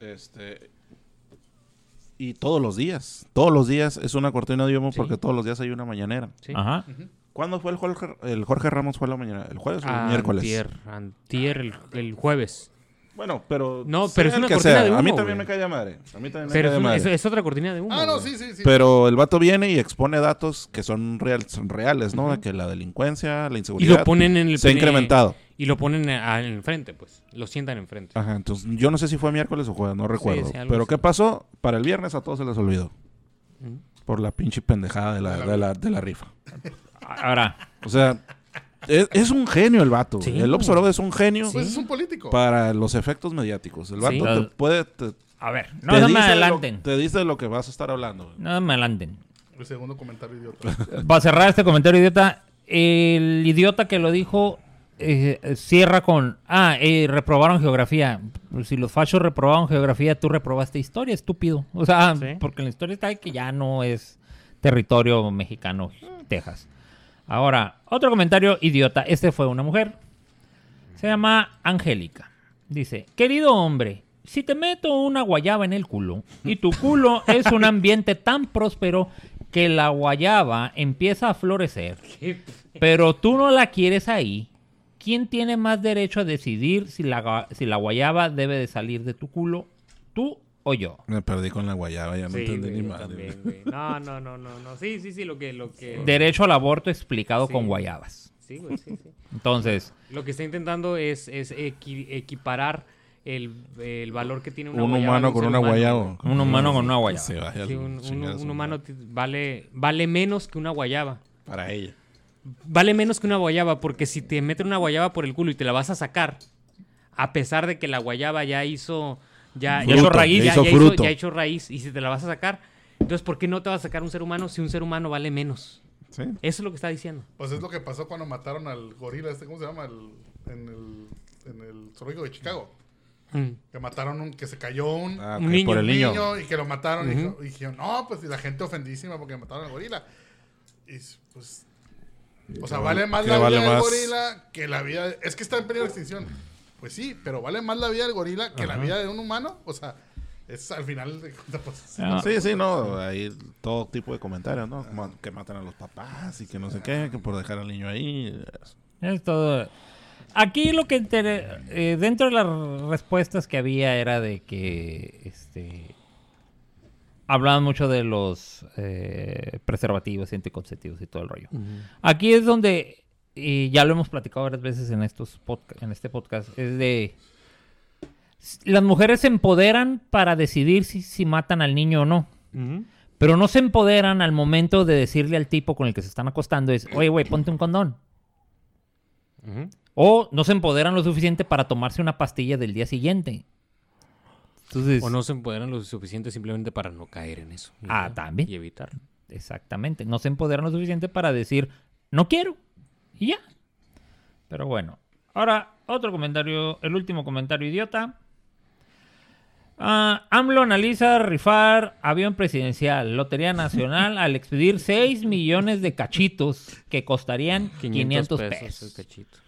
Este. Y todos los días. Todos los días es una cortina de humo Sí. porque todos los días hay una mañanera. Sí. Ajá. ¿Cuándo fue el Jorge, el Jorge Ramos? ¿Fue la mañana? ¿El jueves o el miércoles? Antier, antier, el, el jueves. Bueno, pero. No, pero es una que cortina sea. de A mí humo, también güey. me cae madre. A mí también me Pero cae es, una- madre. es- es otra cortina de humo. Ah, no, güey. sí, sí, sí. Pero el vato viene y expone datos que son, real- son reales, ¿no? De que la delincuencia, la Y inseguridad lo ponen en el se ha incrementado. Y lo ponen enfrente, pues. Lo sientan enfrente. Ajá, entonces yo no sé si fue miércoles o jueves, no recuerdo. sí, Pero así. ¿qué pasó? Para el viernes a todos se les olvidó. Por la pinche pendejada de la, de la, de la rifa. Ahora, O sea, es, es un genio el vato. Sí. El López Obrador es un genio Pues es un político. para los efectos mediáticos. El vato Sí. te puede... Te, a ver, no me lo- adelanten. te dice de lo que vas a estar hablando. No me adelanten. El segundo comentario idiota. Para cerrar este comentario idiota, el idiota que lo dijo eh, cierra con, ah, eh, reprobaron geografía. Pues si los fachos reprobaron geografía, tú reprobaste historia, estúpido. O sea, Sí. porque la historia está que ya no es territorio mexicano, Texas. Ahora, otro comentario idiota. Este fue una mujer. Se llama Angélica. Dice, querido hombre, si te meto una guayaba en el culo y tu culo es un ambiente tan próspero que la guayaba empieza a florecer, pero tú no la quieres ahí, ¿quién tiene más derecho a decidir si la, si la guayaba debe de salir de tu culo, tú o yo? Me perdí con la guayaba, ya no Sí, entendí güey, ni madre. también, güey. No, no, no, no, no. Sí, sí, sí, lo que, lo que. Derecho al aborto explicado Sí. con guayabas. Sí, güey, sí, sí. Entonces, Lo que está intentando es, es equi- equiparar el, el valor que tiene una Un guayaba humano un con una humano, guayaba. un humano con una guayaba. Sí, al un, un- un humano vale, vale menos que una guayaba. Para ella. Vale menos que una guayaba porque si te meten una guayaba por el culo y te la vas a sacar, a pesar de que la guayaba ya hizo... Ya, Ya hizo raíz. ya hizo fruto. ya hizo raíz. Y si te la vas a sacar, entonces ¿por qué no te vas a sacar un ser humano si un ser humano vale menos? Sí. Eso es lo que está diciendo. Pues es lo que pasó cuando mataron al gorila este, ¿cómo se llama? El- en el, en el zoológico de Chicago. Mm. Que mataron un, que se cayó un, Ah, Un ok, niño, por el un niño. niño y que lo mataron. y dijo- y, dijeron, no, pues y la gente ofendísima porque mataron al gorila. Y pues. O sea, ¿Qué vale vale- más la vale vida del más? gorila que la vida. Es que está en peligro de extinción. Pues sí, pero vale más la vida del gorila que la vida de un humano. O sea, es al final de cuentas, pues. Ah. Sí, sí, no. Hay todo tipo de comentarios, ¿no? Como que matan a los papás y que no sé qué, que por dejar al niño ahí. Es todo. Aquí lo que inter- eh, dentro de las respuestas que había era de que este hablaban mucho de los eh, preservativos y anticonceptivos y todo el rollo. Aquí es donde y ya lo hemos platicado varias veces en estos en este podcast es de las mujeres se empoderan para decidir si, si matan al niño o no. Pero no se empoderan al momento de decirle al tipo con el que se están acostando es, oye, güey, ponte un condón. O no se empoderan lo suficiente para tomarse una pastilla del día siguiente. Entonces, O no se empoderan lo suficiente simplemente para no caer en eso. Ah, también. Y evitarlo. exactamente, no se empoderan lo suficiente para decir, no quiero. Y ya. Pero bueno. Ahora, otro comentario, el último comentario idiota. Ah, AMLO analiza rifar avión presidencial, Lotería Nacional, al expedir 6 millones de cachitos que costarían 500, pesos. el cachito.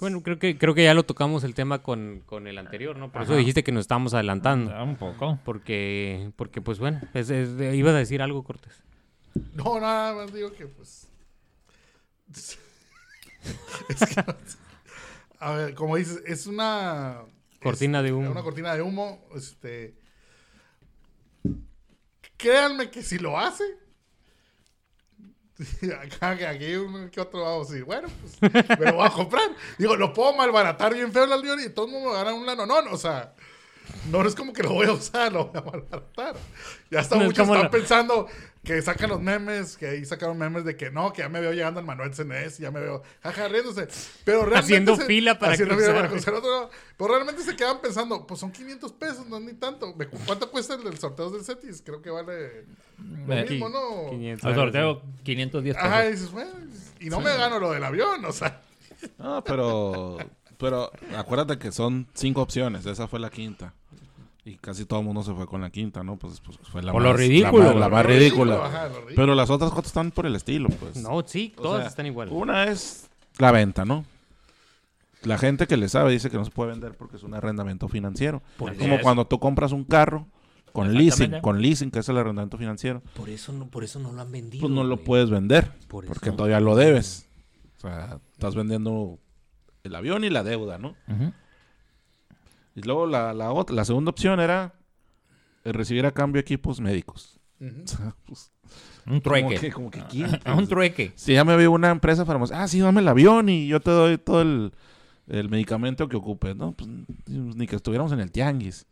Bueno, creo que, creo que ya lo tocamos el tema con, con el anterior, ¿no? Por eso dijiste que nos estábamos adelantando. Ah, Un poco. Porque, porque pues bueno, es- es- ibas a decir algo, Cortés. No, nada más digo que pues. es que. no. A ver, como dices, es una. Cortina es- de humo. Una cortina de humo. Este. Créanme que si lo hace. Acá, aquí uno que otro vamos a decir, bueno, pues me lo voy a comprar. Digo, lo puedo malbaratar bien feo el avión y todo el mundo me gana un lano. No, o sea, no es como que lo voy a usar, lo voy a malbaratar. Ya hasta No muchos están la- pensando que sacan los memes, que ahí sacaron memes de que no, que ya me veo llegando al Manuel CNS, ya me veo jaja riéndose. Pero realmente Haciendo se- fila para haciendo cruzar. fila para cruzar otro lado. Pero realmente se quedan pensando, pues son 500 pesos, no es ni tanto. ¿Cuánto cuesta el del sorteo del Cetis? Creo que vale lo mismo, ¿no? 500, Al algo sorteo 510 pesos. Ajá, y dices, bueno, y no me gano lo del avión, o sea. No, pero, pero acuérdate que son cinco opciones. Esa fue la quinta. Y casi todo el mundo se fue con la quinta, ¿no? Pues, pues fue la Por más, lo ridículo. La más, la más Lo ridículo, ridícula. ajá, lo ridículo. Pero las otras cuatro están por el estilo, pues. No, sí, O todas sea, están igual. Una es la venta, ¿no? La gente que le sabe dice que no se puede vender porque es un arrendamiento financiero. Por Como eso. cuando tú compras un carro con leasing, con leasing, que es el arrendamiento financiero, Por eso no, por eso no lo han vendido. pues no lo puedes vender Por porque eso. todavía lo debes. O sea, estás vendiendo el avión y la deuda, ¿no? Ujú. Y luego la, la, otra, la segunda opción era eh, recibir a cambio equipos médicos. Ujú. O sea, pues, Un como que, trueque. como que ¿quién? Un trueque. Si ya me veo una empresa farmacéutica, ah, sí, dame el avión y yo te doy todo el, el medicamento que ocupes, ¿no? Pues, ni que estuviéramos en el tianguis.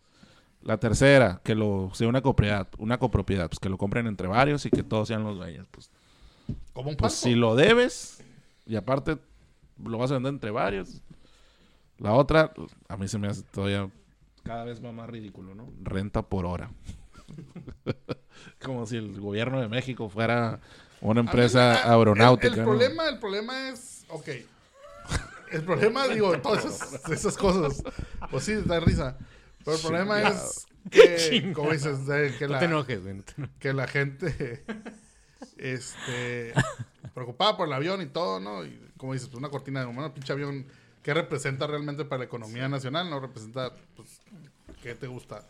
La tercera, que lo sea una copropiedad, una copropiedad, pues que lo compren entre varios y que todos sean los dueños. Pues, Como un pues si lo debes y aparte lo vas a vender entre varios. La otra, a mí se me hace todavía cada vez más, más ridículo, ¿no? Renta por hora. Como si el gobierno de México fuera una A mí empresa aeronáutica. El, el ¿no? problema, el problema es, ok. El problema, digo, todas esas, esas cosas. Pues sí, da risa. Pero el problema es que, como dices, de que No la, te enojes, güey. no te enojes. que la gente, este, preocupada por el avión y todo, ¿no? Y como dices, pues una cortina de humo, un pinche avión, ¿qué representa realmente para la economía nacional? No representa, pues, ¿qué te gusta?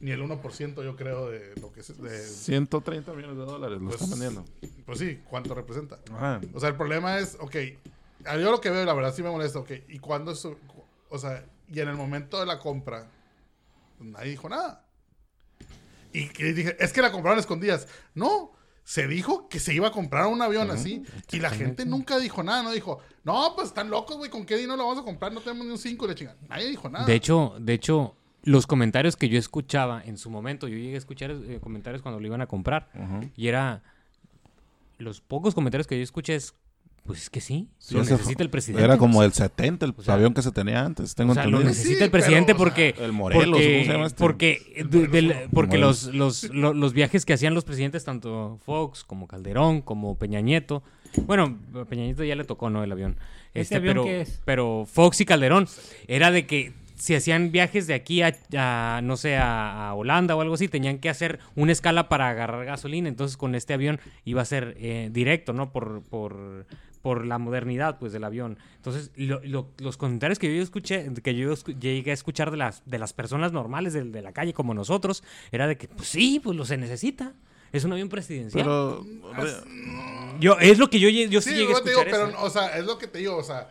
Ni el 1% yo creo de lo que es, de, 130 millones de dólares lo Pues- están vendiendo. pues sí, ¿cuánto representa? Ajá. O sea, el problema es, ok, yo lo que veo, la verdad sí me molesta, ok, y cuando eso, o sea, y en el momento de la compra, pues, nadie dijo nada. Y dije, es que la compraron escondidas. No, se dijo que se iba a comprar un avión así, y la gente nunca dijo nada, no dijo, no, pues están locos, güey, ¿con qué dinero lo vamos a comprar? No tenemos ni un 5 y la chingada. Nadie dijo nada. De hecho, de hecho, los comentarios que yo escuchaba en su momento, yo llegué a escuchar eh, comentarios cuando lo iban a comprar. Y era. Los pocos comentarios que yo escuché es. Pues es que sí, Sí, lo necesita fue- el presidente. Era como el 70, el O sea, avión que se tenía antes. Tengo O sea, lo entendido. necesita Sí, el presidente pero, o sea, porque. el Morelos, porque, ¿cómo se llama este? Porque, de- del- porque Morelos. los, los, lo- los viajes que hacían los presidentes, tanto Fox como Calderón, como Peña Nieto. Bueno, a Peña Nieto ya le tocó, ¿no? El avión. ¿Este avión pero, qué es? pero Fox y Calderón era de que si hacían viajes de aquí a, a, no sé, a, a Holanda o algo así, tenían que hacer una escala para agarrar gasolina. Entonces, con este avión iba a ser eh, directo, ¿no? Por, por, por la modernidad, pues, del avión. Entonces, lo- lo- los comentarios que yo escuché, que yo escu- llegué a escuchar de las, de las personas normales de, de la calle como nosotros, era de que, pues sí, pues lo se necesita. Es un avión presidencial. Pero, yo, es lo que yo, yo sí, Sí, llegué a te digo, escuchar pero, eso. o sea, es lo que te digo, o sea,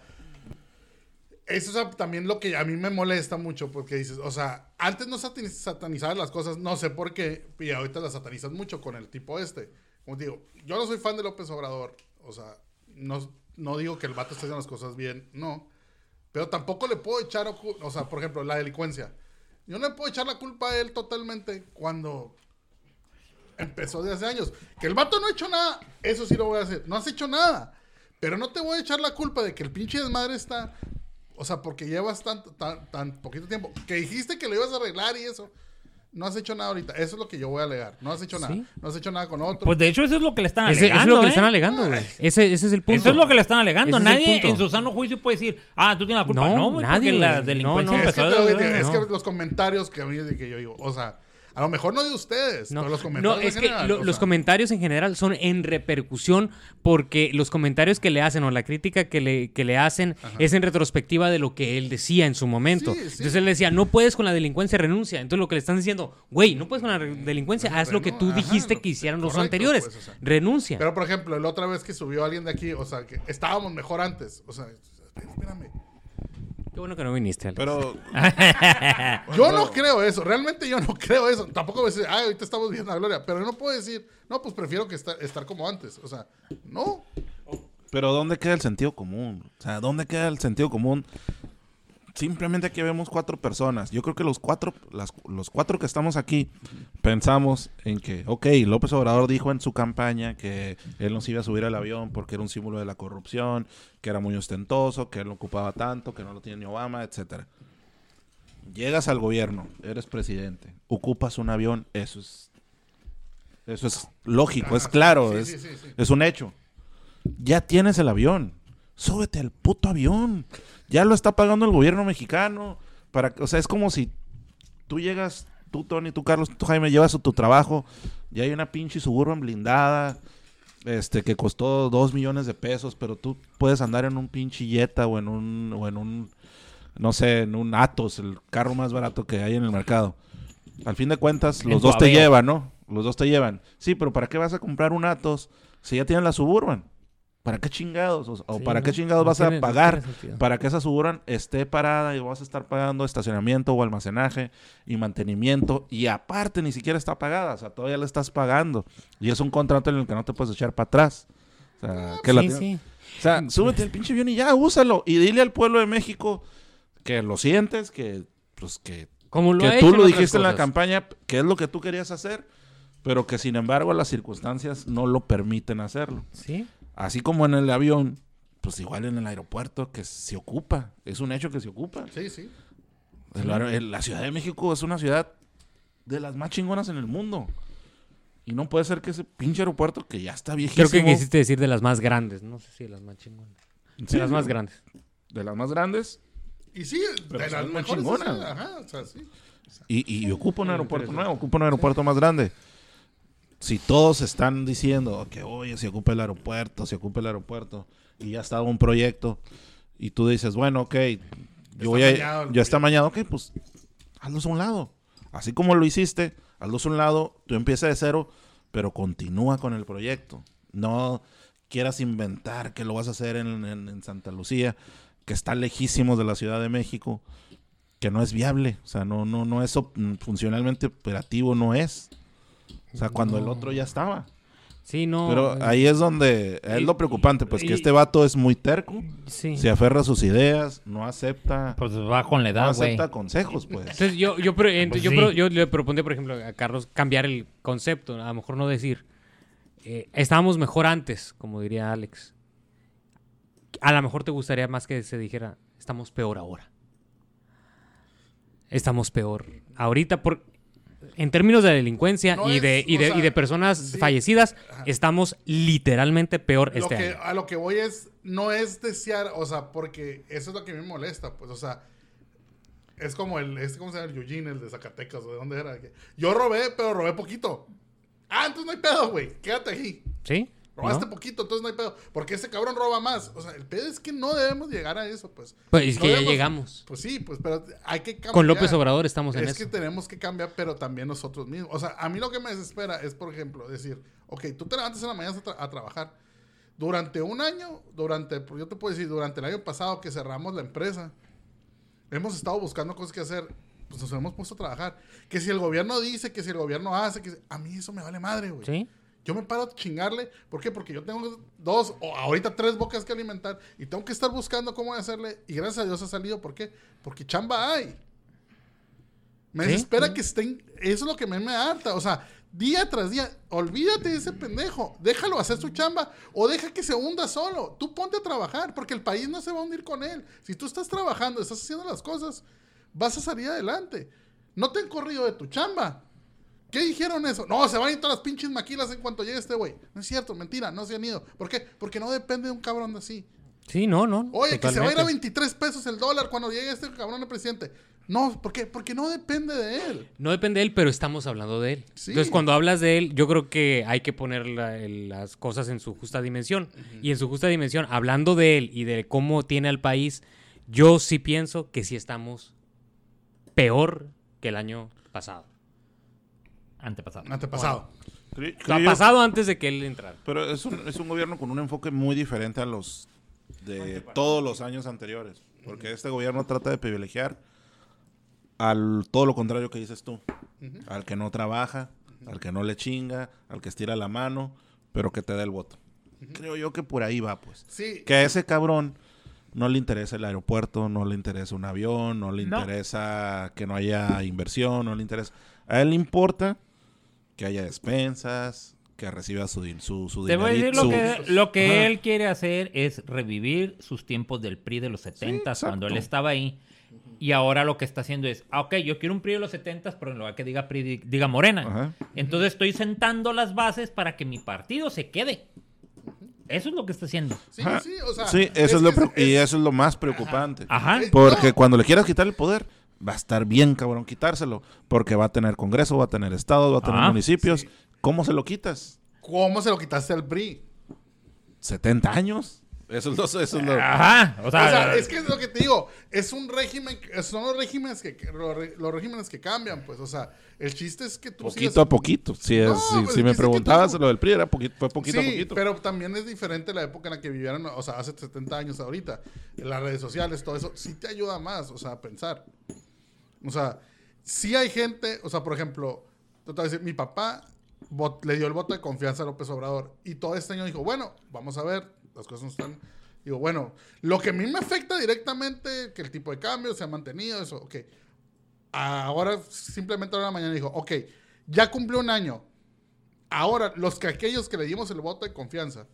eso es también lo que a mí me molesta mucho, porque dices, o sea, antes no satani- satanizabas las cosas, no sé por qué, y ahorita las satanizas mucho con el tipo este. Como te digo, yo no soy fan de López Obrador, o sea, no, no digo que el vato esté haciendo las cosas bien, no, pero tampoco le puedo echar, o sea, por ejemplo, la delincuencia. Yo no le puedo echar la culpa a él totalmente cuando empezó de hace años. Que el vato no ha hecho nada, eso sí lo voy a hacer. No has hecho nada. Pero no te voy a echar la culpa de que el pinche desmadre está. O sea, porque llevas tan, tan, tan poquito tiempo. Que dijiste que lo ibas a arreglar y eso. No has hecho nada ahorita. Eso es lo que yo voy a alegar. No has hecho nada. Sí. No has hecho nada con otro. Pues de hecho eso es lo que le están Ese- alegando, eso es lo que le ¿eh? están alegando, güey. Ese, ese es el punto. Eso es lo que le están alegando. Ese Nadie en su sano juicio puede decir, ah, tú tienes la culpa. No, No, güey, nadie, porque la delincuencia No, no. es que, te- de- es que los comentarios que a mí de que yo digo, o sea, a lo mejor no de ustedes, No, pero los no, comentarios. es en que general, lo- los sea, comentarios en general son en repercusión porque los comentarios que le hacen o la crítica que le, que le hacen es en retrospectiva de lo que él decía en su momento. Sí, sí. Entonces él decía, no puedes con la delincuencia, renuncia. Entonces lo que le están diciendo, güey, no puedes con la Pues, haz lo que tú ajá, dijiste lo- que hicieran los anteriores. pues, o sea. renuncia. Pero, por ejemplo, la otra vez que subió alguien de aquí, o sea, que estábamos mejor antes. O sea, espérame. Qué bueno que no viniste, Alex. pero Yo no creo eso, realmente yo no creo eso. Tampoco voy a decir, ay, ahorita estamos viendo a Gloria, pero no puedo decir, no, pues prefiero que estar, estar como antes. O sea, no. Pero ¿dónde queda el sentido común? O sea, ¿dónde queda el sentido común? Simplemente aquí vemos cuatro personas. Yo creo que los cuatro, las- los cuatro que estamos aquí pensamos en que, ok, López Obrador dijo en su campaña que él no se iba a subir al avión porque era un símbolo de la corrupción, que era muy ostentoso, que él no ocupaba tanto, que no lo tiene ni Obama, etcétera. Llegas al gobierno, eres presidente, ocupas un avión, eso es, eso es lógico, es claro, sí, es, sí, sí, sí. es un hecho. Ya tienes el avión. Súbete al puto avión. Ya lo está pagando el gobierno mexicano. Para, o sea, es como si tú llegas, tú Tony, tú Carlos, tú Jaime, llevas a tu trabajo y hay una pinche suburban blindada este que costó dos millones de pesos, pero tú puedes andar en un pinche Jetta o en un, o en un, no sé, en un Atos, el carro más barato que hay en el mercado. Al fin de cuentas, En los dos te llevan, ¿no? Los dos te llevan. Sí, pero ¿para qué vas a comprar un Atos si ya tienes la Suburban? ¿Para qué chingados? O, o Sí, ¿para qué chingados no vas tiene- a pagar para que esa Suburban esté parada y vas a estar pagando estacionamiento o almacenaje y mantenimiento y aparte ni siquiera está pagada, o sea, todavía le estás pagando y es un contrato en el que no te puedes echar para atrás. O sea, que la sí, sí. o sea, súbete al pinche avión y ya, úsalo. Y dile al pueblo de México que lo sientes, que, pues, que, Como lo que tú lo dijiste en la campaña, que es lo que tú querías hacer, pero que sin embargo las circunstancias no lo permiten hacerlo. Sí. Así como en el avión, pues igual en el aeropuerto, que se ocupa. Es un hecho que se ocupa. Sí, sí. El aer- el- la Ciudad de México es una ciudad de las más chingonas en el mundo. Y no puede ser que ese pinche aeropuerto que ya está viejísimo. Creo que quisiste decir de las más grandes. No sé si de las más chingonas. Sí, De las más grandes. De las más grandes. Y sí, Pero de las mejores. chingonas. Ajá, o sea, sí. Y, y ocupa un aeropuerto nuevo, ocupa un aeropuerto más grande. Si todos están diciendo que, oye, se ocupa el aeropuerto, se ocupa el aeropuerto, y ya está un proyecto, y tú dices, bueno, ok, yo voy a, mañado ya está mañado, ok, pues hazlos a un lado. Así como lo hiciste, hazlos a un lado, tú empiezas de cero, pero continúa con el proyecto. No quieras inventar que lo vas a hacer en, en- en Santa Lucía, que está lejísimos de la Ciudad de México, que no es viable. O sea, no, no, no es op- funcionalmente operativo, no es. O sea, cuando el otro ya estaba. Sí, no. Pero eh, ahí es donde es y- lo preocupante, pues y- que este vato es muy terco, Sí. se aferra a sus ideas, no acepta, Pues va con la no edad, güey. acepta consejos, pues. Entonces yo, yo, Pues yo, sí. pro- yo le propondría, por ejemplo, a Carlos cambiar el concepto. A lo mejor no decir, eh, estábamos mejor antes, como diría Alex. A lo mejor te gustaría más que se dijera, estamos peor ahora. Estamos peor ahorita por... En términos de delincuencia No y, es, de, y, de, sea, y de personas sí. fallecidas, estamos literalmente peor Lo este que, año. a lo que voy es, no es desear, o sea, porque eso es lo que me molesta, pues, o sea, es como el, este, ¿cómo se llama? El Eugene, el de Zacatecas, o de dónde era. Yo robé, pero robé poquito. Ah, entonces no hay pedo, güey, quédate aquí. ¿Sí? Robaste ¿No? poquito, entonces no hay pedo. Porque ese cabrón roba más. O sea, el pedo es que no debemos llegar a eso, pues. Pues es No que ya llegamos. Pues sí, pues, pero hay que cambiar. Con López Obrador estamos en es eso. que tenemos que cambiar, pero también nosotros mismos. O sea, a mí lo que me desespera es, por ejemplo, decir, ok, tú te levantas en la mañana a, tra- a trabajar. Durante un año, durante, yo te puedo decir, durante el año pasado que cerramos la empresa, hemos estado buscando cosas que hacer, pues nos hemos puesto a trabajar. Que si el gobierno dice, que si el gobierno hace, que si- a mí eso me vale madre, güey. ¿Sí? Yo me paro a chingarle. ¿Por qué? Porque yo tengo dos o ahorita tres bocas que alimentar y tengo que estar buscando cómo hacerle. Y gracias a Dios ha salido. ¿Por qué? Porque chamba hay. Me ¿Sí? desespera que estén. Eso es lo que me, me harta. O sea, día tras día, olvídate de ese pendejo. Déjalo hacer su chamba o deja que se hunda solo. Tú ponte a trabajar porque el país no se va a hundir con él. Si tú estás trabajando, estás haciendo las cosas, vas a salir adelante. No te han corrido de tu chamba. ¿Qué dijeron eso? No, se van a ir todas las pinches maquilas en cuanto llegue este güey. No es cierto, mentira, no se han ido. ¿Por qué? Porque no depende de un cabrón así. Sí, no, no. Oye, que se va a ir a totalmente. 23 pesos el dólar cuando llegue este cabrón de presidente. No, ¿por qué? Porque no depende de él. No depende de él, pero estamos hablando de él. Sí. Entonces, cuando hablas de él, yo creo que hay que poner la- el- las cosas en su justa dimensión. Y en su justa dimensión, hablando de él y de cómo tiene al país, yo sí pienso que sí estamos peor que el año pasado. Antepasado. Antepasado. Creo yo- pasado antes de que él entrara. Pero es un, es un gobierno con un enfoque muy diferente a los de todos los años anteriores. Porque este gobierno trata de privilegiar al todo lo contrario que dices tú. Al que no trabaja, al que no le chinga, al que estira la mano, pero que te da el voto. Creo yo que por ahí va, pues. Sí. Que a ese cabrón no le interesa el aeropuerto, no le interesa un avión, no le No. interesa que no haya inversión, no le interesa. A él le importa que haya despensas, que reciba su, su, su Te voy a decir lo su- que, lo que Ajá. él quiere hacer es revivir sus tiempos del PRI de los 70 cuando él estaba ahí. Y ahora lo que está haciendo es, ah, ok, yo quiero un PRI de los 70 pero en lugar que diga PRI, di- diga Morena. Ajá. Entonces estoy sentando las bases para que mi partido se quede. Eso es lo que está haciendo. Sí, Ajá. sí, o sea. Sí, eso es, lo y eso es lo más preocupante. Ajá. Porque no. cuando le quieras quitar el poder, va a estar bien cabrón quitárselo. Porque va a tener Congreso, va a tener Estados, va a tener Ah, municipios. ¿Cómo se lo quitas? ¿Cómo se lo quitaste al PRI? ¿70 años? Eso es lo... Eso es lo- Ajá. O sea, O sea, es que es lo que te digo, es un régimen, son los regímenes que, los, re- los regímenes que cambian, pues, o sea, el chiste es que tú poquito sigas- a poquito. Si, es- No, si, pues, si me preguntabas tú- lo del PRI, era poquito, fue poquito sí, a poquito. pero también es diferente la época en la que vivieron, o sea, hace 70 años ahorita. Las redes sociales, todo eso, sí te ayuda más, o sea, a pensar. O sea, sí hay gente, o sea, por ejemplo, te voy a decir, mi papá le dio el voto de confianza a López Obrador y todo este año dijo, bueno, vamos a ver, las cosas no están... Digo, bueno, lo que a mí me afecta directamente, que el tipo de cambio se ha mantenido, eso, ok. Ahora, simplemente ahora en la mañana dijo, ok, ya cumplió un año, Ahora, los que aquellos que le dimos el voto de confianza,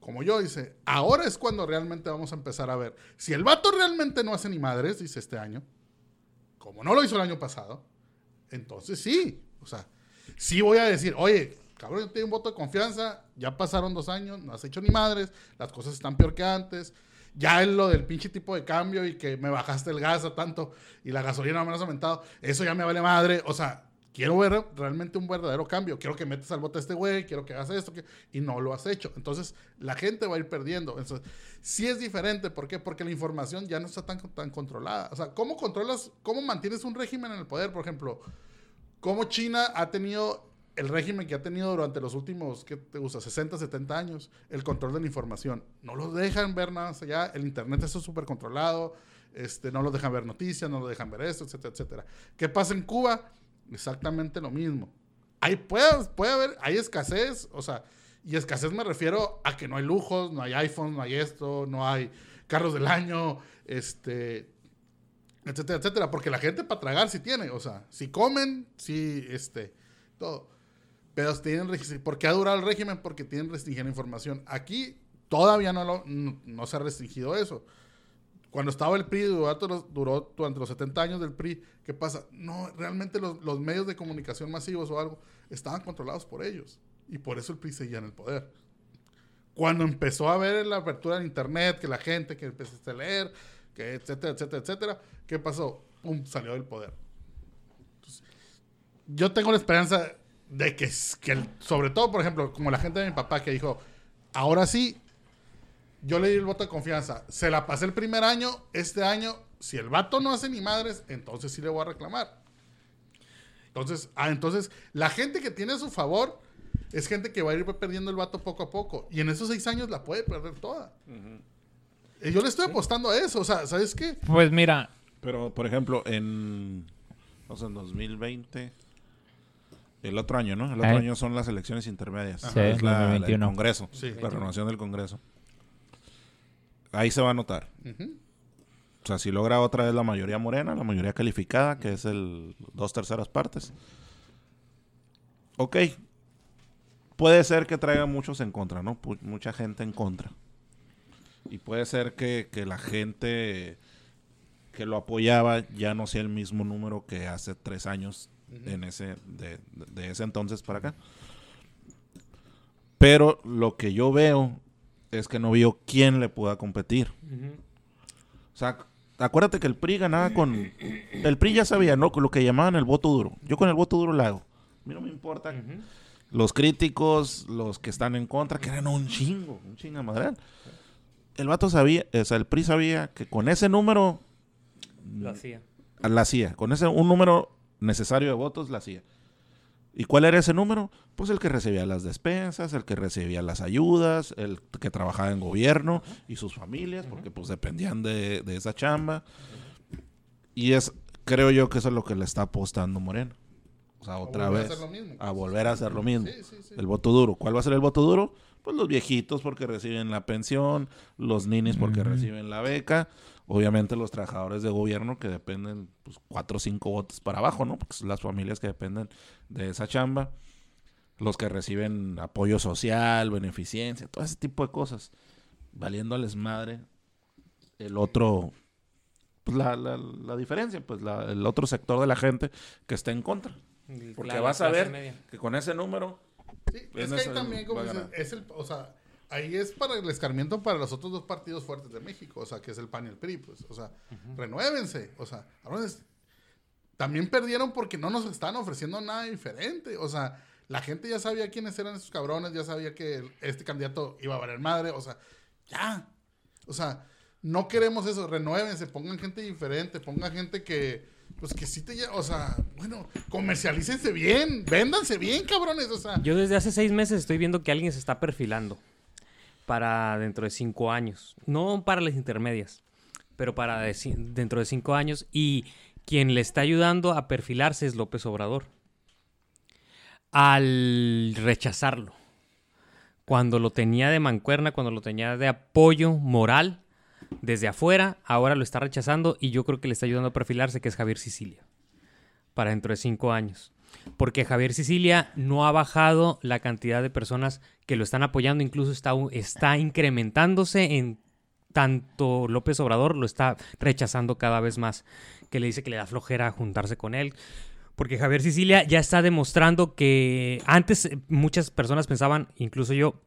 como yo dice, ahora es cuando realmente vamos a empezar a ver. Si el vato realmente no hace ni madres, dice este año, como no lo hizo el año pasado, entonces sí. O sea, sí voy a decir, oye, cabrón, yo tengo un voto de confianza, ya pasaron dos años, no has hecho ni madres, las cosas están peor que antes. Ya es lo del pinche tipo de cambio y que me bajaste el gas a tanto y la gasolina me has aumentado, eso ya me vale madre. O sea, quiero ver realmente un verdadero cambio. Quiero que metas al bote a este güey, quiero que hagas esto, y no lo has hecho. Entonces, la gente va a ir perdiendo. Entonces, sí es diferente. ¿Por qué? Porque la información ya no está tan, tan controlada. O sea, ¿cómo controlas, cómo mantienes un régimen en el poder? Por ejemplo, ¿cómo China ha tenido el régimen que ha tenido durante los últimos, ¿qué te gusta? 60, 70 años, el control de la información. No lo dejan ver nada más allá. El Internet está súper controlado. Este, no lo dejan ver noticias, no lo dejan ver esto, etcétera, etcétera. ¿Qué pasa en Cuba? Exactamente lo mismo. Hay, puede, puede haber, hay escasez, o sea, y escasez me refiero a que no hay lujos, no hay iPhones, no hay esto, no hay carros del año, este, etcétera, etcétera, porque la gente para tragar sí tiene, o sea, si comen, sí, este, todo. Pero tienen, ¿por qué ha durado el régimen? Porque tienen restringida información. Aquí todavía no, lo, no se ha restringido eso. Cuando estaba el PRI, duró, duró, durante los 70 años del PRI, ¿qué pasa? No, realmente los, los, medios de comunicación masivos o algo estaban controlados por ellos. Y por eso el PRI seguía en el poder. Cuando empezó a ver la apertura de Internet, que la gente, que empezaste a leer, que etcétera, etcétera, etcétera, ¿qué pasó? ¡Pum! Salió del poder. Entonces, yo tengo la esperanza de que, que sobre todo, por ejemplo, como la gente de mi papá que dijo, ahora sí, yo le di el voto de confianza. Se la pasé el primer año. Este año, si el vato no hace ni madres, entonces sí le voy a reclamar. Entonces, ah, entonces, la gente que tiene a su favor es gente que va a ir perdiendo el vato poco a poco. Y en esos seis años la puede perder toda. Y yo le estoy apostando a eso. O sea, ¿sabes qué? Pues mira. Pero, por ejemplo, en, o sea, en 2020, el otro año, ¿no? El otro Eh. año son las elecciones intermedias. Sí, es la, la- el 2021. Congreso. Sí. La renovación del Congreso. Ahí se va a notar. O sea, si logra otra vez la mayoría morena, la mayoría calificada, que es el dos terceras partes. Ok. Puede ser que traiga muchos en contra, ¿no? Mucha gente en contra. Y puede ser que, que la gente que lo apoyaba ya no sea el mismo número que hace tres años en ese, de, de ese entonces para acá. Pero lo que yo veo es que no veo quién le pueda competir. O sea, acuérdate que el PRI ganaba con... El PRI ya sabía, ¿no? Con lo que llamaban el voto duro. Yo con el voto duro lo hago. A mí no me importa. Los críticos, los que están en contra, que eran un chingo, un chinga madre. El vato sabía, o sea, el PRI sabía que con ese número Lo hacía. la hacía. Con ese un número necesario de votos la hacía. ¿Y cuál era ese número? Pues el que recibía las despensas, el que recibía las ayudas, el que trabajaba en gobierno y sus familias, porque pues dependían de, de esa chamba. Y es, creo yo que eso es lo que le está apostando Moreno. O sea, otra a vez hacer lo mismo. a volver a hacer lo mismo. Sí, sí, sí. El voto duro. ¿Cuál va a ser el voto duro? Pues los viejitos porque reciben la pensión, los ninis porque reciben la beca, obviamente los trabajadores de gobierno que dependen pues cuatro o cinco votos para abajo, ¿no? Porque son las familias que dependen de esa chamba, los que reciben apoyo social, beneficencia, todo ese tipo de cosas, valiéndoles madre el otro, pues la, la, la diferencia, pues la- el otro sector de la gente que está en contra. Porque vas a ver que con ese número Sí, es que ese ahí también, como va a dices, ganar. es el, o sea, ahí es para el escarmiento para los otros dos partidos fuertes de México, o sea, que es el PAN y el PRI, pues, o sea, renuévense, o sea, es- también perdieron porque no nos están ofreciendo nada diferente, o sea, la gente ya sabía quiénes eran esos cabrones, ya sabía que este candidato iba a valer madre, o sea, ya, o sea, no queremos eso, renuévense, pongan gente diferente, pongan gente que, pues que sí te, o sea, bueno, comercialícense bien, véndanse bien, cabrones, o sea. Yo desde hace seis meses estoy viendo que alguien se está perfilando para dentro de cinco años. No para las intermedias, pero para dentro de cinco años. Y quien le está ayudando a perfilarse es López Obrador. Al rechazarlo. Cuando lo tenía de mancuerna, cuando lo tenía de apoyo moral desde afuera, ahora lo está rechazando y yo creo que le está ayudando a perfilarse, que es Javier Sicilia, para dentro de cinco años porque Javier Sicilia no ha bajado la cantidad de personas que lo están apoyando, incluso está, está incrementándose en tanto López Obrador lo está rechazando cada vez más, que le dice que le da flojera juntarse con él. Porque Javier Sicilia ya está demostrando que antes muchas personas pensaban, incluso yo,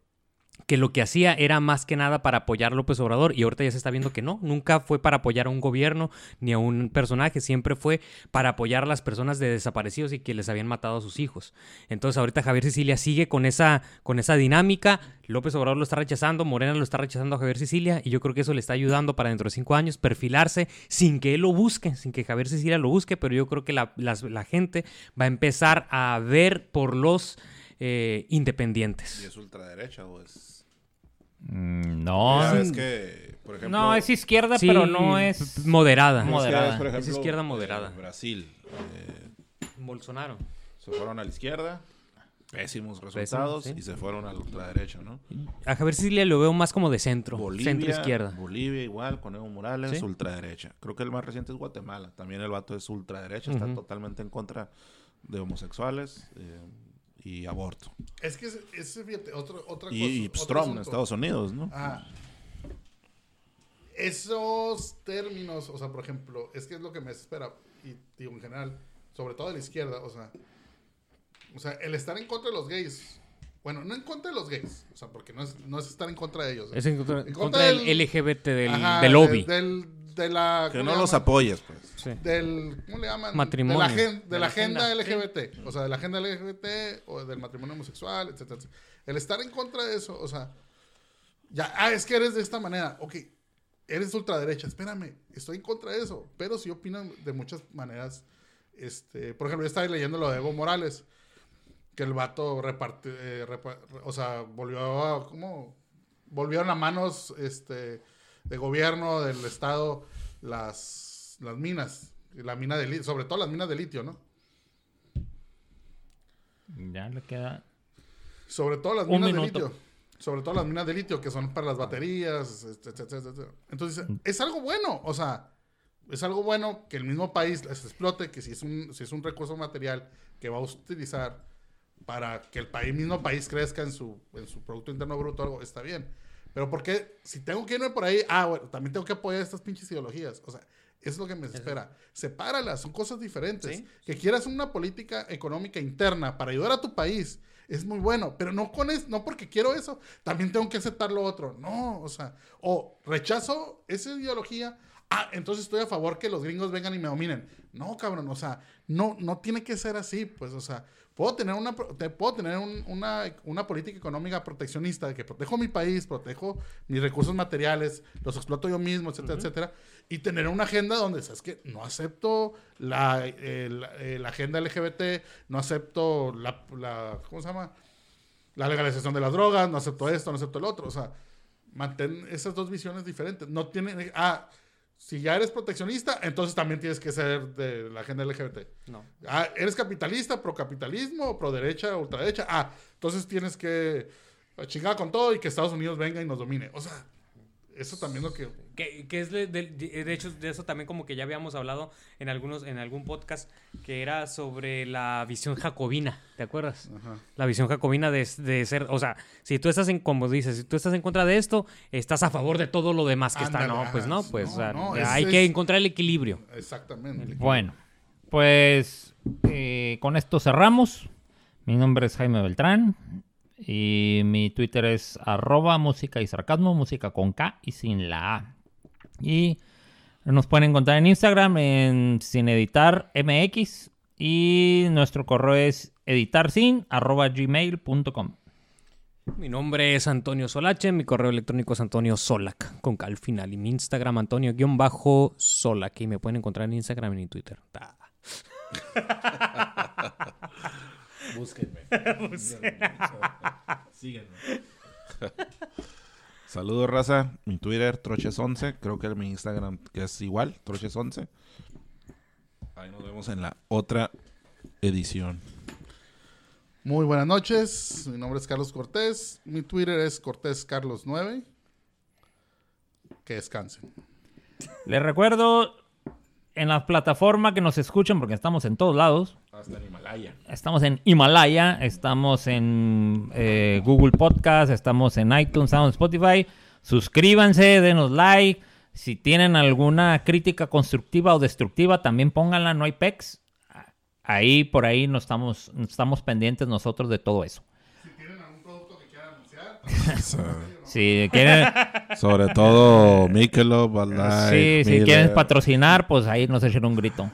que lo que hacía era más que nada para apoyar a López Obrador y ahorita ya se está viendo que no, nunca fue para apoyar a un gobierno ni a un personaje, siempre fue para apoyar a las personas de desaparecidos y que les habían matado a sus hijos. Entonces ahorita Javier Sicilia sigue con esa, con esa dinámica, López Obrador lo está rechazando, Morena lo está rechazando a Javier Sicilia y yo creo que eso le está ayudando para dentro de cinco años perfilarse sin que él lo busque, sin que Javier Sicilia lo busque, pero yo creo que la, la gente va a empezar a ver por los eh, independientes. ¿Y es ultraderecha o es...? Mm, No, Ya ves que, por ejemplo... no, es izquierda, Sí, pero no es... moderada. es moderada. Es ejemplo, izquierda eh, moderada. Brasil. eh, Bolsonaro. se fueron a la izquierda. Pésimos resultados. sí. Y se fueron a la ultraderecha, ¿no? A Javier Sicilia lo veo más como de centro, Bolivia, centro izquierda. Bolivia igual, con Evo Morales, Sí. ultraderecha. Creo que el más reciente es Guatemala. También el vato es ultraderecha, está totalmente en contra de homosexuales eh, y aborto. Es que ese, ese, fíjate, otro, otra Y, cosa. y pues, otro Trump en. Estados Unidos, ¿no? Ah. Esos términos, o sea, por ejemplo, es que es lo que me espera, y digo en general, sobre todo de la izquierda, o sea, o sea, el estar en contra de los gays, bueno, no en contra de los gays, o sea, porque no es, no es estar en contra de ellos. Es en contra, En contra contra del LGBT, del, Ajá, del de- lobby. del, de la, Que ¿cómo no los apoyes, pues. Sí. del ¿cómo le llaman? Matrimonio. de la, agen- de De la la agenda, agenda, LGBT, o sea, de la agenda LGBT o del matrimonio homosexual, etcétera, etcétera. El estar en contra de eso, o sea, ya, ah, es que eres de esta manera, ok, eres ultraderecha, espérame, estoy en contra de eso, pero sí opinan de muchas maneras, este, por ejemplo, yo estaba leyendo lo de Evo Morales, que el vato reparte, eh, repa- o sea, volvió a, ¿cómo? Volvieron a manos, este, de gobierno, del estado, las, las minas, la mina de sobre todo las minas de litio, ¿no? Ya le queda... Sobre todo las minas de litio. Sobre todo las minas de litio, que son para las baterías, etcétera, etcétera, etcétera. Entonces, es algo bueno, o sea, es algo bueno que el mismo país les explote, que si es un, si es un recurso material que va a utilizar para que el país, mismo país crezca en su, en su Producto Interno Bruto, algo, está bien. Pero porque si tengo que irme por ahí, ah, bueno, también tengo que apoyar estas pinches ideologías. O sea, es lo que me espera. Sepáralas, son cosas diferentes. Sí. Que quieras una política económica interna para ayudar a tu país es muy bueno, pero no con es, no porque quiero eso, también tengo que aceptar lo otro. No, o sea, o rechazo esa ideología, ah, entonces estoy a favor que los gringos vengan y me dominen. No, cabrón, o sea, no, no tiene que ser así, pues, o sea, puedo tener una, puedo tener un- una, una política económica proteccionista de que protejo mi país, protejo mis recursos materiales, los exploto yo mismo, etcétera, etcétera, y tener una agenda donde, ¿sabes qué? No acepto la, eh, la, eh, la agenda LGBT, no acepto la, la, ¿cómo se llama? La legalización de las drogas, no acepto esto, no acepto el otro, o sea, mantén esas dos visiones diferentes. No tienen, ah, si ya eres proteccionista, entonces también tienes que ser de la agenda LGBT. No. Ah, ¿eres capitalista, pro capitalismo, pro derecha, ultraderecha? Ah, entonces tienes que chingar con todo y que Estados Unidos venga y nos domine. O sea, eso también lo que... Que, que es de, de- de hecho de eso también como que ya habíamos hablado en algunos en algún podcast que era sobre la visión jacobina, ¿te acuerdas? Ajá. La visión jacobina de, de ser, o sea, si tú estás en como dices, si tú estás en contra de esto, estás a favor de todo lo demás que está, no, pues no, pues no, o sea, no, hay es- que encontrar el equilibrio. Exactamente. Bueno, pues eh, con esto cerramos. Mi nombre es Jaime Beltrán y mi Twitter es arroba música y sarcasmo, música con K y sin la A. Y nos pueden encontrar en Instagram en sin editar MX y nuestro correo es editarsin arroba gmail.com. Mi nombre es Antonio Solache, mi correo electrónico es Antonio Solac, con K al final, y mi Instagram Antonio-Solac, y me pueden encontrar en Instagram y en Twitter. Ta. Búsquenme. Síguenme. Saludos, raza. Mi Twitter, Troches11. Creo que mi Instagram que es igual, Troches11. Ahí nos vemos en la otra edición. Muy buenas noches. Mi nombre es Carlos Cortés. Mi Twitter es Cortés Carlos 9. Que descansen. Les recuerdo en la plataforma que nos escuchen porque estamos en todos lados. Hasta en Himalaya. Estamos en Himalaya, estamos en eh, Google Podcast, estamos en iTunes, estamos en Spotify. Suscríbanse, denos like. Si tienen alguna crítica constructiva o destructiva, también pónganla, no hay pecs. ahí por ahí nos estamos, estamos pendientes nosotros de todo eso. Si quieren, Sobre todo Michelob, Light, sí, si Miller. quieren patrocinar, pues ahí nos echen un grito.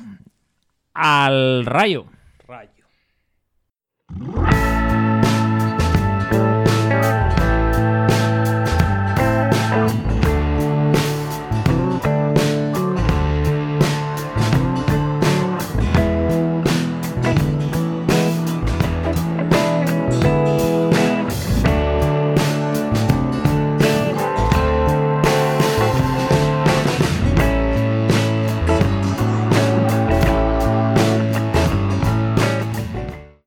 Al rayo. Rayo.